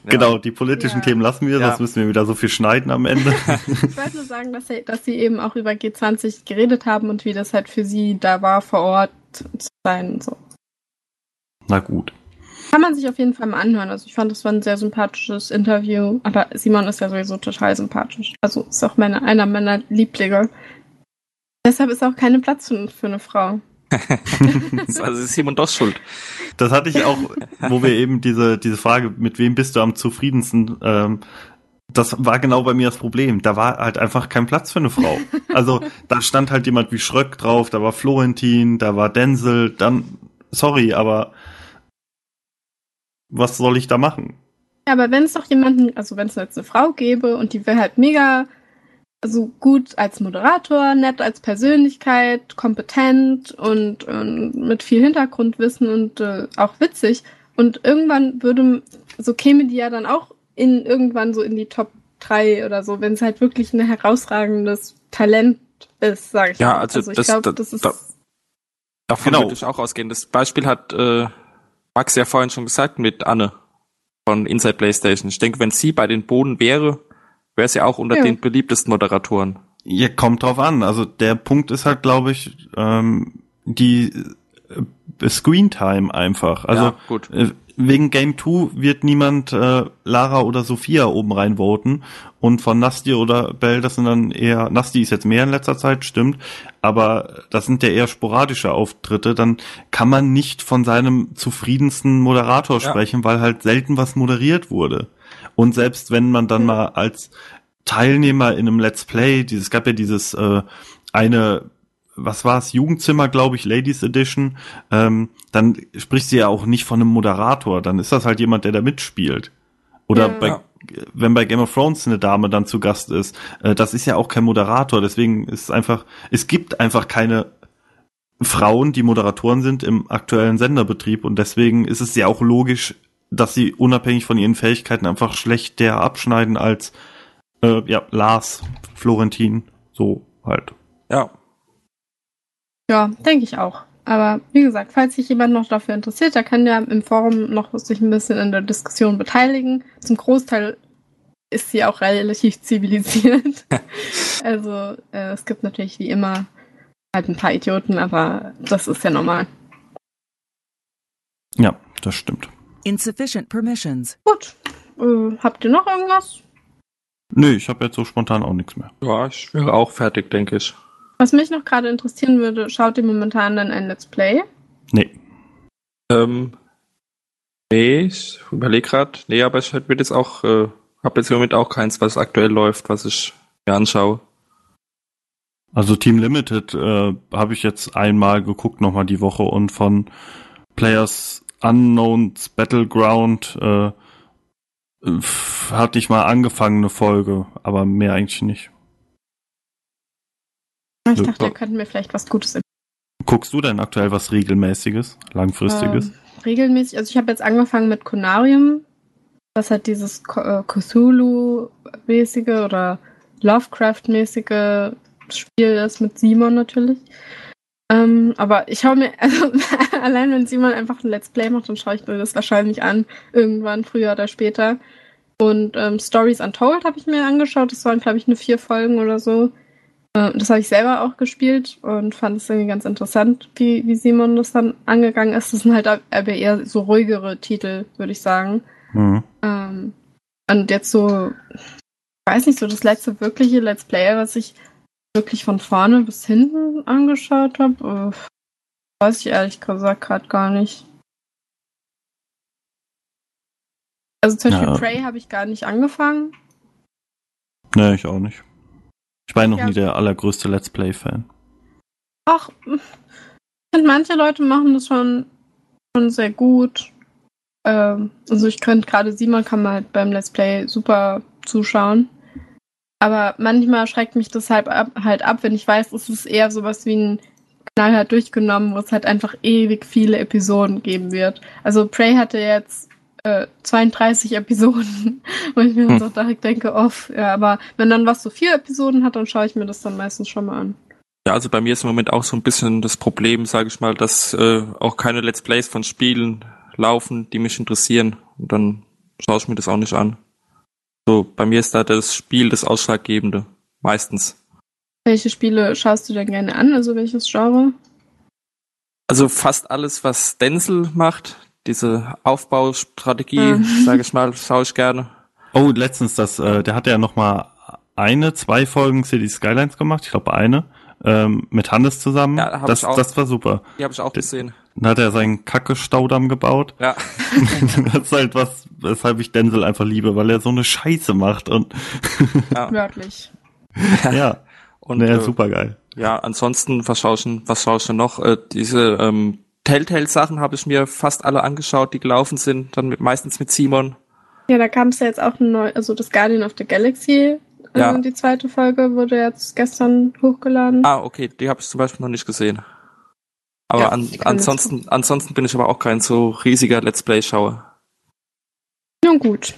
Speaker 5: Genau, die politischen
Speaker 6: Ja.
Speaker 5: Themen lassen wir,
Speaker 7: Ja.
Speaker 5: sonst müssen wir wieder so viel schneiden am Ende.
Speaker 6: Ich wollte nur sagen, dass sie, dass sie eben auch über G20 geredet haben und wie das halt für sie da war, vor Ort zu sein und so.
Speaker 5: Na gut.
Speaker 6: Kann man sich auf jeden Fall mal anhören. Also ich fand, das war ein sehr sympathisches Interview. Aber Simon ist ja sowieso total sympathisch. Also ist auch meine, einer meiner Lieblinge. Deshalb ist auch keine Platz für, für eine Frau.
Speaker 7: also ist Simon doch schuld.
Speaker 5: Das hatte ich auch, wo wir eben diese, diese Frage, mit wem bist du am zufriedensten, ähm, das war genau bei mir das Problem. Da war halt einfach kein Platz für eine Frau. Also da stand halt jemand wie Schröck drauf, da war Florentin, da war Denzel, dann, sorry, aber was soll ich da machen?
Speaker 6: Ja, aber wenn es doch jemanden, also wenn es jetzt eine Frau gäbe und die wäre halt mega, also gut als Moderator, nett als Persönlichkeit, kompetent und, und mit viel Hintergrundwissen und äh, auch witzig. Und irgendwann würde, so käme die ja dann auch in irgendwann so in die Top 3 oder so, wenn es halt wirklich ein herausragendes Talent ist, sage ich
Speaker 7: Ja,
Speaker 6: mal.
Speaker 7: also
Speaker 6: ich
Speaker 7: das-
Speaker 6: glaube,
Speaker 7: da-
Speaker 6: das ist
Speaker 7: da- Davon
Speaker 5: Genau.
Speaker 7: würde ich auch ausgehen. Das Beispiel hat äh, Max ja vorhin schon gesagt mit Anne von Inside PlayStation. Ich denke, wenn sie bei den Boden wäre, wäre sie auch unter
Speaker 6: Ja.
Speaker 7: den beliebtesten Moderatoren.
Speaker 5: Ja, kommt drauf an. Also der Punkt ist halt, glaube ich, ähm, die äh, Screen Time einfach. Also
Speaker 7: ja, gut.
Speaker 5: äh, wegen Game 2 wird niemand äh, Lara oder Sophia oben reinvoten und von Nasti oder Bell, das sind dann eher, Nasti ist jetzt mehr in letzter Zeit, stimmt, aber das sind ja eher sporadische Auftritte, dann kann man nicht von seinem zufriedensten Moderator
Speaker 7: Ja.
Speaker 5: sprechen, weil halt selten was moderiert wurde. Und selbst wenn man dann mal als Teilnehmer in einem Let's Play, dieses es gab ja dieses äh, eine was war es, Jugendzimmer, glaube ich, Ladies Edition, ähm, dann spricht sie ja auch nicht von einem Moderator, dann ist das halt jemand, der da mitspielt. Oder
Speaker 6: Ja.
Speaker 5: bei, wenn bei Game of Thrones eine Dame dann zu Gast ist, äh, das ist ja auch kein Moderator, deswegen ist es einfach, es gibt einfach keine Frauen, die Moderatoren sind im aktuellen Senderbetrieb und deswegen ist es ja auch logisch, dass sie unabhängig von ihren Fähigkeiten einfach schlechter abschneiden als äh, ja, Lars, Florentin, so halt.
Speaker 7: Ja.
Speaker 6: Ja, denke ich auch. Aber wie gesagt, falls sich jemand noch dafür interessiert, der kann ja im Forum noch sich ein bisschen in der Diskussion beteiligen. Zum Großteil ist sie auch relativ zivilisiert. also äh, es gibt natürlich wie immer halt ein paar Idioten, aber das ist ja normal.
Speaker 5: Ja, das stimmt.
Speaker 4: Insufficient permissions.
Speaker 6: Gut. Äh, habt ihr noch irgendwas?
Speaker 5: Nö, ich habe jetzt so spontan auch nichts mehr.
Speaker 7: Ja, ich wäre auch fertig, denke ich.
Speaker 6: Was mich noch gerade interessieren würde, schaut ihr momentan dann ein Let's Play?
Speaker 5: Nee.
Speaker 7: Ähm, nee, ich überlege gerade. Nee, aber ich würde jetzt auch, äh, habe jetzt im Moment auch keins, was aktuell läuft, was ich mir anschaue.
Speaker 5: Also Team Limited äh, habe ich jetzt einmal geguckt nochmal die Woche und von Players Unknowns Battleground äh, hatte ich mal angefangen eine Folge, aber mehr eigentlich nicht.
Speaker 6: Ich dachte, ihr könnt mir vielleicht was Gutes empfehlen.
Speaker 5: Guckst du denn aktuell was regelmäßiges, langfristiges?
Speaker 6: Ähm, regelmäßig, also ich habe jetzt angefangen mit Conarium, was halt dieses äh, Cthulhu-mäßige oder Lovecraft-mäßige Spiel ist mit Simon natürlich. Ähm, aber ich schaue mir, also allein wenn Simon einfach ein Let's Play macht, dann schaue ich mir das wahrscheinlich an, irgendwann früher oder später. Und ähm, Stories Untold habe ich mir angeschaut, das waren, glaube ich, nur vier Folgen oder so. Äh, Das habe ich selber auch gespielt und fand es irgendwie ganz interessant, wie, wie Simon das dann angegangen ist. Das sind halt aber eher so ruhigere Titel, würde ich sagen.
Speaker 5: Mhm.
Speaker 6: Ähm, und jetzt so, ich weiß nicht, so das letzte wirkliche Let's Play, was ich wirklich von vorne bis hinten angeschaut habe, äh, weiß ich ehrlich gesagt gerade gar nicht. Also zum Beispiel
Speaker 5: Ja.
Speaker 6: Prey habe ich gar nicht angefangen.
Speaker 5: Nee, ich auch nicht. Ich war noch
Speaker 6: Ja.
Speaker 5: nie der allergrößte Let's Play-Fan.
Speaker 6: Ach, ich finde, manche Leute machen das schon, schon sehr gut. Ähm, also ich könnte gerade Simon kann man halt beim Let's Play super zuschauen. Aber manchmal schreckt mich das halt ab, halt ab, wenn ich weiß, es ist eher sowas wie ein knallhart durchgenommen, wo es halt einfach ewig viele Episoden geben wird. Also Prey hatte jetzt äh, 32 Episoden, wo ich mir dann so direkt denke, off, ja, aber wenn dann was so vier Episoden hat, dann schaue ich mir das dann meistens schon mal an.
Speaker 7: Ja, also bei mir ist im Moment auch so ein bisschen das Problem, sage ich mal, dass äh, auch keine Let's Plays von Spielen laufen, die mich interessieren. Und dann schaue ich mir das auch nicht an. So, bei mir ist da das Spiel das Ausschlaggebende. Meistens.
Speaker 6: Welche Spiele schaust du denn gerne an? Also welches Genre?
Speaker 7: Also fast alles, was Denzel macht, diese Aufbaustrategie,
Speaker 6: Mhm.
Speaker 7: sage ich mal, schaue ich gerne.
Speaker 5: Oh, letztens das, äh, der hatte ja noch mal eine, zwei Folgen City Skylines gemacht, ich glaube eine, ähm, mit Hannes zusammen.
Speaker 7: Ja, hab
Speaker 5: das,
Speaker 7: ich auch.
Speaker 5: das war super.
Speaker 7: Die habe ich auch gesehen.
Speaker 5: Dann hat er seinen Kacke-Staudamm gebaut.
Speaker 7: Ja.
Speaker 5: das ist halt was, weshalb ich Denzel einfach liebe, weil er so eine Scheiße macht und
Speaker 7: ja.
Speaker 6: Wörtlich.
Speaker 5: ja,
Speaker 7: Und
Speaker 5: naja,
Speaker 7: äh,
Speaker 5: super geil.
Speaker 7: Ja, ansonsten, was schaue ich denn, was schaue ich denn noch? Äh, diese ähm, Telltale-Sachen habe ich mir fast alle angeschaut, die gelaufen sind, dann mit, meistens mit Simon.
Speaker 6: Ja, da kam es ja jetzt auch neu, also das Guardian of the Galaxy, äh,
Speaker 7: Ja.
Speaker 6: die zweite Folge wurde jetzt gestern hochgeladen.
Speaker 7: Ah, okay, die habe ich zum Beispiel noch nicht gesehen. Aber
Speaker 6: Ja,
Speaker 7: an, ansonsten, ansonsten bin ich aber auch kein so riesiger Let's Play-Schauer.
Speaker 6: Nun gut.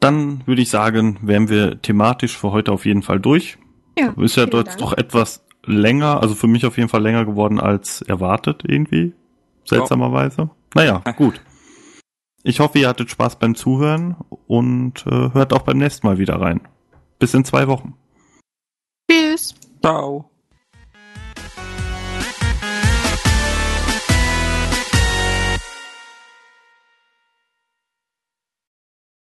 Speaker 5: Dann würde ich sagen, wären wir thematisch für heute auf jeden Fall durch.
Speaker 6: Ja,
Speaker 5: Ist ja dort
Speaker 6: Dank.
Speaker 5: doch etwas länger, also für mich auf jeden Fall länger geworden als erwartet irgendwie. Seltsamerweise. Naja, gut. Ich hoffe, ihr hattet Spaß beim Zuhören und äh, hört auch beim nächsten Mal wieder rein. Bis in zwei Wochen.
Speaker 6: Tschüss.
Speaker 7: Ciao.